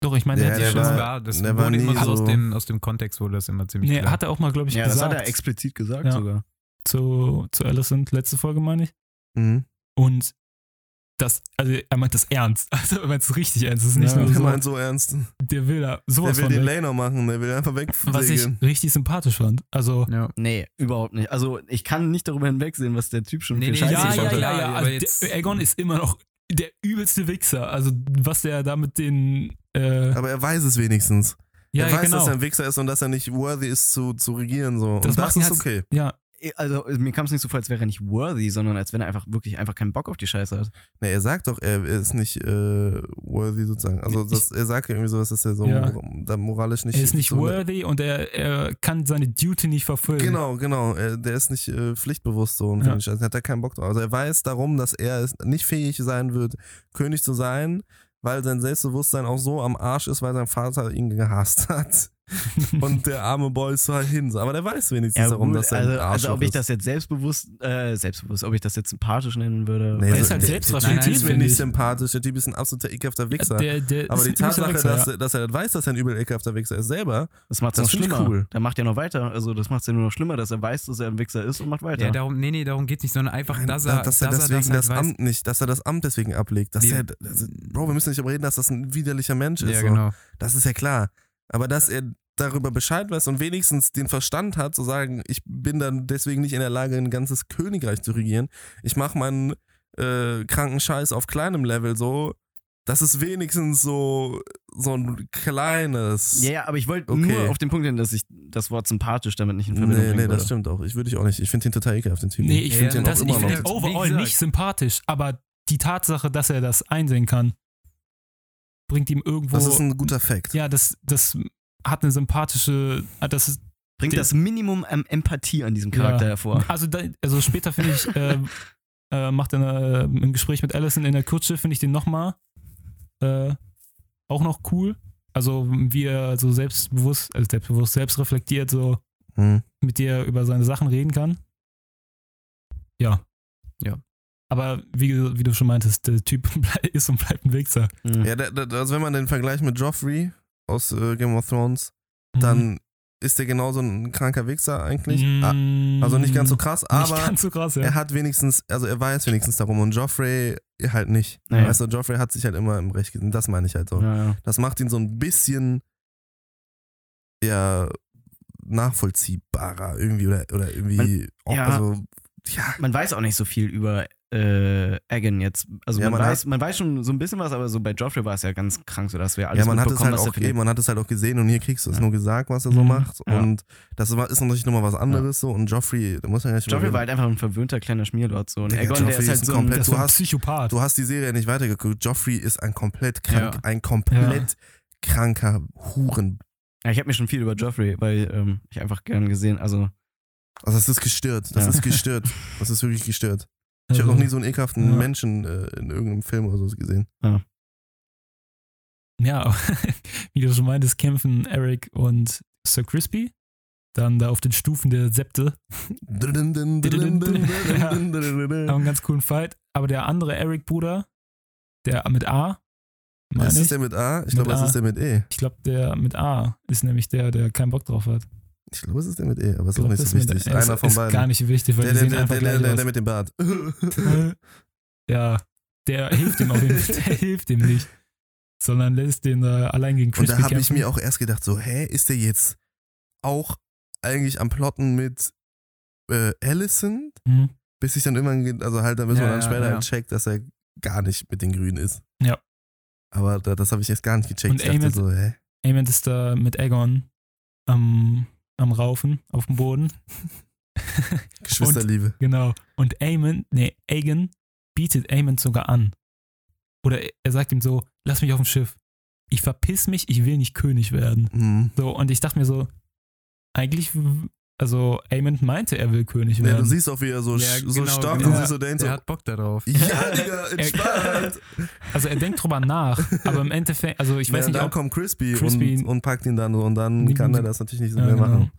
doch, ich meine, Ja, der hat der ja war- schon, Das, war, das der war wurde immer so aus dem, aus dem Kontext wurde das immer ziemlich nee, klar. hat er auch mal, glaube ich, ja, das gesagt. hat er explizit gesagt Ja. sogar. zu, zu Alicent, letzte Folge meine ich. Mhm. Und das, also er meint das ernst. Also er meint es richtig ernst. Es ist nicht Ja, nur Der so, meint so ernst. der will da Der sowas will von den weg. Laner machen, der will einfach Was ich richtig sympathisch fand. Also, ja. Nee, überhaupt nicht. Also ich kann nicht darüber hinwegsehen, was der Typ schon Nee, für nee, Scheiße ja, ich ja, ja, ja. aber Also der, Aegon ist immer noch der übelste Wichser. Also was der da mit den, äh, Aber er weiß es wenigstens. ja, er weiß, genau. dass er ein Wichser ist und dass er nicht worthy ist zu, zu regieren. So. Das und macht das ist halt- okay. ja, Also mir kam es nicht so vor, als wäre er nicht worthy, sondern als wenn er einfach wirklich einfach keinen Bock auf die Scheiße hat. Nee, er sagt doch, er ist nicht äh, worthy sozusagen. Also das, er sagt ja irgendwie sowas, dass er so Ja. da moralisch nicht. er ist nicht so, worthy und er, er kann seine Duty nicht verfüllen. Genau, genau. Er, der ist nicht äh, pflichtbewusst so und Ja. ja. hat er keinen Bock drauf. Also er weiß darum, dass er es nicht fähig sein wird, König zu sein, weil sein Selbstbewusstsein auch so am Arsch ist, weil sein Vater ihn gehasst hat. und der arme Boy ist so halt hin. Aber der weiß wenigstens darum, gut, dass er also, ein also ob ich das jetzt selbstbewusst, äh, selbstbewusst, ob ich das jetzt sympathisch nennen würde. Nee, Er weiß ist halt nicht. selbst Der Typ ist nicht ich. sympathisch. Der Typ ist ein absoluter ekelhafter Wichser. Der, der Aber die Tatsache, Wichser, dass, ja. dass er weiß, dass er ein übel ekelhafter Wichser ist selber, Das macht es Das noch schlimmer. cool. Der macht ja noch weiter. Also das macht es ja nur noch schlimmer, dass er weiß, dass er ein Wichser ist und macht weiter. Ja, darum, nee, nee, darum geht nicht, sondern einfach, dass er, dass er dass deswegen er das, das, halt weiß. Amt nicht, dass er das Amt deswegen ablegt. Dass Wie- er, also, Bro, wir müssen nicht darüber reden, dass das ein widerlicher Mensch ist. Ja, genau. Das ist ja klar. Aber dass er darüber Bescheid weiß und wenigstens den Verstand hat, zu sagen, ich bin dann deswegen nicht in der Lage, ein ganzes Königreich zu regieren. Ich mache meinen äh, kranken Scheiß auf kleinem Level so. Das ist wenigstens so, so ein kleines. ja, ja, aber ich wollte Okay. nur auf den Punkt hin, dass ich das Wort sympathisch damit nicht in Verbindung Nee, nee, würde. das stimmt auch. Ich würde ich auch nicht. Ich finde ihn total ekelhaft, den Typen. Nee, ich Ja, finde ja, den, das- das, ich ich find finde- den wie overall nicht sympathisch, aber die Tatsache, dass er das einsehen kann, bringt ihm irgendwo. Das ist ein guter Fact. ja, das, das hat eine sympathische. ah, Das ist, Bringt das Minimum an Empathie an diesem Charakter Ja. hervor. also, da, also später finde ich, äh, äh, macht er äh, im Gespräch mit Allison in der Kutsche, finde ich den nochmal äh, auch noch cool. Also, wie er so selbstbewusst, also selbstbewusst, selbstreflektiert so Hm. mit dir über seine Sachen reden kann. Ja. Ja. Aber wie, du- wie du schon meintest, der Typ ist und bleibt ein Wichser. Mhm. Ja, da, da, also wenn man den Vergleich mit Joffrey aus äh, Game of Thrones, Mhm. dann ist der genauso ein kranker Wichser eigentlich. Ah, Also nicht ganz so krass, Nicht aber ganz so krass, ja. er hat wenigstens, also er weiß wenigstens darum und Joffrey halt nicht. Naja. Weißt du, Joffrey hat sich halt immer im Recht gesehen. Das meine ich halt so. Ja, ja. Das macht ihn so ein bisschen ja nachvollziehbarer irgendwie oder, oder irgendwie Man- auch, ja. also ja, Man weiß auch nicht so viel über äh, Egan jetzt. Also Ja, man, man weiß, man weiß schon so ein bisschen was, aber so bei Joffrey war es ja ganz krank, so dass wir alles ja, man hat es halt auch eben, man hat es halt auch gesehen und hier kriegst du es Ja. nur gesagt, was er so Mhm. macht Ja. und das ist natürlich nochmal was anderes so und Joffrey, da muss man ja nicht Joffrey war halt einfach ein verwöhnter kleiner Schmierlord so. Und Digga, Egon, der Joffrey ist halt ist so ein ein komplett- du ein hast- Psychopath. Du hast die Serie nicht weitergeguckt. Joffrey ist ein komplett krank, Ja. ein komplett kranker Huren. Ja, ich habe mir schon viel über Joffrey, weil ähm, ich einfach gern gesehen, also Also das ist gestört. Das Ja. ist gestört. Das ist wirklich gestört. Ich Also, habe noch nie so einen ekelhaften Ja. Menschen äh, in irgendeinem Film oder so gesehen. Ja, wie du schon meintest, kämpfen Eric und Sir Crispy. Dann da auf den Stufen der Septe. Haben einen ganz coolen Fight. Aber der andere Eric-Bruder, der mit A, meine Ist der mit A? Ich glaube, es ist der mit E. ich glaube, der mit A ist nämlich der, der keinen Bock drauf hat. Ich glaube, es ist der mit E, aber ist Ich auch nicht so mit- wichtig. ist- Einer von ist beiden. gar nicht wichtig, weil der, die sehen der, einfach der, der, der, mit dem Bart. ja, der hilft ihm auf jeden Fall, der hilft ihm nicht. Sondern lässt den allein gegen Und Crispy da habe ich mir auch erst gedacht, so, hä, ist der jetzt auch eigentlich am Plotten mit äh, Allison? Mhm. Bis ich dann irgendwann, ge- also halt, da müssen wir dann später ja. halt checkt, dass er gar nicht mit den Grünen ist. Ja. Aber da, das habe ich erst gar nicht gecheckt. Und ich dachte Ament- so, hä? Ament ist da mit Aegon am, am Raufen auf dem Boden. Geschwisterliebe. Genau. Und Aemon, nee, Aegon bietet Aemon sogar an. Oder er sagt ihm so, lass mich auf dem Schiff. Ich verpiss mich, ich will nicht König werden. Mhm. So, und ich dachte mir so, eigentlich, also Aemon meinte, er will König Ja, werden. du siehst auch, wie er so, Ja, so genau, stark genau. und siehst so denkt so, hat Bock da drauf. ja, Digga, entspannt. also er denkt drüber nach, aber im Endeffekt, also ich weiß ja, nicht, dann ob, kommt Crispy, Crispy- und, und packt ihn dann so und dann kann er so- das natürlich nicht so Ja, mehr genau. machen.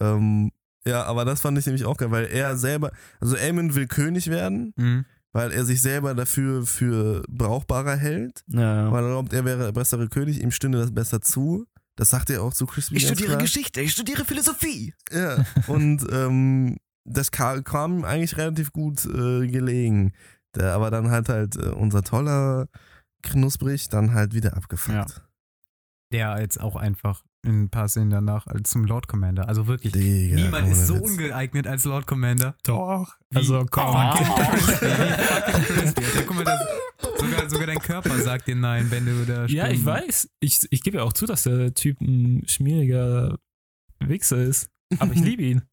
Ähm, ja, aber das fand ich nämlich auch geil, weil er selber, also Aemon will König werden, Mhm. weil er sich selber dafür für brauchbarer hält, Ja. weil er glaubt, er wäre der bessere König, ihm stünde das besser zu. Das sagt er auch zu Crispy. Ich studiere klar. Geschichte, ich studiere Philosophie. Ja, und ähm, das kam, eigentlich relativ gut äh, gelegen. Der, aber dann halt halt äh, unser toller Knusprig dann halt wieder abgefuckt. Ja. Der jetzt auch einfach in ein paar Szenen danach als zum Lord Commander. Also wirklich. Digga, Niemand ist so Witz. ungeeignet als Lord Commander. doch, Wie also komm. fucking Crispy. Wie fucking Crispy. Also, guck mal, das, sogar, sogar dein Körper sagt dir nein, wenn du da Ja, ich weiß. Ich, ich gebe ja auch zu, dass der Typ ein schmieriger Wichser ist. Aber ich liebe ihn.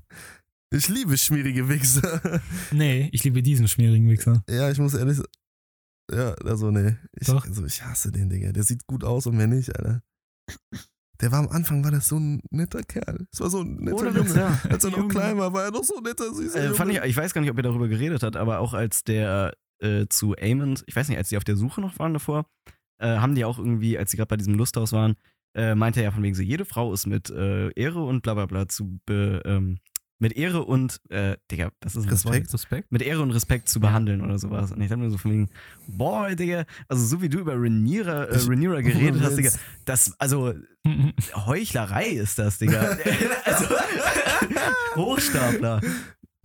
Ich liebe schmierige Wichser. Nee, ich liebe diesen schmierigen Wichser. ja, ich muss ehrlich sagen. Ja, also nee. Ich, Doch. also ich hasse den, Digga. Der sieht gut aus und mehr nicht, Alter. Der war am Anfang, war das so ein netter Kerl. Das war so ein netter Junge. Ja. Als er noch klein war, war er doch so ein netter, süßer Äh, fand ich, ich weiß gar nicht, ob er darüber geredet hat, aber auch als der äh, zu Amond, ich weiß nicht, als die auf der Suche noch waren davor, äh, haben die auch irgendwie, als sie gerade bei diesem Lusthaus waren, äh, meinte er ja von wegen so, jede Frau ist mit äh, Ehre und bla bla bla zu be, ähm, mit Ehre und, äh, Digga, das ist das Wort? Respekt. Respekt. mit Ehre und Respekt zu behandeln oder sowas. Und ich dachte mir so von wegen, boah, Digga, also so wie du über Rhaenyra, äh, Rhaenyra geredet hast, Digga, das, also Heuchlerei ist das, Digga. also, Hochstapler.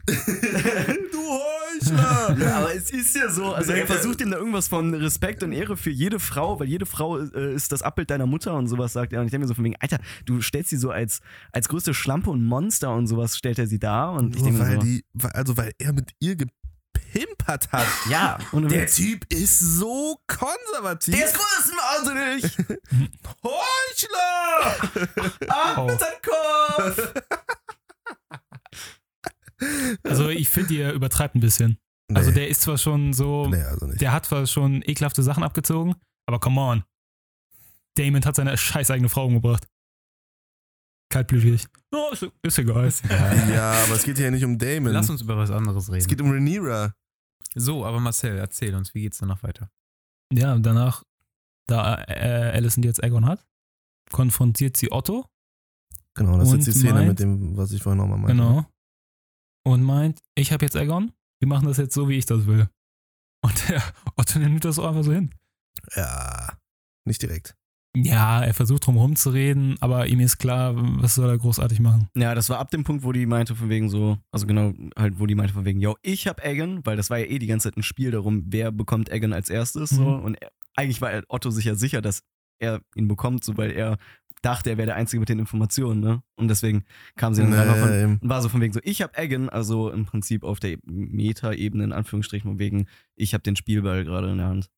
du Heuchler! Ja, aber es ist ja so, also er versucht ihm da irgendwas von Respekt und Ehre für jede Frau, weil jede Frau äh, ist das Abbild deiner Mutter und sowas sagt er. Und ich denke mir so von wegen, Alter, du stellst sie so als, als größte Schlampe und Monster und sowas stellt er sie da. Und ich denke mir weil so, die, also weil er mit ihr gepimpert hat. ja, ohne Der. Typ ist so konservativ. Der ist größenwahnsinnig! Heuchler! Ab Oh. mit seinem Kopf! Also ich finde, ihr übertreibt ein bisschen. Also Nee. der ist zwar schon so, Nee, also nicht. der hat zwar schon ekelhafte Sachen abgezogen, aber come on. Damon hat seine scheiß eigene Frau umgebracht. Kaltblütig. Oh, ist, ist egal. ja, aber es geht hier nicht um Damon. Lass uns über was anderes es reden. geht um Rhaenyra. So, aber Marcel, erzähl uns, wie geht's danach weiter? Ja, danach, da äh, Alison jetzt Aegon hat, konfrontiert sie Otto. Genau, das ist jetzt die Szene meint- mit dem, was ich vorhin nochmal meinte. Genau. Und meint, ich habe jetzt Aegon, wir machen das jetzt so, wie ich das will. Und der Otto nimmt das auch einfach so hin. Ja, nicht direkt. Ja, er versucht drum rumzureden, aber ihm ist klar, was soll er großartig machen. Ja, das war ab dem Punkt, wo die meinte von wegen so, also genau, halt, wo die meinte von wegen, yo, ich hab Egan, weil das war ja eh die ganze Zeit ein Spiel darum, wer bekommt Egan als erstes, so. Mhm. Und er, eigentlich war Otto sich ja sicher, dass er ihn bekommt, so, weil er dachte, er wäre der Einzige mit den Informationen, ne? Und deswegen kam sie dann einfach von, Nee, und war so von wegen so, ich hab Egan, also im Prinzip auf der Meta-Ebene, in Anführungsstrichen, von wegen, ich hab den Spielball gerade in der Hand.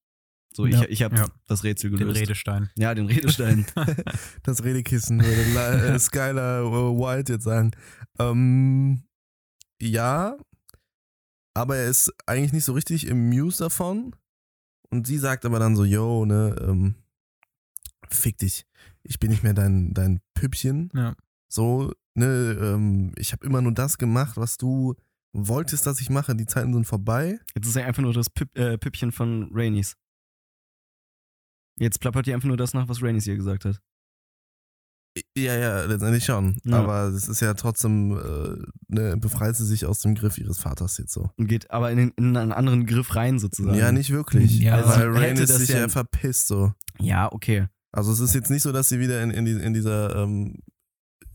So, Ja. ich, ich hab Ja. das Rätsel Den gelöst. Redestein. Ja, den Redestein. das Redekissen würde äh, Skylar äh, White jetzt sagen. Ähm, ja, aber er ist eigentlich nicht so richtig im Muse davon. Und sie sagt aber dann so, yo, ne, ähm, fick dich. Ich bin nicht mehr dein, dein Püppchen. Ja. So, ne, ähm, ich habe immer nur das gemacht, was du wolltest, dass ich mache. Die Zeiten sind vorbei. Jetzt ist er einfach nur das Püpp, äh, Püppchen von Rainies. Jetzt plappert ihr einfach nur das nach, was Rainies ihr gesagt hat. Ja, ja, letztendlich schon. Ja. Aber es ist ja trotzdem, äh, ne, befreit sie sich aus dem Griff ihres Vaters jetzt so. Und geht aber in, den, in einen anderen Griff rein sozusagen. Ja, nicht wirklich. Ja. weil Also hätte Rhaenys das sich ja- ja verpisst so. Ja, okay. Also es ist jetzt nicht so, dass sie wieder in, in, die, in dieser ähm,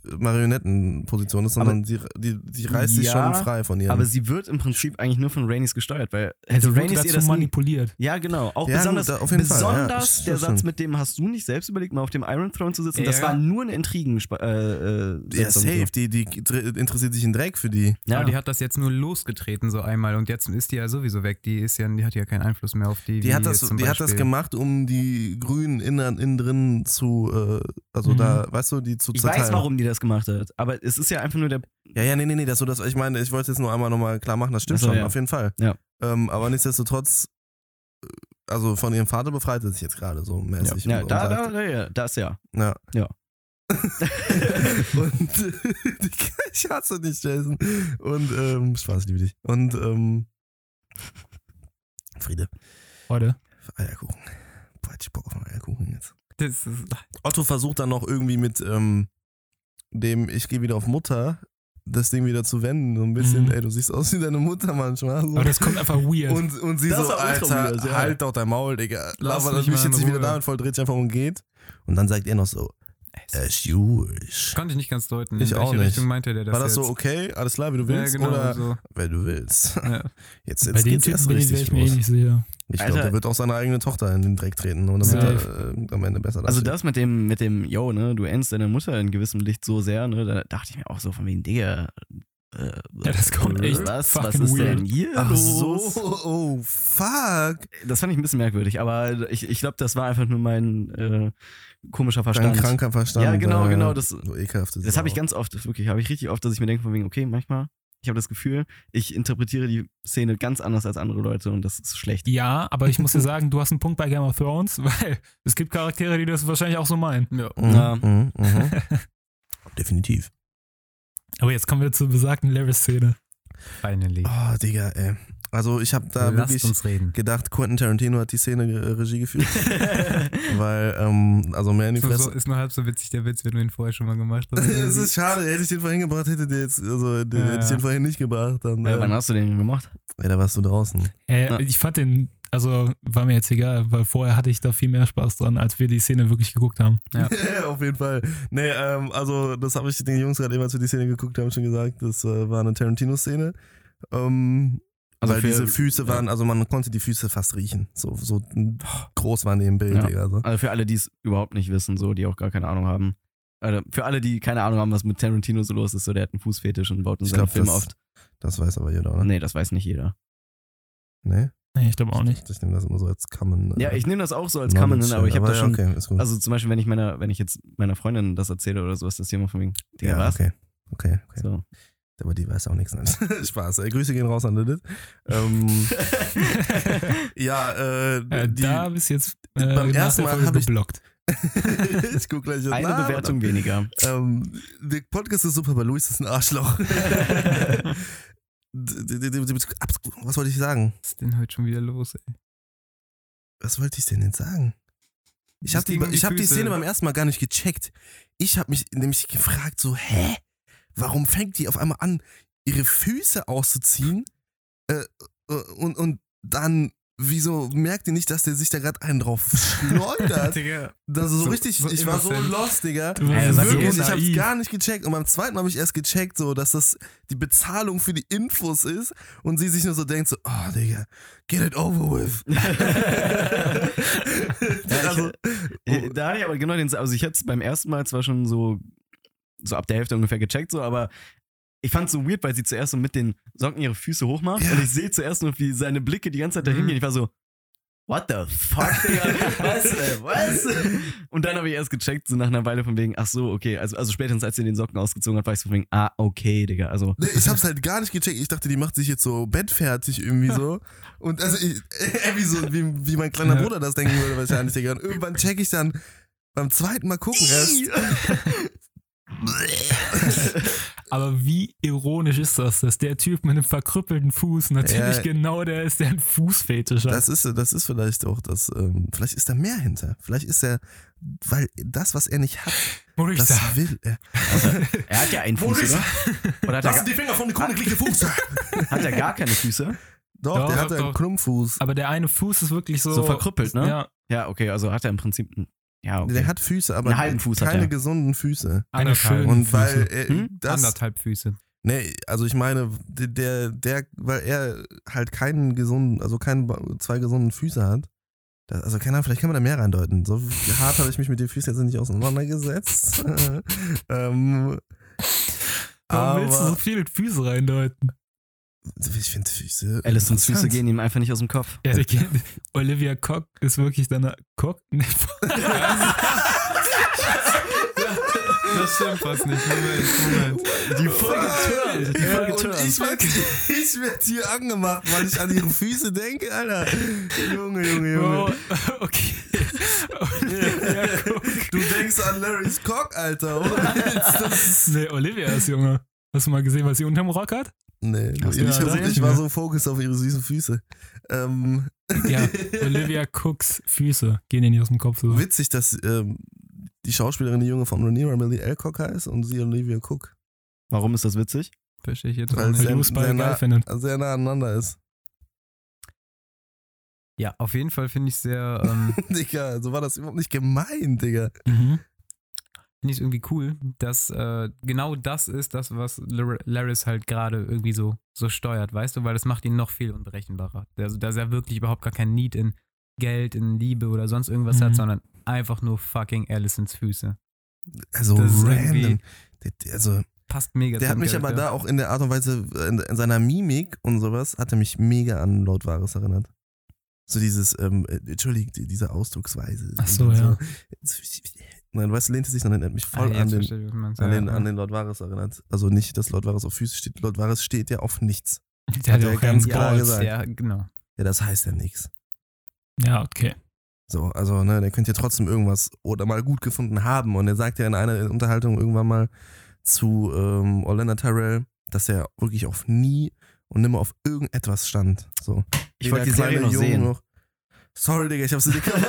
Marionettenposition ist, sondern sie, die, die reißt sich Ja, schon frei von ihrem. Aber sie wird im Prinzip eigentlich nur von Rhaenys gesteuert, weil Also hätte Rhaenys ihr das nie, manipuliert. Ja, genau. Auch Ja, besonders, gut, auf jeden Fall, ja, besonders das- der das Satz, mit dem hast du nicht selbst überlegt, mal auf dem Iron Throne zu sitzen. Das Ja. war nur eine Intrigen. Äh, äh, ja, safe, so. die, die interessiert sich in Dreck für die. Ja. Aber die hat das jetzt nur losgetreten so einmal und jetzt ist die ja sowieso weg. Die ist ja, die hat ja keinen Einfluss mehr auf die. Die hat das, die hat das gemacht, um die Grünen innen, innen drin zu, äh, also Mhm. da, weißt du, die zu ich zerteilen. weiß, warum die das gemacht hat, aber es ist ja einfach nur der. Ja, ja, nee, nee, nee, das so, das, ich meine, ich wollte es jetzt nur einmal nochmal klar machen, das stimmt Ach so, schon, ja. auf jeden Fall. Ja. Ähm, aber nichtsdestotrotz, äh, also von ihrem Vater befreit er sich jetzt gerade so mäßig. Ja, und da, da, da, ja, das ja. Ja. Ja. und ich hasse dich, Jason. Und ähm, Spaß, ich liebe dich. Und ähm, Friede, Heute. Eierkuchen. Boah, hätte ich Bock auf einen Eierkuchen jetzt. Das ist, Otto versucht dann noch irgendwie mit ähm, dem Ich gehe wieder auf Mutter das Ding wieder zu wenden. So ein bisschen, Mhm. ey, du siehst aus wie deine Mutter manchmal. So. Aber das kommt einfach weird. Und, und sie Das so, Alter, weird, ja. halt doch dein Maul, Digga. Lass Aber mich mich jetzt nicht wieder damit voll, dreht sich einfach um und geht. Und dann sagt er noch so, as you wish. konnte ich nicht ganz deuten. Ich in auch welche nicht. Richtung meinte der das War das jetzt? so, okay, alles klar, wie du Ja, willst? genau Oder so. wenn du willst. Ja. Jetzt, jetzt Bei den geht's Typen erst ich, richtig ich mir eh los. nicht sicher. Ich glaube, der wird auch seine eigene Tochter in den Dreck treten, und damit Safe. er äh, am Ende besser Also das mit dem, mit dem, yo, ne, du ähnst deine Mutter in gewissem Licht so sehr, ne, da dachte ich mir auch so von wegen, Digga, äh, Ja, das kommt echt was, was ist weird. denn hier Ach los? so, oh fuck. Das fand ich ein bisschen merkwürdig, aber ich, ich glaube, das war einfach nur mein äh, komischer Dein Verstand. kranker Verstand. Ja, genau, äh, genau, das- So ekelhafte Das habe ich ganz oft, wirklich, habe ich richtig oft, dass ich mir denke von wegen, okay, manchmal, ich habe das Gefühl, ich interpretiere die Szene ganz anders als andere Leute und das ist schlecht. Ja, aber ich muss dir sagen, du hast einen Punkt bei Game of Thrones, weil es gibt Charaktere, die das wahrscheinlich auch so meinen. Ja. Mhm, Ja. mhm, mhm. Definitiv. Aber jetzt kommen wir zur besagten Level-Szene. Finally. Oh, Digga, ey. Also ich habe da Lasst wirklich uns reden. gedacht, Quentin Tarantino hat die Szene äh, Regie geführt. weil, ähm, also mehr in die So, Fresse. so, ist nur halb so witzig der Witz, wenn du ihn vorher schon mal gemacht hast. Es ist schade, hätte ich den vorhin gebracht, hätte der jetzt, also den, Ja, hätte ich den vorhin nicht gebracht, dann Äh, wann hast du den gemacht? ja, da warst du draußen. Äh, Ja. Ich fand den, also war mir jetzt egal, weil vorher hatte ich da viel mehr Spaß dran, als wir die Szene wirklich geguckt haben. Ja. Auf jeden Fall. Nee, ähm, also das habe ich den Jungs gerade eben, als wir die Szene geguckt haben, schon gesagt. Das äh, war eine Tarantino-Szene. Ähm, Also weil für- diese Füße waren, also man konnte die Füße fast riechen. So, so groß waren die im Bild, Ja. Digga. So. Also für alle, die es überhaupt nicht wissen, so, die auch gar keine Ahnung haben. Also für alle, die keine Ahnung haben, was mit Tarantino so los ist, so, der hat einen Fußfetisch und baut in Ich seinen das- oft. Das weiß aber jeder, oder? Nee, das weiß nicht jeder. Nee? Nee, ich glaube auch nicht. Ich nehme das immer so als Common. äh, Ja, ich nehme das auch so als Common, aber ich habe ja, das schon. Okay, ist gut. Also zum Beispiel, wenn ich meiner, wenn ich jetzt meiner Freundin das erzähle oder so, ist das Thema von wegen, ja, was? okay. Okay, okay. So. Aber die weiß auch nichts. Nein. Spaß. Äh, Grüße gehen raus an Lilith. Ähm, ja, äh, Äh, die, da bis jetzt äh, beim ersten Mal Folge hab ich- geblockt. ich guck gleich jetzt Eine nach, Bewertung weniger. Ähm, der Podcast ist super, aber Luis ist ein Arschloch. Was wollte ich sagen? Was ist denn heute schon wieder los, ey? Was wollte ich denn jetzt sagen? Ich habe die, die ich hab die. Szene beim ersten Mal gar nicht gecheckt. Ich habe mich nämlich gefragt, so, hä? Warum fängt die auf einmal an, ihre Füße auszuziehen? Äh, äh, und, und dann, wieso merkt ihr nicht, dass der sich da gerade einen drauf schleudert? Digga. Das ist so, So- richtig, so ich war so lost, Digga. Du sag Wirklich, ich hab's gar nicht gecheckt. Und beim zweiten Mal habe ich erst gecheckt, so, dass das die Bezahlung für die Infos ist und sie sich nur so denkt, so, oh, Digga, get it over with. Ja, also, ich, äh, da hatte ich aber genau den, also ich hatte es beim ersten Mal zwar schon so, so ab der Hälfte ungefähr gecheckt, so, aber ich fand es so weird, weil sie zuerst so mit den Socken ihre Füße hochmacht Ja. und ich sehe zuerst nur, wie seine Blicke die ganze Zeit dahin Mhm. gehen. Ich war so, what the fuck, Digga? was, äh, was? Und dann habe ich erst gecheckt, so nach einer Weile von wegen, ach so, okay, also, also spätestens als sie den Socken ausgezogen hat, war ich so von wegen, ah, okay, Digga, also. nee, ich hab's halt gar nicht gecheckt. Ich dachte, die macht sich jetzt so bettfertig irgendwie so. Und also, ich, äh, wie, so, wie, wie mein kleiner. Bruder das denken würde wahrscheinlich, Digga. Und irgendwann check ich dann beim zweiten Mal gucken erst. Aber wie ironisch ist das, dass der Typ mit einem verkrüppelten Fuß natürlich Ja. genau der ist, der einen Fußfetisch hat. Das ist, das ist vielleicht auch das, ähm, vielleicht ist da mehr hinter. Vielleicht ist er, weil das, was er nicht hat, ich das will er. Er hat ja einen Fuß, Maurice, oder? Oder hat er, Lassen die Finger von dem königlichen Fuß. gar- hat er gar keine Füße? Doch, Doch, der doch, hat einen doch. Klumpfuß. Aber der eine Fuß ist wirklich so. So verkrüppelt, ne? Ja, Ja, okay, also hat er im Prinzip einen Ja, okay. Der hat Füße, aber Einen halben Fuß hat keine er. gesunden Füße. Eine schöne Und Füße. weil er, Hm? das, Anderthalb Füße. nee, also ich meine, der, der, weil er halt keinen gesunden, also keinen, zwei gesunden Füße hat. Da, also keine Ahnung, vielleicht kann man da mehr reindeuten. So hart habe ich mich mit den Füßen jetzt nicht auseinandergesetzt. ähm, Warum willst du so aber viele Füße reindeuten? Ich finde Füße. Allisons Füße gehen ihm einfach nicht aus dem Kopf. Ja, geht, Olivia Cock ist wirklich deine Cock. Nee, Das stimmt fast nicht. Moment, Moment. Die Folge turnt. Die Ja, Folge turnt. ich werde ich werd hier angemacht, weil ich an ihre Füße denke, Alter. Junge, Junge, Junge. oh, okay. Olivia. Du denkst an Larry's Cock, Alter, oder? Das ist Nee, Olivia ist Junge. Hast du mal gesehen, was sie unterm Rock hat? Nee, Hast ich, nicht ich, war so fokussiert auf ihre süßen Füße. Ähm, Ja, Olivia Cooks Füße gehen ihr nicht aus dem Kopf. So. witzig, dass ähm, die Schauspielerin, die Junge von Rhaenyra, Millie Alcock heißt und sie Olivia Cook. Warum ist das witzig? Verstehe ich jetzt auch Weil nicht. Weil sehr- du es beide sehr nah-. Sehr nah aneinander ist. Ja, auf jeden Fall finde ich sehr, ähm, Digga, so war das überhaupt nicht gemein, Digga. Mhm. Finde ich irgendwie cool, dass äh, genau das ist das, was Lar- Laris halt gerade irgendwie so, so steuert, weißt du, weil das macht ihn noch viel unberechenbarer. Also, dass er wirklich überhaupt gar kein Need in Geld, in Liebe oder sonst irgendwas Mhm. hat, sondern einfach nur fucking Alicents Füße. Also Das random. Also, Passt mega der hat mich aber Charakter. da auch in der Art und Weise, in, in seiner Mimik und sowas, hat er mich mega an Lord Varys erinnert. So dieses, ähm, äh, Entschuldigung, die- diese Ausdrucksweise. Ach so, ja. Nein, weißt du, lehnte sich, sondern er hat mich Ah, voll jetzt an, den, verstehe an, Ja, den, ja. an den Lord Varys erinnert. Also nicht, dass Lord Varys auf Füße steht. Lord Varys steht ja auf nichts. Der hat ja er auch ganz klar Balls. gesagt. Ja, genau. Ja, das heißt ja nichts. Ja, okay. So, also, ne, der könnte ja trotzdem irgendwas oder mal gut gefunden haben. Und er sagt ja in einer Unterhaltung irgendwann mal zu ähm, Orlando Tyrell, dass er wirklich auf nie und nimmer auf irgendetwas stand. So. Ich wollte die Serie noch sehen. Noch. Sorry, Digga, ich hab's dir kaputt.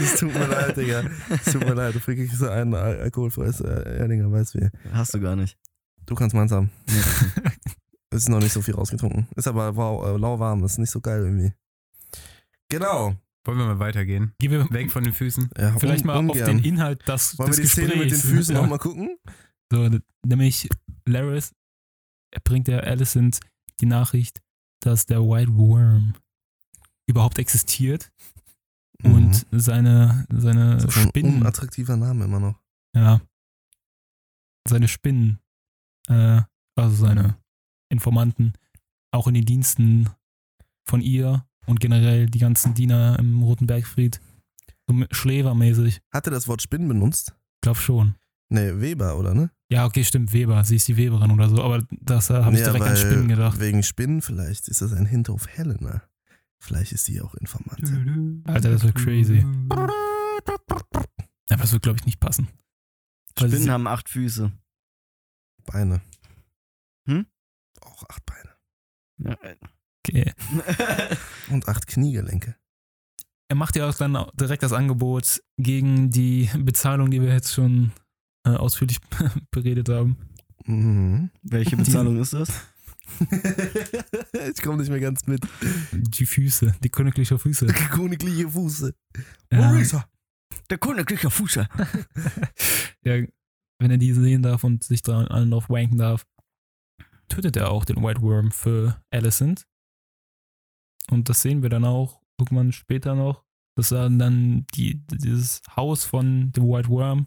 Es tut mir leid, Digga. Es tut mir leid. Du kriegst so ein Al alkoholfreies äh, Erdinger, weißt wie. Hast du gar nicht. Du kannst meins haben. Ist noch nicht so viel rausgetrunken. Ist aber wow, äh, lauwarm. Das ist nicht so geil irgendwie. Genau. Wollen wir mal weitergehen? Gehen wir Weg von den Füßen. Ja, vielleicht un- mal auf ungern. den Inhalt des, Wollen wir die Szene mit den. Füßen ja. nochmal gucken? So, nämlich Laris er bringt der Alicent die Nachricht, dass der White Worm überhaupt existiert und seine, seine Mhm. das ist ein Spinnen, unattraktiver Name immer noch. ja, seine Spinnen, äh, also seine Informanten, auch in den Diensten von ihr und generell die ganzen Diener im Roten Bergfried, so schläfermäßig, Hat er das Wort Spinnen benutzt? glaub schon. Nee, Weber, oder ne? Ja, okay, stimmt, Weber, sie ist die Weberin oder so, aber das äh, habe ich Ja, direkt an Spinnen gedacht. Wegen Spinnen vielleicht ist das ein Hint auf Helena. Vielleicht ist sie auch Informantin. Alter, das wird crazy. Aber das wird, glaube ich, nicht passen. Weil Spinnen sie- haben acht Füße. Beine. Hm? Auch acht Beine. Ja, äh. Okay. Und acht Kniegelenke. Er macht ja auch dann direkt das Angebot gegen die Bezahlung, die wir jetzt schon äh, ausführlich beredet haben. Mhm. Welche Bezahlung ist das? ich komme nicht mehr ganz mit. Die Füße, die königliche Füße. Königliche Fuße. Ja, Marisa. Der königliche Fuße. ja, wenn er die sehen darf und sich dran drauf wanken darf, tötet er auch den White Worm für Alicent. Und das sehen wir dann auch irgendwann später noch, dass er dann die, dieses Haus von dem White Worm,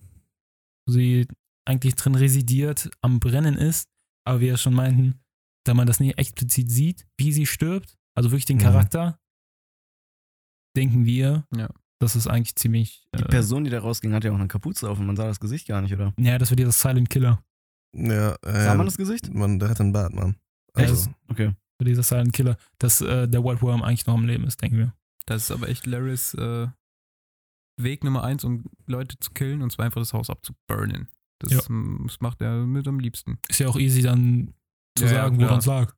wo sie eigentlich drin residiert, am Brennen ist. Aber wie wir schon meinten, da man das nicht explizit sieht, wie sie stirbt, also wirklich den Mhm. Charakter, denken wir, Ja. das ist eigentlich ziemlich. Die Äh, Person, die da rausging, hatte ja auch eine Kapuze auf und man sah das Gesicht gar nicht, oder? ja, das wird dieser Silent Killer. Ja, äh, Sah man das Gesicht? Man, der hat einen Bart, Mann. Also, Echt? Okay. Für dieser Silent Killer, dass äh, der White Worm eigentlich noch am Leben ist, denken wir. Das ist aber echt Laris äh, Weg Nummer eins, um Leute zu killen, und zwar einfach das Haus abzuburnen. Das, Ja. ähm, das macht er mit am liebsten. Ist ja auch easy dann zu Ja, sagen, klar. woran es lag.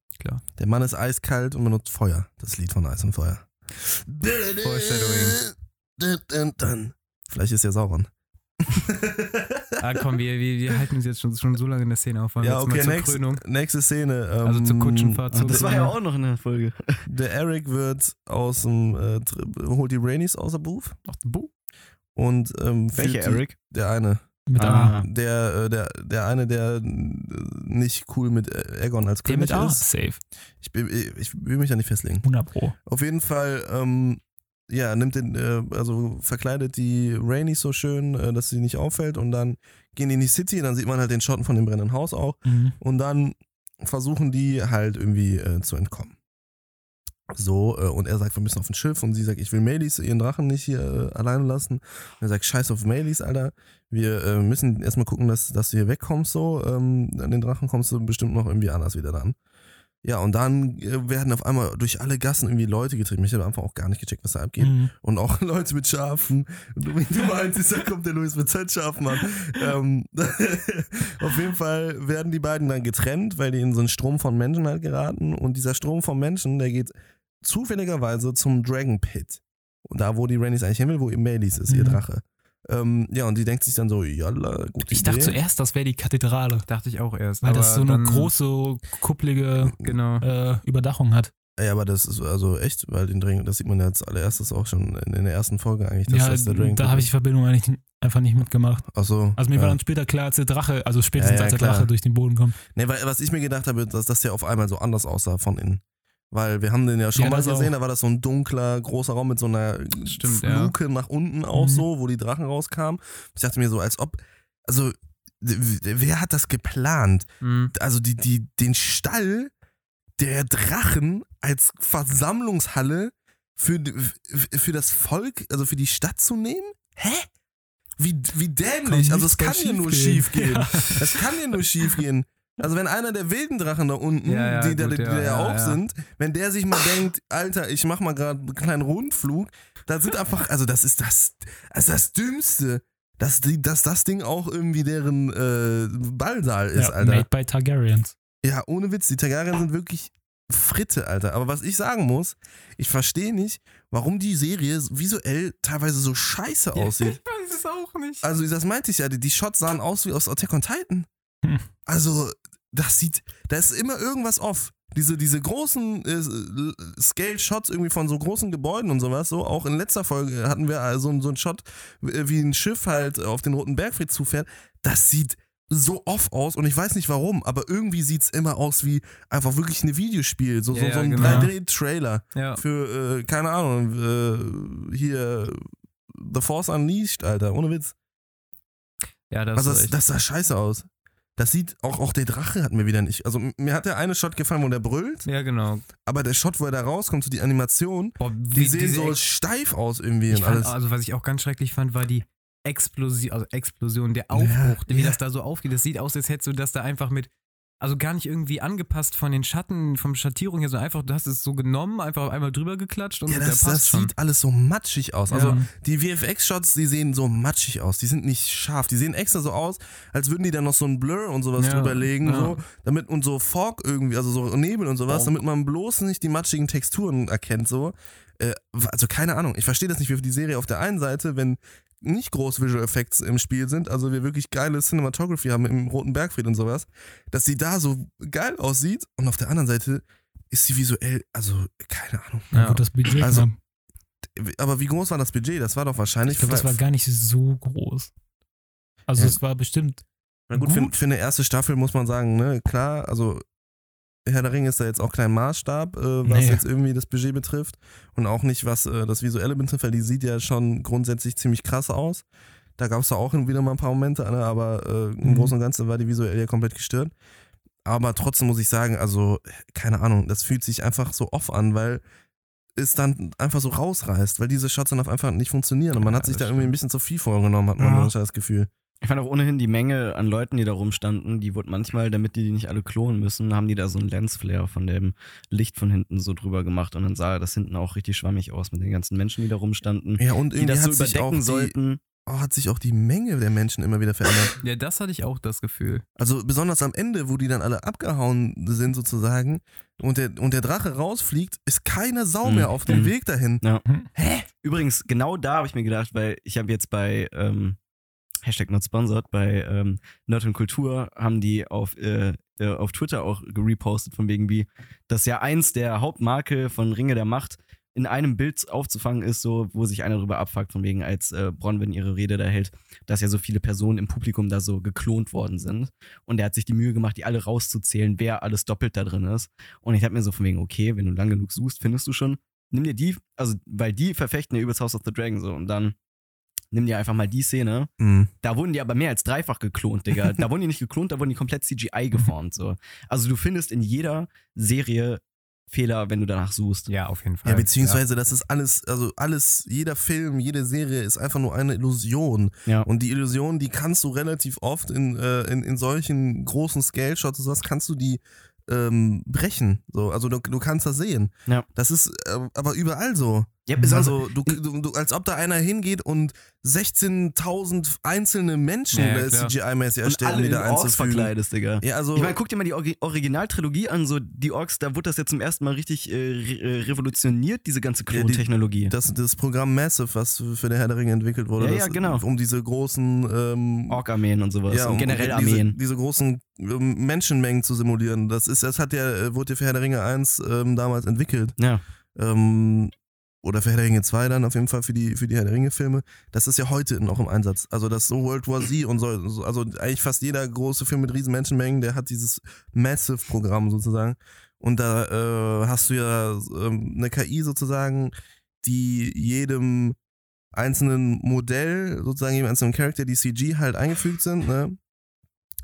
der Mann ist eiskalt und benutzt Feuer. Das Lied von Eis und Feuer. Foreshadowing. Vielleicht ist er Sauron. Ah, komm, wir, wir, wir halten uns jetzt schon, schon so lange in der Szene auf. Ja, okay, Krönung. nächste Szene. Ähm, Also zur Kutschenfahrt, Ach, zur das war ja auch noch eine Folge. Der Eric wird aus dem, äh, holt die Rainies aus der Booth Ach, Buh. Und ähm, Welcher Eric? Der eine. Mit Ah. A. Der, äh, der, der eine, der äh, nicht cool mit äh, Aegon als Der König mit A. ist. Safe. Ich, ich will mich da nicht festlegen. 100 Pro. Auf jeden Fall, ähm, ja, nimmt den, äh, also verkleidet die Rainy so schön, äh, dass sie nicht auffällt und dann gehen die in die City, dann sieht man halt den Schotten von dem brennenden Haus auch Mhm. und dann versuchen die halt irgendwie äh, zu entkommen. So, äh, und er sagt, wir müssen auf ein Schiff und sie sagt, ich will Maelys, ihren Drachen nicht hier äh, alleine lassen. Und er sagt, scheiß auf Maelys, Alter. Wir äh, müssen erstmal gucken, dass, dass du hier wegkommst, so. Ähm, an den Drachen kommst du bestimmt noch irgendwie anders wieder dran. Ja, und dann äh, werden auf einmal durch alle Gassen irgendwie Leute getrieben. Ich habe einfach auch gar nicht gecheckt, was da abgeht. Mhm. Und auch Leute mit Schafen. Und du, meintest, da kommt der Louis mit seinen Schafen an. ähm, auf jeden Fall werden die beiden dann getrennt, weil die in so einen Strom von Menschen halt geraten. Und dieser Strom von Menschen, der geht zufälligerweise zum Dragon Pit. Und da, wo die Rhaenys eigentlich hin will, wo ihr Maelys ist, ihr Mhm. Drache. Ähm, ja, und die denkt sich dann so, jalla, gute Ich dachte Idee. zuerst, das wäre die Kathedrale. Dachte ich auch erst. Weil aber das so eine große, kuppelige Genau. äh, Überdachung hat. Ja, aber das ist also echt, weil den Dragon, das sieht man ja als allererstes auch schon in, in der ersten Folge eigentlich, dass ja, das der Dragon da habe ich die Verbindung eigentlich einfach nicht mitgemacht. Ach so. Also mir ja. war dann später klar, als der Drache, also spätestens Ja, ja, als der klar. Drache durch den Boden kommt. Ne, weil was ich mir gedacht habe, dass das ja auf einmal so anders aussah von innen. Weil wir haben den ja schon Ja, mal gesehen, auch. da war das so ein dunkler, großer Raum mit so einer Stimmt, ja. Fluke nach unten auch Mhm. so, wo die Drachen rauskamen. Ich dachte mir so, als ob, also wer hat das geplant? Mhm. Also die, die, den Stall der Drachen als Versammlungshalle für, für das Volk, also für die Stadt zu nehmen? Hä? Wie, wie dämlich. Also es kann hier nur schiefgehen. schief gehen. Ja. Das kann hier nur schief gehen. Also wenn einer der wilden Drachen da unten, Ja, ja, die da gut, die, ja, da ja auch ja. sind, wenn der sich mal denkt, Alter, ich mach mal gerade einen kleinen Rundflug, da sind einfach, also das ist das, das, ist das Dümmste, dass, die, dass das Ding auch irgendwie deren äh, Ballsaal ist, ja, Alter. Made by Targaryens. Ja, ohne Witz, die Targaryen sind wirklich Fritte, Alter. Aber was ich sagen muss, ich verstehe nicht, warum die Serie visuell teilweise so scheiße aussieht. Ich weiß es auch nicht. Also, das meinte ich ja, die, die Shots sahen aus wie aus Attack on Titan. Hm. Also, das sieht, da ist immer irgendwas off. Diese, diese großen äh, Scale-Shots irgendwie von so großen Gebäuden und sowas, so auch in letzter Folge hatten wir also so einen Shot, äh, wie ein Schiff halt auf den Roten Bergfried zufährt. Das sieht so off aus und ich weiß nicht warum, aber irgendwie sieht es immer aus wie einfach wirklich ein Videospiel, so, Ja, so, so ein genau. 3D-Trailer ja. für, äh, keine Ahnung, äh, hier The Force Unleashed, Alter, ohne Witz. ja, das Also ist das, das sah scheiße aus. Das sieht, auch, auch der Drache hat mir wieder nicht. Also mir hat der eine Shot gefallen, wo der brüllt, Ja, genau. aber der Shot, wo er da rauskommt, so die Animation, Boah, die wie- sehen so steif aus irgendwie und alles. Also, was ich auch ganz schrecklich fand, war die Explosion, also Explosion, der Aufbruch, wie ja. das da so aufgeht. Das sieht aus, als hättest du das da einfach mit, also gar nicht irgendwie angepasst von den Schatten, vom Schattierung her, sondern einfach, du hast es so genommen, einfach einmal drüber geklatscht und ja, das, das schon. sieht alles so matschig aus. Also Ja. die VFX-Shots, die sehen so matschig aus. Die sind nicht scharf. Die sehen extra so aus, als würden die da noch so ein Blur und sowas Ja, drüber legen, ja. so, damit und so Fog irgendwie, also so Nebel und sowas, Oh. damit man bloß nicht die matschigen Texturen erkennt, so. Äh, also keine Ahnung. Ich verstehe das nicht für die Serie auf der einen Seite, wenn nicht groß Visual Effects im Spiel sind, also wir wirklich geile Cinematography haben im Roten Bergfried und sowas, dass sie da so geil aussieht und auf der anderen Seite ist sie visuell, also keine Ahnung. Ja. Gut, das Budget Also, knapp. Aber wie groß war das Budget? Das war doch wahrscheinlich. Ich glaube, das war gar nicht so groß. Also Ja. es war bestimmt Na gut, Für, gut. für eine erste Staffel muss man sagen, ne, klar, also Herr der Ringe ist da jetzt auch kein Maßstab, äh, was Nee. jetzt irgendwie das Budget betrifft und auch nicht, was äh, das Visuelle betrifft, weil die sieht ja schon grundsätzlich ziemlich krass aus. Da gab es da auch wieder mal ein paar Momente, ne, aber äh, im Mhm. Großen und Ganzen war die visuell ja komplett gestört. Aber trotzdem muss ich sagen, also, keine Ahnung, das fühlt sich einfach so off an, weil es dann einfach so rausreißt, weil diese Shots dann auf einfach nicht funktionieren und man Ja, hat sich da das irgendwie ein stimmt. bisschen zu viel vorgenommen, hat man Ja. so das Gefühl. Ich fand auch ohnehin die Menge an Leuten, die da rumstanden, die wurde manchmal, damit die die nicht alle klonen müssen, haben die da so einen Lensflare von dem Licht von hinten so drüber gemacht und dann sah das hinten auch richtig schwammig aus mit den ganzen Menschen, die da rumstanden, Ja, und die irgendwie das so hat sich auch überdecken die, sollten. oh, hat sich auch die Menge der Menschen immer wieder verändert. Ja, das hatte ich auch das Gefühl. Also besonders am Ende, wo die dann alle abgehauen sind sozusagen und der, und der Drache rausfliegt, ist keine Sau Mhm. mehr auf dem Mhm. Weg dahin. Übrigens, genau da habe ich mir gedacht, weil ich habe jetzt bei ähm, Hashtag not sponsored, bei ähm, Nerd und Kultur haben die auf, äh, äh, auf Twitter auch gerepostet von wegen wie, dass ja eins der Hauptmarke von Ringe der Macht in einem Bild aufzufangen ist, so, wo sich einer drüber abfuckt, von wegen, als äh, Bronwyn ihre Rede da hält, dass ja so viele Personen im Publikum da so geklont worden sind. Und er hat sich die Mühe gemacht, die alle rauszuzählen, wer alles doppelt da drin ist. Und ich hab mir so von wegen, okay, wenn du lang genug suchst, findest du schon. Nimm dir die, also, weil die verfechten ja übelst House of the Dragon so. Und dann nimm dir einfach mal die Szene. Mhm. Da wurden die aber mehr als dreifach geklont, Digga. Da wurden die nicht geklont, da wurden die komplett CGI geformt, so. Also du findest in jeder Serie Fehler, wenn du danach suchst. Ja, auf jeden Fall. Ja, beziehungsweise das ist alles, also alles, jeder Film, jede Serie ist einfach nur eine Illusion. Ja. Und die Illusion, die kannst du relativ oft in, äh, in, in solchen großen Scale-Shots und sowas, kannst du die ähm, brechen. So, also du, du kannst das sehen. Ja. Das ist äh, aber überall so. Ja, ist also, du, du, als ob da einer hingeht und 16.000 einzelne Menschen Ja, äh. CGI-mäßig erstellen, alle die da einzufügen. verkleidest, Digga. Ja, also Ich meine, guck dir mal die Orgi- Originaltrilogie an, so die Orks, da wurde das jetzt zum ersten Mal richtig äh, re äh, revolutioniert, diese ganze Ja, Klontechnologie. das, das Programm Massive, was für der Herr der Ringe entwickelt wurde, Ja, das, ja, genau. um diese großen ähm, Ork-Armeen und sowas. ja, und generell diese, Armeen. Diese großen ähm, Menschenmengen zu simulieren. Das ist, das hat ja, äh, wurde ja für Herr der Ringe 1 ähm, damals entwickelt. Ja. Ähm, oder für Herr der Ringe 2 dann auf jeden Fall für die, für die Herr der Ringe-Filme. Das ist ja heute noch im Einsatz. Also das so World War Z und so, so- also eigentlich fast jeder große Film mit riesen Menschenmengen, der hat dieses Massive-Programm sozusagen. Und da äh, hast du ja ähm, eine KI sozusagen, die jedem einzelnen Modell, sozusagen jedem einzelnen Charakter, die CG halt eingefügt sind, ne?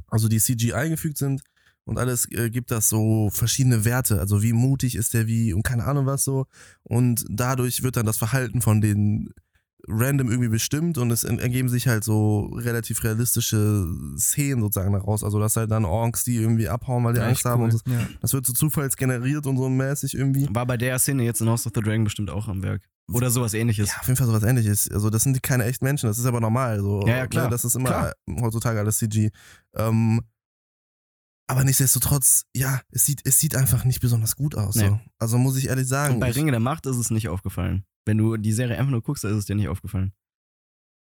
Also die CG eingefügt sind und alles äh, gibt das so verschiedene Werte. Also wie mutig ist der wie und keine Ahnung was so. Und dadurch wird dann das Verhalten von den random irgendwie bestimmt und es en- ergeben sich halt so relativ realistische Szenen sozusagen daraus. Also das halt dann Orks, die irgendwie abhauen, weil die Ja, Angst haben und cool. so. Ja. Das wird so zufallsgeneriert und so mäßig irgendwie. War bei der Szene jetzt in House of the Dragon bestimmt auch am Werk. Oder sowas ähnliches. Ja, auf jeden Fall sowas ähnliches. Also das sind keine echten Menschen, das ist aber normal. So. Ja, ja, klar. Ne, Das ist immer Klar. heutzutage alles CG. Ähm, aber nichtsdestotrotz, ja, es sieht, es sieht einfach nicht besonders gut aus. Nee. So. Also muss ich ehrlich sagen. Und bei Ringe der Macht ist es nicht aufgefallen. Wenn du die Serie einfach nur guckst, dann ist es dir nicht aufgefallen.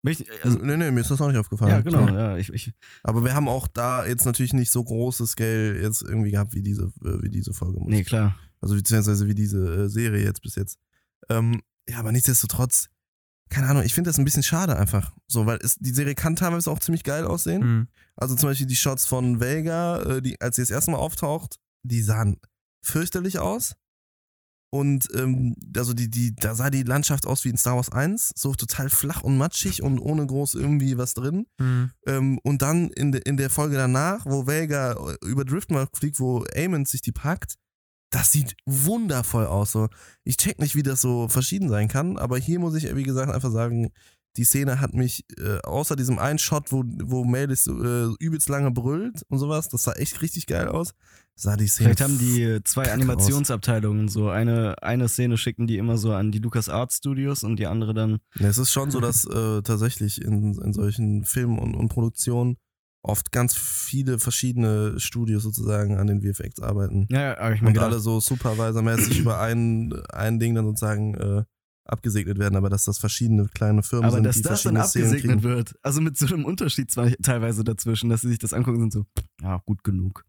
Möcht- Also, nee, nee, mir ist das auch nicht aufgefallen. ja, genau. Ja, ich, ich, Aber wir haben auch da jetzt natürlich nicht so große Scale jetzt irgendwie gehabt wie diese, äh, wie diese Folge. muss nee, klar. Also beziehungsweise wie diese äh, Serie jetzt bis jetzt. Ähm, ja, aber nichtsdestotrotz, keine Ahnung, ich finde das ein bisschen schade einfach. So, weil es, die Serie kann teilweise auch ziemlich geil aussehen. Mhm. Also zum Beispiel die Shots von Vega, äh, die, als sie das erste Mal auftaucht, die sahen fürchterlich aus. Und ähm, also die, die, da sah die Landschaft aus wie in Star Wars 1, so total flach und matschig und ohne groß irgendwie was drin. Mhm. Ähm, und dann in, de, in der Folge danach, wo Vega äh, über Driftmark fliegt, wo Eamon sich die packt, das sieht wundervoll aus. So. Ich check nicht, wie das so verschieden sein kann, aber hier muss ich, wie gesagt, einfach sagen, die Szene hat mich, äh, außer diesem einen Shot, wo, wo Melis äh, übelst lange brüllt und sowas, das sah echt richtig geil aus, sah die Szene. Vielleicht haben die äh, zwei Animationsabteilungen so. Eine, eine Szene schicken die immer so an die Lucas Arts Studios und die andere dann. Ja, es ist schon so, dass äh, tatsächlich in, in solchen Filmen und, und Produktionen oft ganz viele verschiedene Studios sozusagen an den VFX arbeiten. Ja, ja, aber ich Und gedacht, alle so supervisormäßig über ein, ein Ding dann sozusagen äh, abgesegnet werden, aber dass das verschiedene kleine Firmen aber sind, dass die das dann verschiedene Szenen abgesegnet wird, also mit so einem Unterschied zwar teilweise dazwischen, dass sie sich das angucken und sind so, ja, gut genug.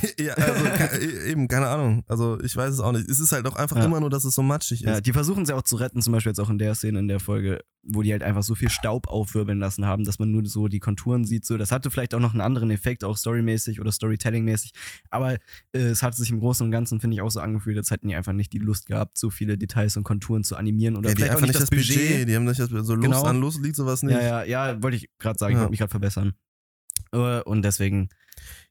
ja, also ke- eben, keine Ahnung. Also ich weiß es auch nicht. Es ist halt auch einfach Ja. immer nur, dass es so matschig Ja, ist. die versuchen es ja auch zu retten, zum Beispiel jetzt auch in der Szene in der Folge, wo die halt einfach so viel Staub aufwirbeln lassen haben, dass man nur so die Konturen sieht. So, das hatte vielleicht auch noch einen anderen Effekt, auch storymäßig oder Storytelling-mäßig. Aber äh, es hat sich im Großen und Ganzen, finde ich, auch so angefühlt, als hätten die einfach nicht die Lust gehabt, so viele Details und Konturen zu animieren oder Ja, die vielleicht einfach nicht das Budget. Die haben nicht das so Lust Genau. an Lust liegt sowas nicht. Ja, ja, ja, wollte ich gerade sagen, ich Ja. wollte mich gerade verbessern. Äh, Und deswegen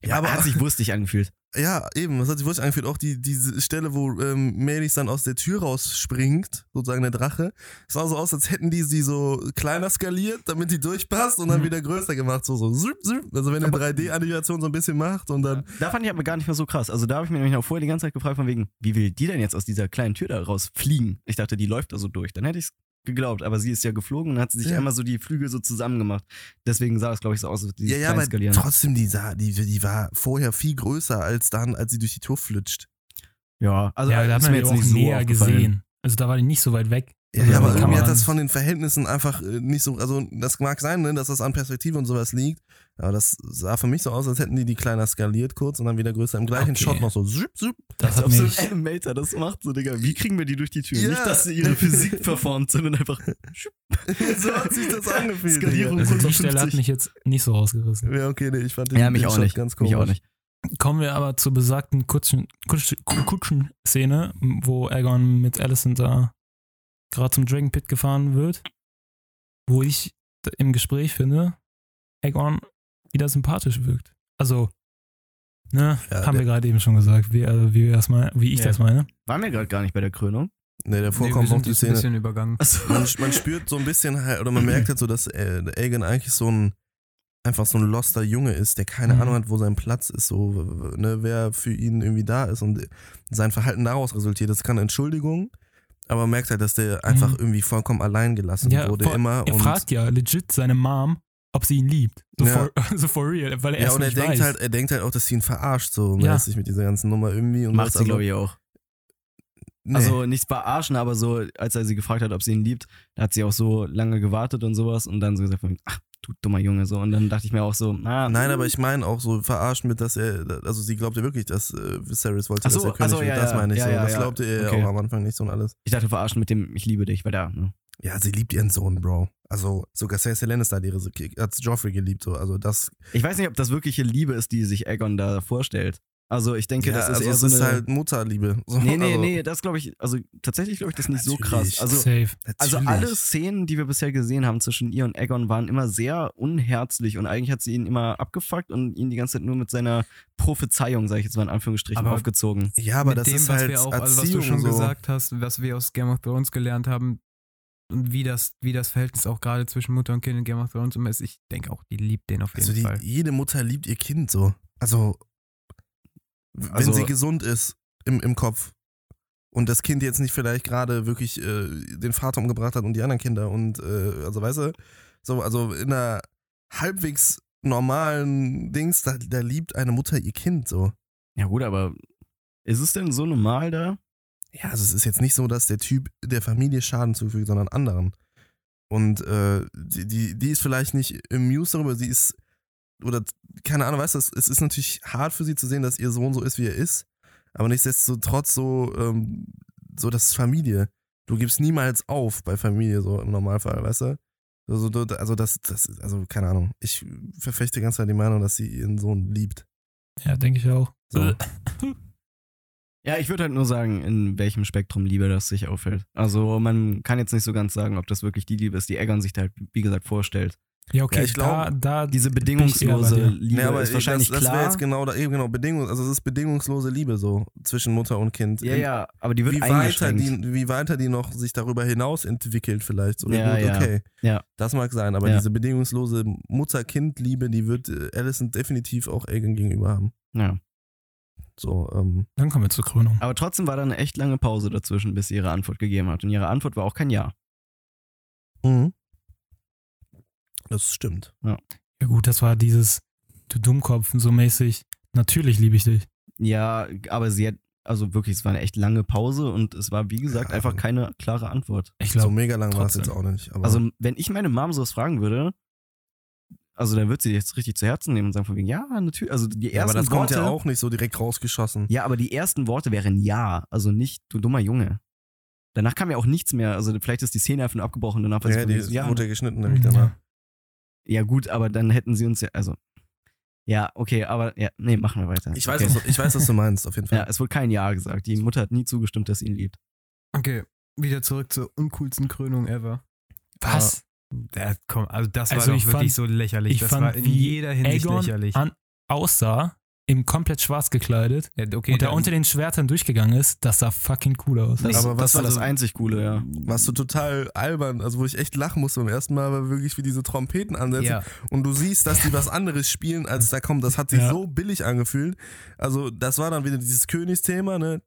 Ja, aber- hat sich wurstig angefühlt. Ja, eben, das hat sich wirklich angefühlt. Auch die, diese Stelle, wo ähm, Melis dann aus der Tür rausspringt, sozusagen der Drache, sah so aus, als hätten die sie so kleiner skaliert, damit die durchpasst und dann Mhm. wieder größer gemacht. So, so, züp, züp. Also wenn eine Aber- 3D-Animation so ein bisschen macht und dann. Da fand ich aber gar nicht mehr so krass. Also da habe ich mir nämlich auch vorher die ganze Zeit gefragt, von wegen, wie will die denn jetzt aus dieser kleinen Tür da rausfliegen? Ich dachte, die läuft da so durch. Dann hätte ich es geglaubt, aber sie ist ja geflogen und hat sich Ja. einmal so die Flügel so zusammen gemacht. Deswegen sah es, glaube ich, so aus, als die Ja, ja, aber skalieren. trotzdem, die, sah, die, die war vorher viel größer als dann, als sie durch die Tür flutscht. Ja, also ja, da hat man jetzt auch nicht so näher gesehen. Also da war die nicht so weit weg. Ja, ja, aber irgendwie hat das von den Verhältnissen einfach äh, nicht so, also das mag sein, ne, dass das an Perspektive und sowas liegt, aber das sah für mich so aus, als hätten die die kleiner skaliert kurz und dann wieder größer im gleichen Okay. Shot noch so. Zip, zip. Das Als hat so mich, ein Animator das macht, so, Digga. Wie kriegen wir die durch die Tür? Ja. Nicht, dass sie ihre Physik verformt, sondern einfach so hat sich das angefühlt. Skalierung also die Stelle hat 50. mich jetzt nicht so rausgerissen. Ja, okay, nee, ich fand den, Ja, mich den auch Shot nicht. ganz komisch. Mich auch nicht. Kommen wir aber zur besagten Kutschen, Kutsch, Kutschen-Szene, wo Aegon mit Alicent da gerade zum Dragon Pit gefahren wird, wo ich im Gespräch finde, Aegon wieder sympathisch wirkt. Also, ne, Ja, haben wir gerade eben schon gesagt, wie, also wie, wir das mein, wie ich Ja. das meine. Waren wir gerade gar nicht bei der Krönung? Nee, davor Nee, kommt sind die ein Szene. bisschen übergangen. Achso. Man, man spürt so ein bisschen halt, oder man merkt halt so, dass äh, Aegon eigentlich so ein, einfach so ein loster Junge ist, der keine Mhm. Ahnung hat, wo sein Platz ist, so, ne, wer für ihn irgendwie da ist und sein Verhalten daraus resultiert. Das kann Entschuldigung, aber man merkt halt, dass der einfach Mhm. irgendwie vollkommen allein gelassen Ja, wurde vor- immer. Er und, fragt ja legit seine Mom, ob sie ihn liebt. So, Ja. for, so for real, weil er ja, es und er denkt weiß. halt, er denkt halt auch, dass sie ihn verarscht, so Ja. mäßig mit dieser ganzen Nummer irgendwie. Und Macht sie, also, glaube ich, auch. nee. Also nichts verarschen, aber so, als er sie gefragt hat, ob sie ihn liebt, da hat sie auch so lange gewartet und sowas und dann so gesagt, von, ach, du dummer Junge, so. Und dann dachte ich mir auch so, na. Nein, aber ich meine auch so verarscht mit, dass er, also sie glaubte wirklich, dass äh, Viserys wollte, so, dass er König so, wird. ja, das meine ich Ja, so. ja, das glaubte er Okay. auch am Anfang nicht so und alles. Ich dachte verarschen mit dem, ich liebe dich, weil da, ne? Ja, sie liebt ihren Sohn, Bro. Also sogar Cersei Lannister hat ihre hat Joffrey geliebt, so. Also das. Ich weiß nicht, ob das wirkliche Liebe ist, die sich Aegon da vorstellt. Also ich denke, ja, das ist also eher so ist eine. halt Mutterliebe. So, nee, nee, also, nee, das glaube ich, also tatsächlich glaube ich das nicht so Natürlich. krass. Also, Safe. also natürlich. alle Szenen, die wir bisher gesehen haben zwischen ihr und Aegon, waren immer sehr unherzlich und eigentlich hat sie ihn immer abgefuckt und ihn die ganze Zeit nur mit seiner Prophezeiung, sage ich jetzt mal in Anführungsstrichen, Aber- aufgezogen. Ja, aber mit das dem, ist was halt wir auch, also was du schon so. gesagt hast, was wir aus Game of Thrones gelernt haben und wie das, wie das Verhältnis auch gerade zwischen Mutter und Kind in Game of Thrones immer ist, ich denke auch, die liebt den auf jeden Also die, Fall. jede Mutter liebt ihr Kind so. Also wenn Also- sie gesund ist im, im Kopf und das Kind jetzt nicht vielleicht gerade wirklich äh, den Vater umgebracht hat und die anderen Kinder und äh, also weißt du, so also in einer halbwegs normalen Dings, da, da liebt eine Mutter ihr Kind so. Ja gut, aber ist es denn so normal da? Ja, also es ist jetzt nicht so, dass der Typ der Familie Schaden zufügt, sondern anderen. Und äh, die, die, die ist vielleicht nicht amused darüber, sie ist, oder keine Ahnung, weißt du, es es ist natürlich hart für sie zu sehen, dass ihr Sohn so ist, wie er ist, aber nichtsdestotrotz so, ähm, so, das ist Familie. Du gibst niemals auf bei Familie, so im Normalfall, weißt du? Also, also das, das, also keine Ahnung. Ich verfechte ganze Zeit die Meinung, dass sie ihren Sohn liebt. Ja, denke ich auch. So. Ja, ich würde halt nur sagen, in welchem Spektrum Liebe das sich auffällt. Also man kann jetzt nicht so ganz sagen, ob das wirklich die Liebe ist, die Aegon sich da halt, wie gesagt, vorstellt. Ja, okay, Ja, ich glaub, da, da Diese bedingungslose. Liebe Nee, aber ist wahrscheinlich das, das wäre klar. jetzt genau da, eben genau, Bedingung, also es ist bedingungslose Liebe so zwischen Mutter und Kind. ja, ja, aber die wird wie weiter, die, wie weiter die noch sich darüber hinaus entwickelt vielleicht. So, Ja, gut, ja. okay. Ja. Das mag sein, aber Ja. diese bedingungslose Mutter-Kind-Liebe, die wird äh, Alicent definitiv auch Aegon gegenüber haben. ja. So, ähm, Dann kommen wir zur Krönung. Aber trotzdem war da eine echt lange Pause dazwischen, bis sie ihre Antwort gegeben hat. Und ihre Antwort war auch kein Ja. mhm. Das stimmt. Ja gut, das war dieses du Dummkopf so mäßig. Natürlich liebe ich dich. Ja, aber sie hat, also wirklich, es war eine echt lange Pause und es war, wie gesagt, Ja. einfach keine klare Antwort. Ich So glaube, mega lang war es jetzt auch nicht. Aber Also, wenn ich meine Mom sowas fragen würde, also dann wird sie jetzt richtig zu Herzen nehmen und sagen von wegen, ja, natürlich. Also die ja, ersten aber das kommt Worte. ja auch nicht so direkt rausgeschossen. Ja, aber die ersten Worte wären ja, also nicht du dummer Junge. Danach kam ja auch nichts mehr. Also vielleicht ist die Szene einfach nur abgebrochen. Danach war sie Ja, die so, ja, wurde ja geschnitten nämlich danach. Ja gut, aber dann hätten sie uns ja, also ja, okay, aber ja, nee, machen wir weiter. Ich weiß, okay. was, du- ich weiß, was du meinst, auf jeden Fall. Ja, es wurde kein Ja gesagt. Die Mutter hat nie zugestimmt, dass sie ihn liebt. Okay, wieder zurück zur uncoolsten Krönung ever. was? Ja, komm, also das Also war doch ich wirklich fand- so lächerlich. ich das fand, war in wie jeder Hinsicht Aegon lächerlich. an, aussah, im komplett schwarz gekleidet ja, okay, und der unter den Schwertern durchgegangen ist, das sah fucking cool aus. Das, Aber was das war das einzig Coole, ja. Was so total albern, also wo ich echt lachen musste beim ersten Mal, war wirklich wie diese Trompeten ansetzen. ja, Und du siehst, dass die was anderes spielen, als da kommt. Das hat sich Ja. so billig angefühlt. Also, das war dann wieder dieses Königsthema, ne?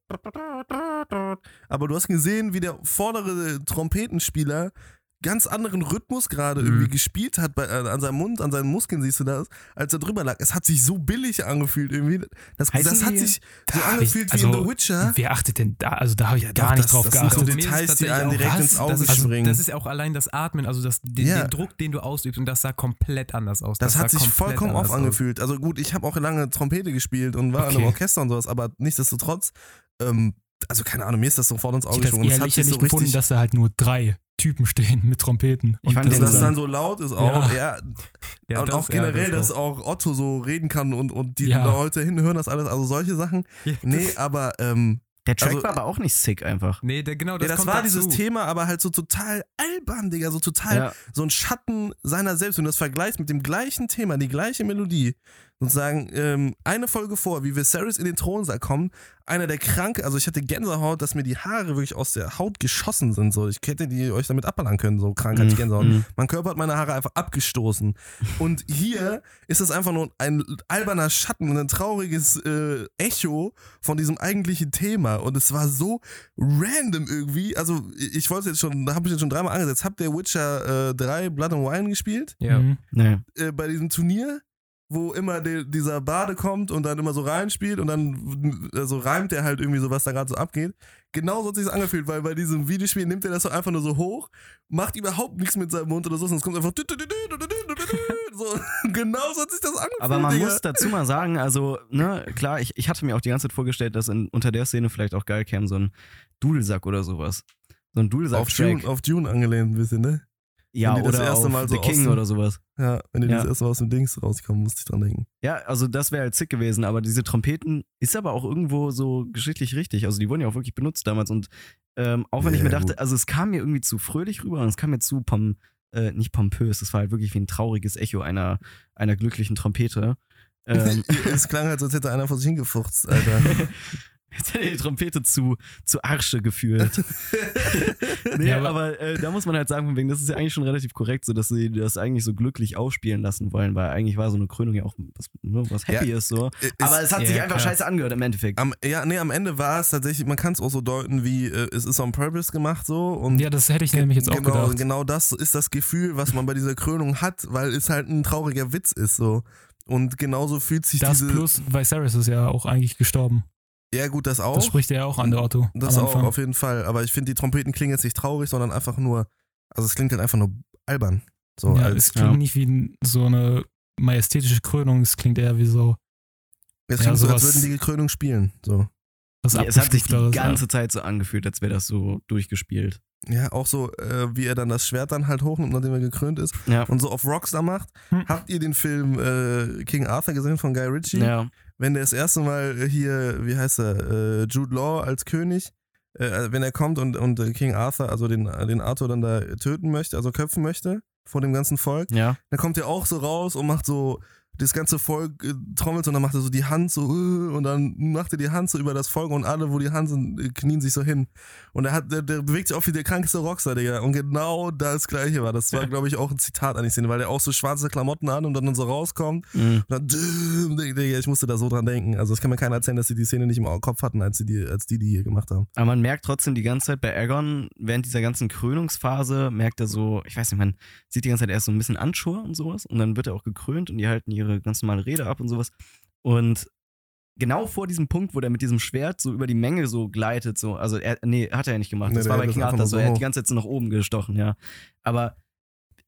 Aber du hast gesehen, wie der vordere Trompetenspieler ganz anderen Rhythmus gerade Mhm. irgendwie gespielt hat bei, äh, an seinem Mund, an seinen Muskeln siehst du das, als er drüber lag. Es hat sich so billig angefühlt irgendwie. Das, das hat sich so angefühlt ich- wie in also, The Witcher. Wer achtet denn da? Also da habe ich Ja, gar doch, nicht das- drauf das sind geachtet. so Mir ist Details, die einem auch- direkt das- ins Auge das ist, springen. Das ist ja auch allein das Atmen, also das, den, Ja. den Druck, den du ausübst und das sah komplett anders aus. Das, hat sich vollkommen off aus. angefühlt. Also gut, ich habe auch lange Trompete gespielt und war in einem Okay. Orchester und sowas, aber nichtsdestotrotz, ähm, also keine Ahnung, mir ist das sofort ins Ich Auge gesprungen. Es eher hat sich lächerlich so gefunden, richtig, dass da halt nur drei Typen stehen mit Trompeten. Ich fand das dass das ist dann so laut ist auch, ja, Ja, und das- auch ja, generell, das dass auch Otto so reden kann und, und die Ja. Leute hinten hören das alles, also solche Sachen. Ja, Nee, aber ähm, Der Track Also- war aber auch nicht sick einfach. Nee, der, genau, das, ja, das kommt war dazu. dieses Thema, aber halt so total albern, Digga, so total Ja. so ein Schatten seiner selbst. Wenn du das vergleichst mit dem gleichen Thema, die gleiche Melodie, sozusagen ähm, eine Folge vor, wie Viserys in den Thronsaal kommt, einer der kranke, also ich hatte Gänsehaut, dass mir die Haare wirklich aus der Haut geschossen sind. So, ich hätte die euch damit abballern können, so krank hatte ich Gänsehaut. Mhm. Mein Körper hat meine Haare einfach abgestoßen. Und hier ist es einfach nur ein alberner Schatten und ein trauriges äh, Echo von diesem eigentlichen Thema. Und es war so random irgendwie. Also, ich wollte jetzt schon, da habe ich jetzt schon dreimal angesetzt. Habt ihr Witcher äh, 3 Blood and Wine gespielt? Ja. Mhm. Nee. Äh, bei diesem Turnier? Wo immer der, dieser Bade kommt und dann immer so reinspielt und dann also reimt er halt irgendwie so, was da gerade so abgeht. Genau so hat sich das angefühlt, weil bei diesem Videospiel nimmt er das so einfach nur so hoch, macht überhaupt nichts mit seinem Mund oder so, sondern es kommt einfach so. Genau so hat sich das angefühlt. Aber man Digga. muss dazu mal sagen, also, ne, klar, ich, ich hatte mir auch die ganze Zeit vorgestellt, dass in, unter der Szene vielleicht auch geil käme, so ein Dudelsack oder sowas. So ein auf Dudelsack-Track. Dune, auf Dune angelehnt ein bisschen, ne? Ja, wenn die das oder erste Mal so The King dem- oder sowas. Ja, wenn die Ja. das erste Mal aus dem Dings rauskommen, musste ich dran denken. Ja, also das wäre halt sick gewesen, aber diese Trompeten ist aber auch irgendwo so geschichtlich richtig. Also die wurden ja auch wirklich benutzt damals und ähm, auch wenn ich Ja, mir dachte, gut. also es kam mir irgendwie zu fröhlich rüber und es kam mir zu pom äh, nicht pompös, es war halt wirklich wie ein trauriges Echo einer, einer glücklichen Trompete. Ähm, es klang halt, als hätte einer vor sich hingefurzt, Alter. Jetzt hätte die Trompete zu, zu Arsche gefühlt. nee, Ja, aber, aber- äh, da muss man halt sagen, von wegen, das ist ja eigentlich schon relativ korrekt, so dass sie das eigentlich so glücklich ausspielen lassen wollen, weil eigentlich war so eine Krönung ja auch was, ne, was happy ist so. Ist- Aber es hat ja, sich einfach klar. scheiße angehört im Endeffekt. Am, ja, nee, am Ende war es tatsächlich, man kann es auch so deuten, wie äh, es ist on purpose gemacht so. Und Ja, das hätte ich nämlich jetzt auch genau, gedacht. genau das ist das Gefühl, was man bei dieser Krönung hat, weil es halt ein trauriger Witz ist so. Und genauso fühlt sich Das diese. plus Viserys ist ja auch eigentlich gestorben. Ja, gut, das auch. Das spricht er ja auch an der Otto. Das auch, auf jeden Fall. Aber ich finde, die Trompeten klingen jetzt nicht traurig, sondern einfach nur. Also, es klingt halt einfach nur albern. So, ja, als, es klingt ja. nicht wie so eine majestätische Krönung, es klingt eher wie so es ja, klingt so, als würden die die Krönung spielen. So. was Ja, es hat sich die ganze Zeit so angefühlt, als wäre das so durchgespielt. Ja, auch so, äh, wie er dann das Schwert dann halt hochnimmt, nachdem er gekrönt ist. Ja. Und so auf Rockstar macht. Hm. Habt ihr den Film äh, King Arthur gesehen von Guy Ritchie? Ja. Wenn der das erste Mal hier, wie heißt er, äh, Jude Law als König, äh, wenn er kommt und, und äh, King Arthur, also den, den Arthur dann da töten möchte, also köpfen möchte vor dem ganzen Volk, Ja. dann kommt er auch so raus und macht so das ganze Volk äh, trommelt und dann macht er so die Hand so äh, und dann macht er die Hand so über das Volk und alle, wo die Hand sind, äh, knien sich so hin. Und er hat, der, der bewegt sich auch wie der krankeste Rockstar, Digga. Und genau das gleiche war. Das war, glaube ich, auch ein Zitat an die Szene, weil er auch so schwarze Klamotten an und dann so rauskommt Mhm. und dann, Digga, ich musste da so dran denken. Also, es kann mir keiner erzählen, dass sie die Szene nicht im Kopf hatten, als, sie die, als die die hier gemacht haben. Aber man merkt trotzdem die ganze Zeit bei Aegon, während dieser ganzen Krönungsphase, merkt er so, ich weiß nicht, man sieht die ganze Zeit erst so ein bisschen Anschur und sowas und dann wird er auch gekrönt und die halten ihre ganz normale Rede ab und sowas. Und genau vor diesem Punkt, wo der mit diesem Schwert so über die Menge so gleitet, so, also er, nee, hat er ja nicht gemacht. Nee, das war bei King Arthur so, er hat die ganze Zeit so nach oben gestochen, ja. Aber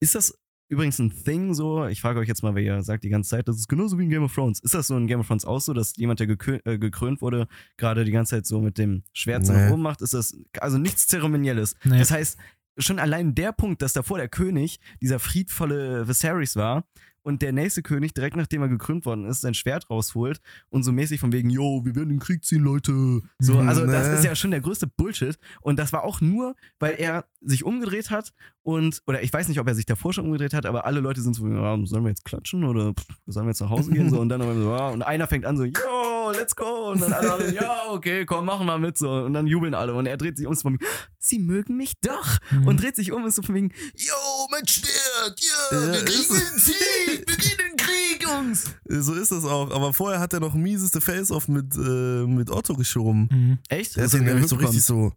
ist das übrigens ein Thing so? Ich frage euch jetzt mal, wer ihr sagt die ganze Zeit, das ist genauso wie in Game of Thrones. Ist das so in Game of Thrones auch so, dass jemand, der gekö äh, gekrönt wurde, gerade die ganze Zeit so mit dem Schwert so Nee. nach oben macht? Ist das also nichts Zeremonielles? Nee. Das heißt, schon allein der Punkt, dass davor der König dieser friedvolle Viserys war und der nächste König, direkt nachdem er gekrönt worden ist, sein Schwert rausholt und so mäßig von wegen, yo, wir werden in den Krieg ziehen, Leute. So, Mhm, also das ne. ist ja schon der größte Bullshit. Und das war auch nur, weil er sich umgedreht hat und, oder ich weiß nicht, ob er sich davor schon umgedreht hat, aber alle Leute sind so, ja, sollen wir jetzt klatschen oder pff, sollen wir jetzt nach Hause gehen? So, und dann so, ja, und einer fängt an so, yo, let's go. Und dann alle ja, okay, komm, machen wir mit. So, und dann jubeln alle. Und er dreht sich um, so von wegen, sie mögen mich doch. Mhm. Und dreht sich um, ist so von wegen, yo, mein Schwert, ja, Ja, wir ist kriegen den Sieg, wir gehen in den Krieg, Jungs. So ist das auch. Aber vorher hat er noch mieseste Face-Off mit, äh, mit Otto geschoben. Mhm. Echt? Der Das ist nicht so richtig so.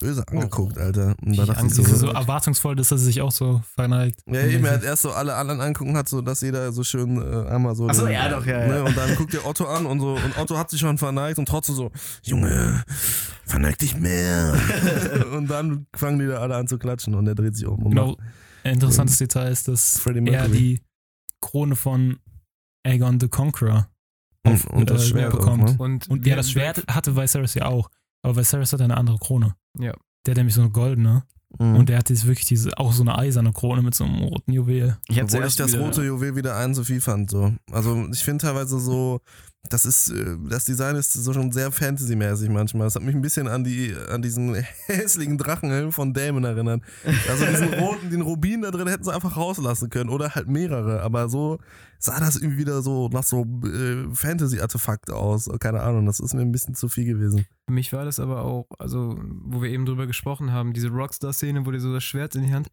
Böse angeguckt, Alter. Und da Ich dachte ich Sie so, ist so erwartungsvoll, dass er sich auch so verneigt. ja, eben, er hat erst so alle anderen angucken, hat so, dass jeder so schön äh, einmal so. Ach so, den- ja, doch, ja, Ne, ja. und dann guckt der Otto an und so, und Otto hat sich schon verneigt und trotzdem so, Junge, verneig dich mehr. und dann fangen die da alle an zu klatschen und er dreht sich um. und Genau. Ein interessantes Detail ist, dass er die Krone von Aegon the Conqueror Und, und das äh, Schwert auch, bekommt. ne? Und, Und ja, das Schwert hatte Viserys ja auch. Aber Viserys hat eine andere Krone. Ja. Der hat nämlich so eine goldene. Mhm. Und der hat jetzt wirklich diese, auch so eine eiserne Krone mit so einem roten Juwel. Ich Obwohl ich das wieder- rote Juwel wieder ein so viel fand. So. Also ich finde teilweise so, das ist, äh, das Design ist so schon sehr Fantasy-mäßig manchmal. Das hat mich ein bisschen an die, an diesen hässlichen Drachenhelm von Damon erinnert. Also diesen roten, den Rubin da drin hätten sie einfach rauslassen können oder halt mehrere. Aber so sah das irgendwie wieder so nach so äh, Fantasy-Artefakt aus. Keine Ahnung, das ist mir ein bisschen zu viel gewesen. Für mich war das aber auch, also, wo wir eben drüber gesprochen haben, diese Rockstar-Szene, wo der so das Schwert in die Hand.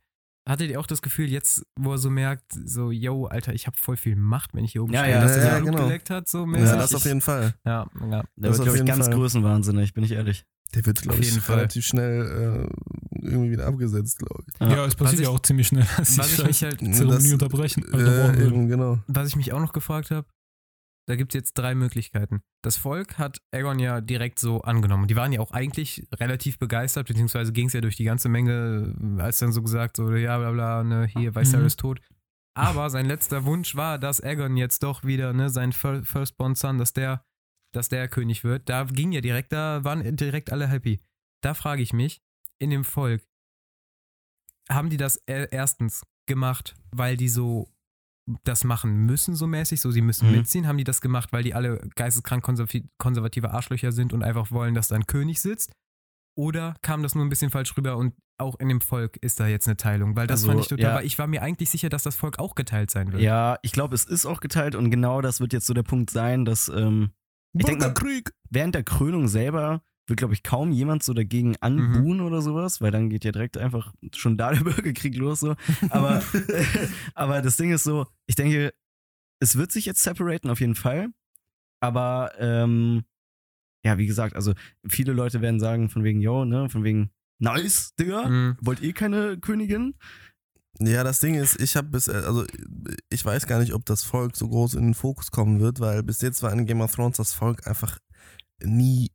Hattet ihr auch das Gefühl, jetzt, wo er so merkt, so, yo, Alter, ich habe voll viel Macht, wenn ich hier oben Ja, stehe, ja, dass er ja, so Blut genau. geleckt hat, so Ja, mäßig? das auf jeden Fall. Ja, ja. Der Das wird, auf glaube ich, ganz Fall. größenwahnsinnig, bin ich ehrlich. Der wird, glaube Auf ich, jeden Fall. relativ schnell äh, irgendwie wieder abgesetzt, glaube ich. Ja, es passiert ja auch ziemlich schnell, dass ich mich halt, Zeremonie Das- unterbrechen. Äh, eben, genau. was ich mich auch noch gefragt habe, da gibt es jetzt drei Möglichkeiten. Das Volk hat Aegon ja direkt so angenommen. Die waren ja auch eigentlich relativ begeistert, beziehungsweise ging es ja durch die ganze Menge, als dann so gesagt, so, ja, bla, bla, ne, hier, Viserys tot. Aber sein letzter Wunsch war, dass Aegon jetzt doch wieder, ne, sein Fir- Firstborn Son, dass der, dass der König wird. Da ging ja direkt, da waren direkt alle happy. Da frage ich mich, in dem Volk, haben die das e- erstens gemacht, weil die so das machen müssen, so mäßig, so sie müssen Mhm. mitziehen? Haben die das gemacht, weil die alle geisteskrank konservative Arschlöcher sind und einfach wollen, dass da ein König sitzt? Oder kam das nur ein bisschen falsch rüber und auch in dem Volk ist da jetzt eine Teilung? Weil das Also, fand ich total, ja. weil ich war mir eigentlich sicher, dass das Volk auch geteilt sein wird. Ja, ich glaube, es ist auch geteilt und genau das wird jetzt so der Punkt sein, dass ähm, Ich denk mal- während der Krönung selber wird, glaube ich, kaum jemand so dagegen anbuhen oder sowas, weil dann geht ja direkt einfach schon da der Bürgerkrieg los. So. Aber, aber das Ding ist so, ich denke, es wird sich jetzt separaten auf jeden Fall. Aber ähm, ja, wie gesagt, also viele Leute werden sagen, von wegen, yo, ne, von wegen, nice, Digga, Mhm. wollt ihr keine Königin? Ja, das Ding ist, ich habe bis, also ich weiß gar nicht, ob das Volk so groß in den Fokus kommen wird, weil bis jetzt war in Game of Thrones das Volk einfach nie,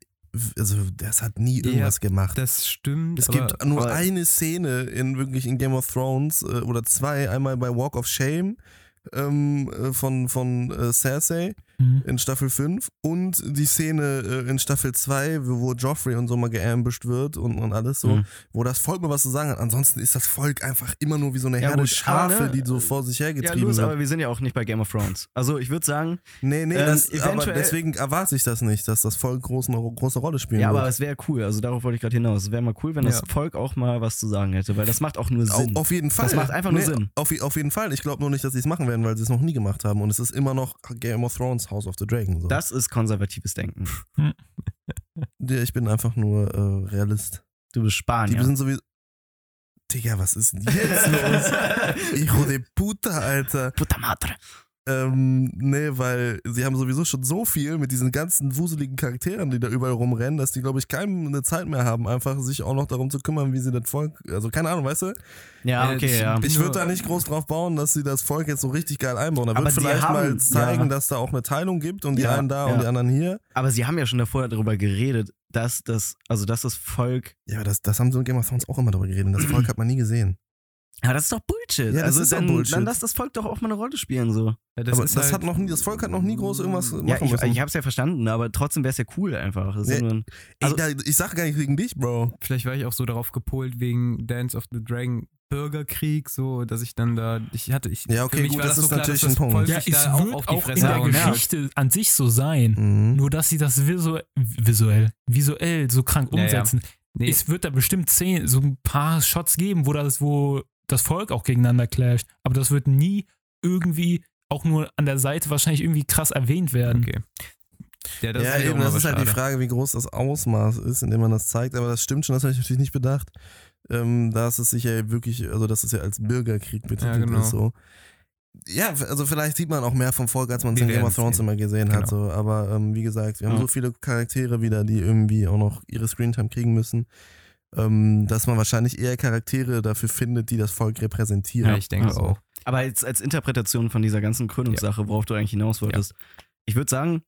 also das hat nie Ja, irgendwas gemacht. Das stimmt. Es aber, gibt nur aber- eine Szene in wirklich in Game of Thrones äh, oder zwei, einmal bei Walk of Shame ähm, äh, von, von äh, Cersei Mhm. in Staffel 5 und die Szene äh, in Staffel 2, wo, Joffrey und so mal geambusht wird und, und alles so, Mhm. wo das Volk mal was zu sagen hat. Ansonsten ist das Volk einfach immer nur wie so eine Ja, Herde Schafe, aber, die so vor sich Ja, hergetrieben los, wird. aber wir sind ja auch nicht bei Game of Thrones. Also ich würde sagen, Nee, nee, Ähm, das, aber deswegen erwarte ich das nicht, dass das Volk groß, eine große Rolle spielen ja, aber wird. es wäre cool. Also darauf wollte ich gerade hinaus. Es wäre mal cool, wenn das Ja. Volk auch mal was zu sagen hätte, weil das macht auch nur Sinn. Au- Auf jeden Fall. Das macht einfach nur Sinn. Auf, auf jeden Fall. Ich glaube nur nicht, dass sie es machen werden, weil sie es noch nie gemacht haben. Und es ist immer noch Game of Thrones, House of the Dragon. So. Das ist konservatives Denken. Ja, ich bin einfach nur äh, Realist. Du bist Die Spanier. sind sowieso. Digga, was ist denn jetzt los? Hijo de puta, Alter. Puta madre. Ähm, nee, weil sie haben sowieso schon so viel mit diesen ganzen wuseligen Charakteren, die da überall rumrennen, dass die, glaube ich, kaum eine Zeit mehr haben, einfach sich auch noch darum zu kümmern, wie sie das Volk. Also, keine Ahnung, weißt du? Ja, Äh, okay, ich- ja. Ich würde da nicht groß drauf bauen, dass sie das Volk jetzt so richtig geil einbauen. Da Aber wird sie vielleicht haben- mal zeigen, ja. dass da auch eine Teilung gibt und die Ja, einen da ja. und die anderen hier. Aber sie haben ja schon davor darüber geredet, dass das, also dass das Volk. Ja, aber das, das haben sie in Game of Thrones auch immer darüber geredet. Das Volk hat man nie gesehen. Ja, das ist doch Bullshit. Ja, das also ist dann, Bullshit. dann lass das Volk doch auch mal eine Rolle spielen, so. Ja, aber ist das, halt- hat noch nie, das Volk hat noch nie groß irgendwas machen Ja, ich, müssen. ich hab's ja verstanden, aber trotzdem wär's ja cool einfach. Das ja Ey, also- da, ich sag gar nicht gegen dich, Bro. Vielleicht war ich auch so darauf gepolt wegen Dance of the Dragon Bürgerkrieg, so, dass ich dann da, ich hatte, ich, Ja, okay, gut, war das das, ist so klar, natürlich das ein Punkt. Ja, es da auch wird die auch in der. Geschichte an sich so sein. Mhm. Nur, dass sie das visu visuell, visuell so krank Ja, ja. umsetzen. Nee, Es wird da bestimmt zehn, so ein paar Shots geben, wo das, wo das Volk auch gegeneinander clasht. Aber das wird nie irgendwie auch nur an der Seite wahrscheinlich irgendwie krass erwähnt werden. okay. Ja, das ja, ist eben, das ist halt die. Frage, wie groß das Ausmaß ist, in dem man das zeigt. Aber das stimmt schon, das habe ich natürlich nicht bedacht. Ähm, da ist es sich ja wirklich, also dass es ja als Bürgerkrieg betitelt Ja, genau. ist. So. Ja, also vielleicht sieht man auch mehr vom Volk, als man es in Game of Thrones sehen. immer gesehen hat. Genau. So. Aber ähm, wie gesagt, wir haben Ja. so viele Charaktere wieder, die irgendwie auch noch ihre Screentime kriegen müssen. Ähm, dass man wahrscheinlich eher Charaktere dafür findet, die das Volk repräsentieren. Ja, ich denke Also, auch. Aber als, als Interpretation von dieser ganzen Krönungssache, worauf du eigentlich hinaus wolltest, ich würde sagen,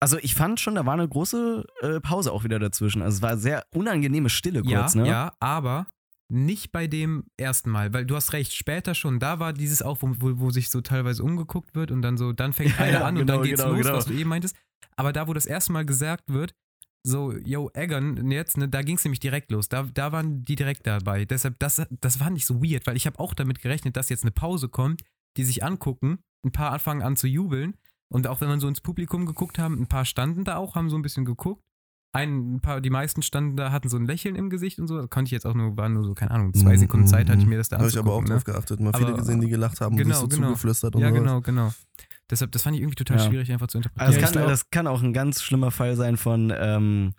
also ich fand schon, da war eine große äh, Pause auch wieder dazwischen. Also es war sehr unangenehme Stille Ja, kurz, ne? ja, aber nicht bei dem ersten Mal, weil du hast recht, später schon, da war dieses auch, wo, wo, wo sich so teilweise umgeguckt wird und dann so, dann fängt Ja, einer ja, an und genau, dann geht's genau, los, genau. was du eben meintest. Aber da, wo das erste Mal gesagt wird, so, yo, Eggern, jetzt, ne, da ging es nämlich direkt los. Da, da waren die direkt dabei. Deshalb, das, das war nicht so weird, weil ich habe auch damit gerechnet, dass jetzt eine Pause kommt, die sich angucken, ein paar anfangen an zu jubeln. Und auch wenn man so ins Publikum geguckt haben, ein paar standen da auch, haben so ein bisschen geguckt. Ein, ein paar, die meisten standen da, hatten so ein Lächeln im Gesicht und so. Das konnte ich jetzt auch nur, waren nur so, keine Ahnung, zwei Sekunden Zeit hatte ich mir das da Habe ich aber auch anzugucken. drauf ne? geachtet. Mal viele Aber- gesehen, die gelacht haben und Genau, sich so genau. zugeflüstert und Ja, sowas. genau, genau. Deshalb, das fand ich irgendwie total Ja. schwierig einfach zu interpretieren. Also das, ich kann, glaub- das kann auch ein ganz schlimmer Fall sein von ähm,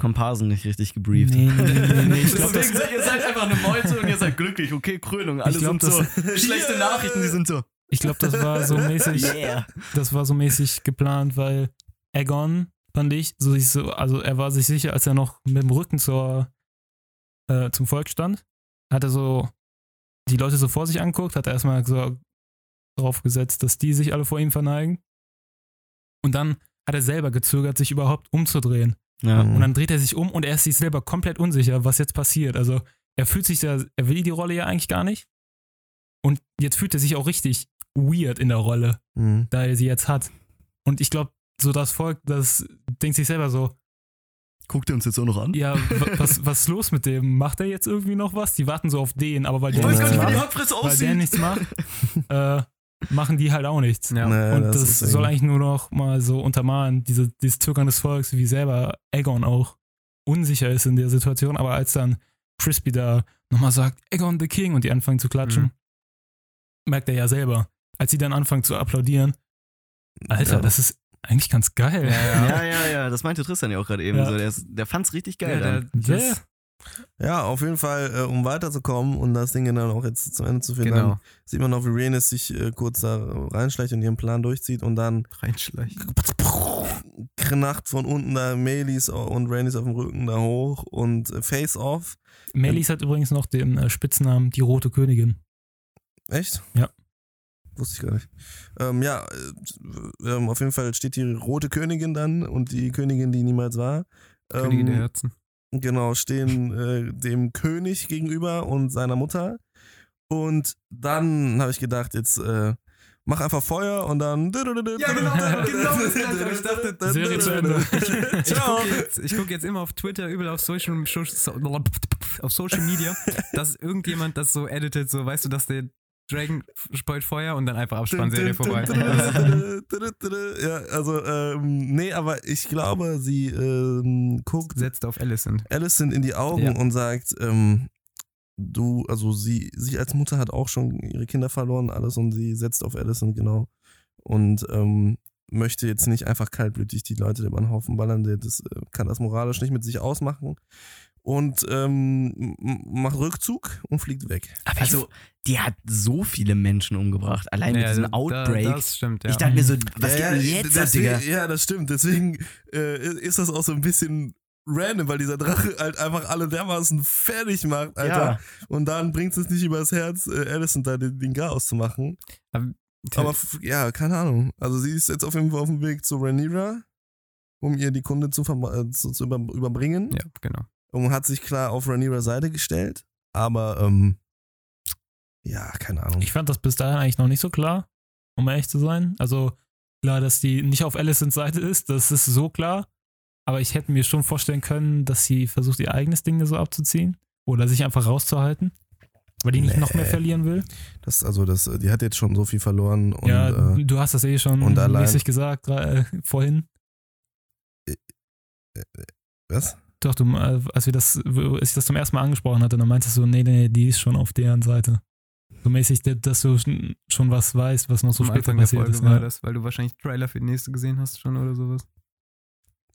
Komparsen nicht richtig gebrieft. Nee, nee, nee, nee. Ich glaube, das, Deswegen seid ihr seid einfach eine Meute und ihr seid glücklich. Okay, Krönung. Alle Ich glaub, sind so schlechte Nachrichten, die sind so. ich glaub, das war so mäßig, Yeah. das war so mäßig geplant, weil Aegon, fand ich, so, sich so, also er war sich sicher, als er noch mit dem Rücken zur, äh, zum Volk stand, hat er so die Leute so vor sich anguckt, hat er erstmal so drauf gesetzt, dass die sich alle vor ihm verneigen. Und dann hat er selber gezögert, sich überhaupt umzudrehen. Ja. Mhm. Und dann dreht er sich um und er ist sich selber komplett unsicher, was jetzt passiert. Also er fühlt sich da, er will die Rolle ja eigentlich gar nicht. Und jetzt fühlt er sich auch richtig weird in der Rolle, Mhm. da er sie jetzt hat. Und ich glaube, so das Volk, das denkt sich selber so, Guckt ihr uns jetzt auch noch an? ja, wa- was, was ist los mit dem? Macht er jetzt irgendwie noch was? Die warten so auf den, aber weil Ich der weiß gar nichts nicht, wie die macht, weil der nichts macht, äh, machen die halt auch nichts. Ja. Naja, Und das, ist soll irgendwie- eigentlich nur noch mal so untermalen, diese, dieses Zögern des Volks, wie selber Aegon auch unsicher ist in der Situation. Aber als dann Crispy da nochmal sagt, Aegon the King, und die anfangen zu klatschen, Mhm. merkt er ja selber. Als sie dann anfangen zu applaudieren, Alter, Ja. das ist eigentlich ganz geil. Ja, Ja, ja, ja, das meinte Tristan ja auch gerade eben. Ja. So, der, ist- der fand's richtig geil. Ja, Ja. das, Ja, auf jeden Fall, äh, um weiterzukommen und das Ding dann auch jetzt zum Ende zu finden, genau. sieht man noch, wie Rhaenys sich äh, kurz da reinschleicht und ihren Plan durchzieht und dann Reinschleichen. knacht von unten da Melis und Rhaenys auf dem Rücken da hoch und äh, Face Off. Melis hat übrigens noch den äh, Spitznamen die Rote Königin. Echt? Ja. Wusste ich gar nicht. Ähm, ja, äh, ähm, auf jeden Fall steht die rote Königin dann und die Königin, die niemals war. Königin der Ähm, Herzen. Genau, stehen äh, dem König gegenüber und seiner Mutter. Und dann habe ich gedacht, jetzt äh, mach einfach Feuer und dann. Ja, genau, genau. Ich dachte, Serie zu Ende. Ich Ciao. gucke jetzt, ich guck jetzt immer auf Twitter, überall auf Social, so- auf Social Media, dass irgendjemand das so editet, so weißt du, dass der Dragon speut Feuer und dann einfach Abspannserie vorbei. ja, also, ähm, nee, aber ich glaube, sie ähm, guckt Setzt auf Alicent. Alicent in die Augen Ja. und sagt, ähm, du, also sie, sie als Mutter hat auch schon ihre Kinder verloren, alles und sie setzt auf Alicent, genau. Und ähm, möchte jetzt nicht einfach kaltblütig die Leute über den Haufen ballern, das äh, kann das moralisch nicht mit sich ausmachen. Und ähm, macht Rückzug und fliegt weg. Aber also, die hat so viele Menschen umgebracht. Allein mit Ja, diesem da- Outbreak. Das stimmt, ja. Ich dachte mir so, was ja, geht denn jetzt deswegen, Digga? Ja, das stimmt. Deswegen äh, ist das auch so ein bisschen random, weil dieser Drache halt einfach alle dermaßen fertig macht, Alter. Ja. Und dann bringt es nicht übers Herz, äh, Alicent da den, den Chaos zu machen. Aber f- ja, keine Ahnung. Also sie ist jetzt auf jeden Fall auf dem Weg zu Rhaenyra, um ihr die Kunde zu, verma- äh, zu, zu über, überbringen. ja, genau. Und hat sich klar auf Rhaenyras Seite gestellt. Aber, ähm, ja, keine Ahnung. Ich fand das bis dahin eigentlich noch nicht so klar, um ehrlich zu sein. Also klar, dass die nicht auf Alicents Seite ist, das ist so klar. Aber ich hätte mir schon vorstellen können, dass sie versucht, ihr eigenes Ding so abzuziehen. Oder sich einfach rauszuhalten. Weil die nicht noch mehr Nee. verlieren will. Das, also, das, die hat jetzt schon so viel verloren. Und, ja, äh, du hast das eh schon und allein- mäßig gesagt, äh, vorhin. was? Doch, du, äh, als, wir das, als ich das zum ersten Mal angesprochen hatte, dann meintest du, nee, nee, die ist schon auf deren Seite. So mäßig, dass du schon was weißt, was noch so Am später Anfang der passiert Folge ist. war Ja. das, weil du wahrscheinlich Trailer für die nächste gesehen hast schon oder sowas.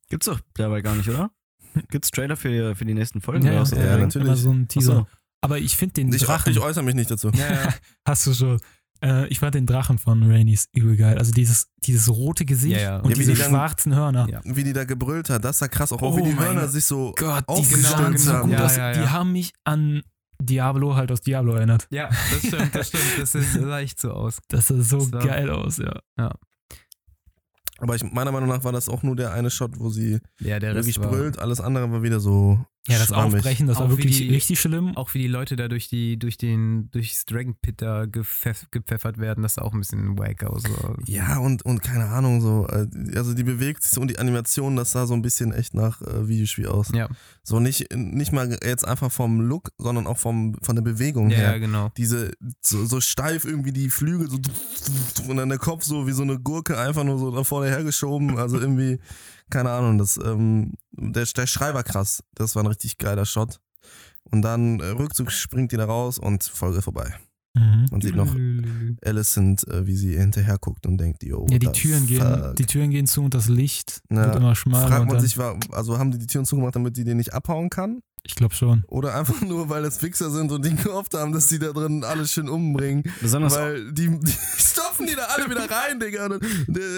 Gibt's doch dabei gar nicht, oder? Gibt's Trailer für, für die nächsten Folgen? Ja, oder ja? Ja, ja, natürlich. immer so ein Teaser. Achso. Aber ich finde den Ich, Drachen, ich äußere mich nicht dazu. Ja, ja. hast du schon, Äh, ich fand den Drachen von Rainys übel geil. Also dieses, dieses rote Gesicht Ja, ja. und Ja, wie diese die dann- schwarzen Hörner. Ja. Wie die da gebrüllt hat, das war krass. Auch, auch Oh wie die mein Hörner sich so Gott, die aufgestülpt genau, genau. haben. Ja, ja, Die ja. haben mich an Diablo halt aus Diablo erinnert. Ja, das stimmt, das stimmt. Das sah echt so aus. Das sah so Das geil aus, ja. Aber ich, meiner Meinung nach war das auch nur der eine Shot, wo sie Ja, der wirklich brüllt. Alles andere war wieder so Ja, das schwammig. Aufbrechen, das war Auch wie wirklich die- richtig schlimm. auch wie die Leute da durch die, durch den, durchs Dragon Pit da gepfeff, gepfeffert werden, das sah auch ein bisschen wack aus. So. Ja, und, und keine Ahnung, so, äh, also die bewegt sich so und die Animation, das sah so ein bisschen echt nach äh, Videospiel aus. Ja, So nicht, nicht mal jetzt einfach vom Look, sondern auch vom, von der Bewegung ja, her. ja, genau. Diese, so, so steif irgendwie die Flügel so und dann der Kopf so wie so eine Gurke einfach nur so da vorne hergeschoben. Also irgendwie, keine Ahnung, das, ähm, der, der Schrei war krass. Das war ein richtig geiler Shot. Und dann äh, Rückzug springt die da raus und Folge vorbei. Mhm. Man sieht noch Alicent, äh, wie sie hinterher guckt und denkt, yo, Ja, die Türen, gehen, fuck? die Türen gehen zu und das Licht Ja. wird immer schmaler. Fragt man sich, war, also haben die die Türen zugemacht, damit die den nicht abhauen kann? ich glaube schon. Oder einfach nur, weil das Wichser sind und die gehofft haben, dass die da drin alles schön umbringen? Besonders Weil die, die stopfen die da alle wieder rein, Digga. Und,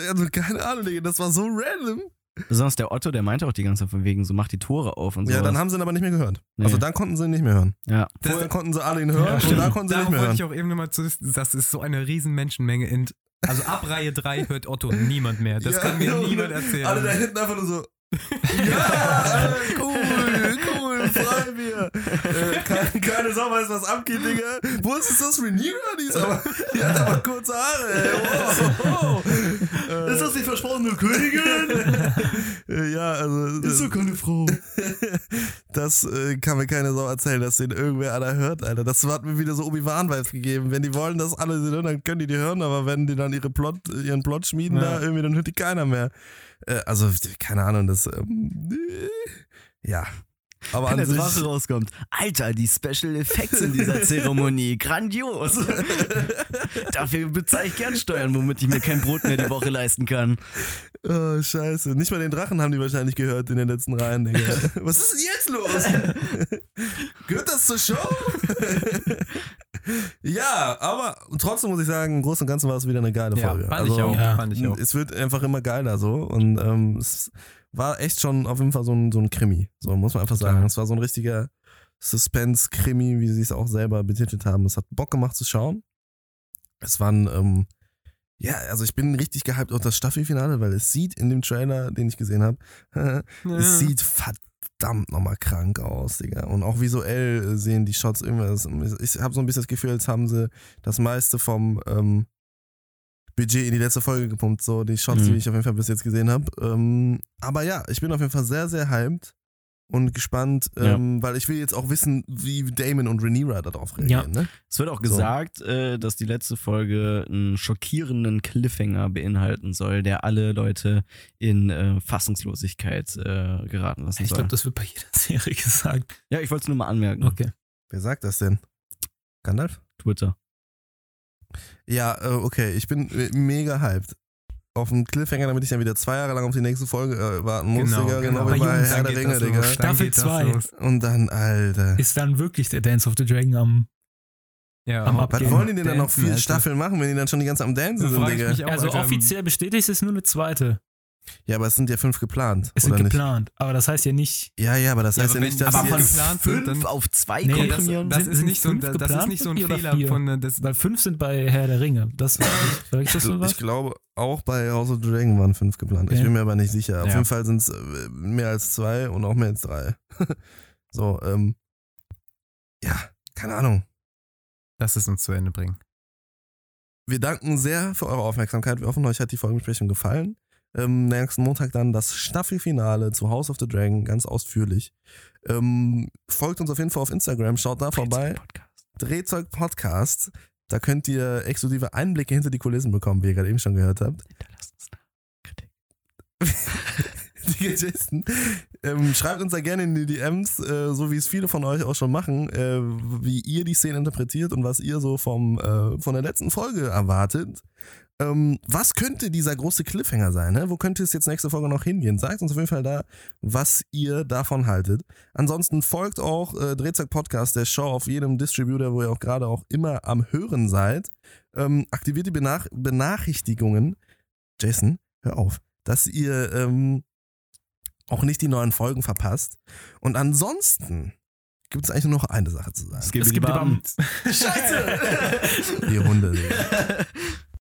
also keine Ahnung, Digga, das war so random. Besonders der Otto, der meinte auch die ganze Zeit von wegen, so mach die Tore auf und so. Ja, dann haben sie ihn aber nicht mehr gehört. Nee. Also dann konnten sie ihn nicht mehr hören. ja. Das- Vorher konnten sie alle ihn hören Ja, und da konnten sie Darauf nicht mehr wollte hören. ich auch eben nochmal zu das ist so eine riesen Menschenmenge in also ab Reihe 3 hört Otto niemand mehr. Das Ja, kann mir und niemand erzählen. Alle da hinten einfach nur so. Ja, cool, cool, freu mir. Äh, keine, keine Sau weiß, was abgeht, Digga. Wo ist das? Die, ist aber, die hat aber kurze Haare, ey. Wow. Äh, Ist das die versprochene Königin? äh, ja, also. keine Frau. Das äh, kann mir keine Sau erzählen, dass den irgendwer einer hört, Alter. Das hat mir wieder so Obi-Wan-Vibes gegeben. Wenn die wollen, dass alle sie hören, dann können die die hören, aber wenn die dann ihre Plot, ihren Plot schmieden Ja. da irgendwie, dann hört die keiner mehr. Äh, also, keine Ahnung, das, ähm, äh, ja. Aber Wenn an der sich, Drache rauskommt. Alter, die Special Effects in dieser Zeremonie. Grandios. Dafür bezahle ich gern Steuern, womit ich mir kein Brot mehr die Woche leisten kann. oh, scheiße. Nicht mal den Drachen haben die wahrscheinlich gehört in den letzten Reihen, Digga. Was ist denn jetzt los? Gehört das zur Show? Ja, aber trotzdem muss ich sagen, im Großen und Ganzen war es wieder eine geile ja, Folge. fand also, ich auch. ja. Fand ich auch. Es wird einfach immer geiler so und ähm, es war echt schon auf jeden Fall so ein, so ein Krimi, so muss man einfach sagen. Es war so ein richtiger Suspense-Krimi, wie sie es auch selber betitelt haben. Es hat Bock gemacht zu schauen. Es waren, ähm, ja, also ich bin richtig gehypt auf das Staffelfinale, weil es sieht in dem Trailer, den ich gesehen habe, es sieht verdammt nochmal krank aus, Digga. Und auch visuell sehen die Shots irgendwas. Ich habe so ein bisschen das Gefühl, als haben sie das meiste vom ähm, Budget in die letzte Folge gepumpt, so die Shots, die Mhm. ich auf jeden Fall bis jetzt gesehen habe. Ähm, aber ja, ich bin auf jeden Fall sehr, sehr hyped und gespannt, Ja. ähm, weil ich will jetzt auch wissen, wie Damon und Rhaenyra darauf reagieren. Ne? Es wird auch So. gesagt, äh, dass die letzte Folge einen schockierenden Cliffhanger beinhalten soll, der alle Leute in äh, Fassungslosigkeit äh, geraten lassen Ich soll. glaube, das wird bei jeder Serie gesagt. ja, ich wollte es nur mal anmerken. Okay. Wer sagt das denn? Gandalf? Twitter. Ja, äh, okay, ich bin äh, mega hyped. Auf einen Cliffhanger, damit ich dann wieder zwei Jahre lang auf die nächste Folge äh, warten muss, Genau, Digga. Genau, genau. wie Bei bei Jungs, Herr der geht Ringe, das Digga. Staffel geht das zwei. los. Und dann, Alter. Ist dann wirklich der Dance of the Dragon am. Ja, Am aber- Was Abgehen. wollen die denn dann noch vier. Staffeln machen, wenn die dann schon die ganze am Dancen Da sind, Digga? auch, Also Alter, offiziell bestätigt ist nur eine zweite. Ja, aber es sind ja fünf geplant. Es sind oder nicht? geplant. Aber das heißt ja nicht. Ja, ja, aber das Ja, heißt ja, aber nicht, dass aber jetzt geplant sind, Fünf dann- auf zwei Nee, das, komprimieren? das, Sind- ist sind nicht so, ein- fünf das ist geplant nicht so ein Fehler vier? von das, Weil fünf sind bei Herr der Ringe. Das sag ich das so ich, ich glaube, auch bei House of the Dragon waren fünf geplant. Ich Okay. bin mir aber nicht sicher. Auf Ja. jeden Fall sind es äh, mehr als zwei und auch mehr als drei. so, ähm. Ja, keine Ahnung. Lass es uns zu Ende bringen. Wir danken sehr für eure Aufmerksamkeit. Wir hoffen, euch hat die Folgenbesprechung gefallen. Ähm, nächsten Montag dann das Staffelfinale zu House of the Dragon, ganz ausführlich. Ähm, folgt uns auf jeden Fall auf Instagram, schaut da vorbei. Drehzeug Podcast. Da könnt ihr exklusive Einblicke hinter die Kulissen bekommen, wie ihr gerade eben schon gehört habt. Hinterlasst uns Kritik. Ähm, schreibt uns da gerne in die DMs, äh, so wie es viele von euch auch schon machen, äh, wie ihr die Szene interpretiert und was ihr so vom, äh, von der letzten Folge erwartet. Ähm, was könnte dieser große Cliffhanger sein? Ne? Wo könnte es jetzt nächste Folge noch hingehen? Sagt uns auf jeden Fall da, was ihr davon haltet. Ansonsten folgt auch äh, Drehzeug Podcast, der Show auf jedem Distributor, wo ihr auch gerade auch immer am Hören seid. Ähm, aktiviert die Benach Benachrichtigungen. Jason, hör auf, dass ihr ähm, auch nicht die neuen Folgen verpasst. Und ansonsten gibt es eigentlich nur noch eine Sache zu sagen. Es gibt Es die gibt die Bam. Bam. Scheiße! Die Hunde.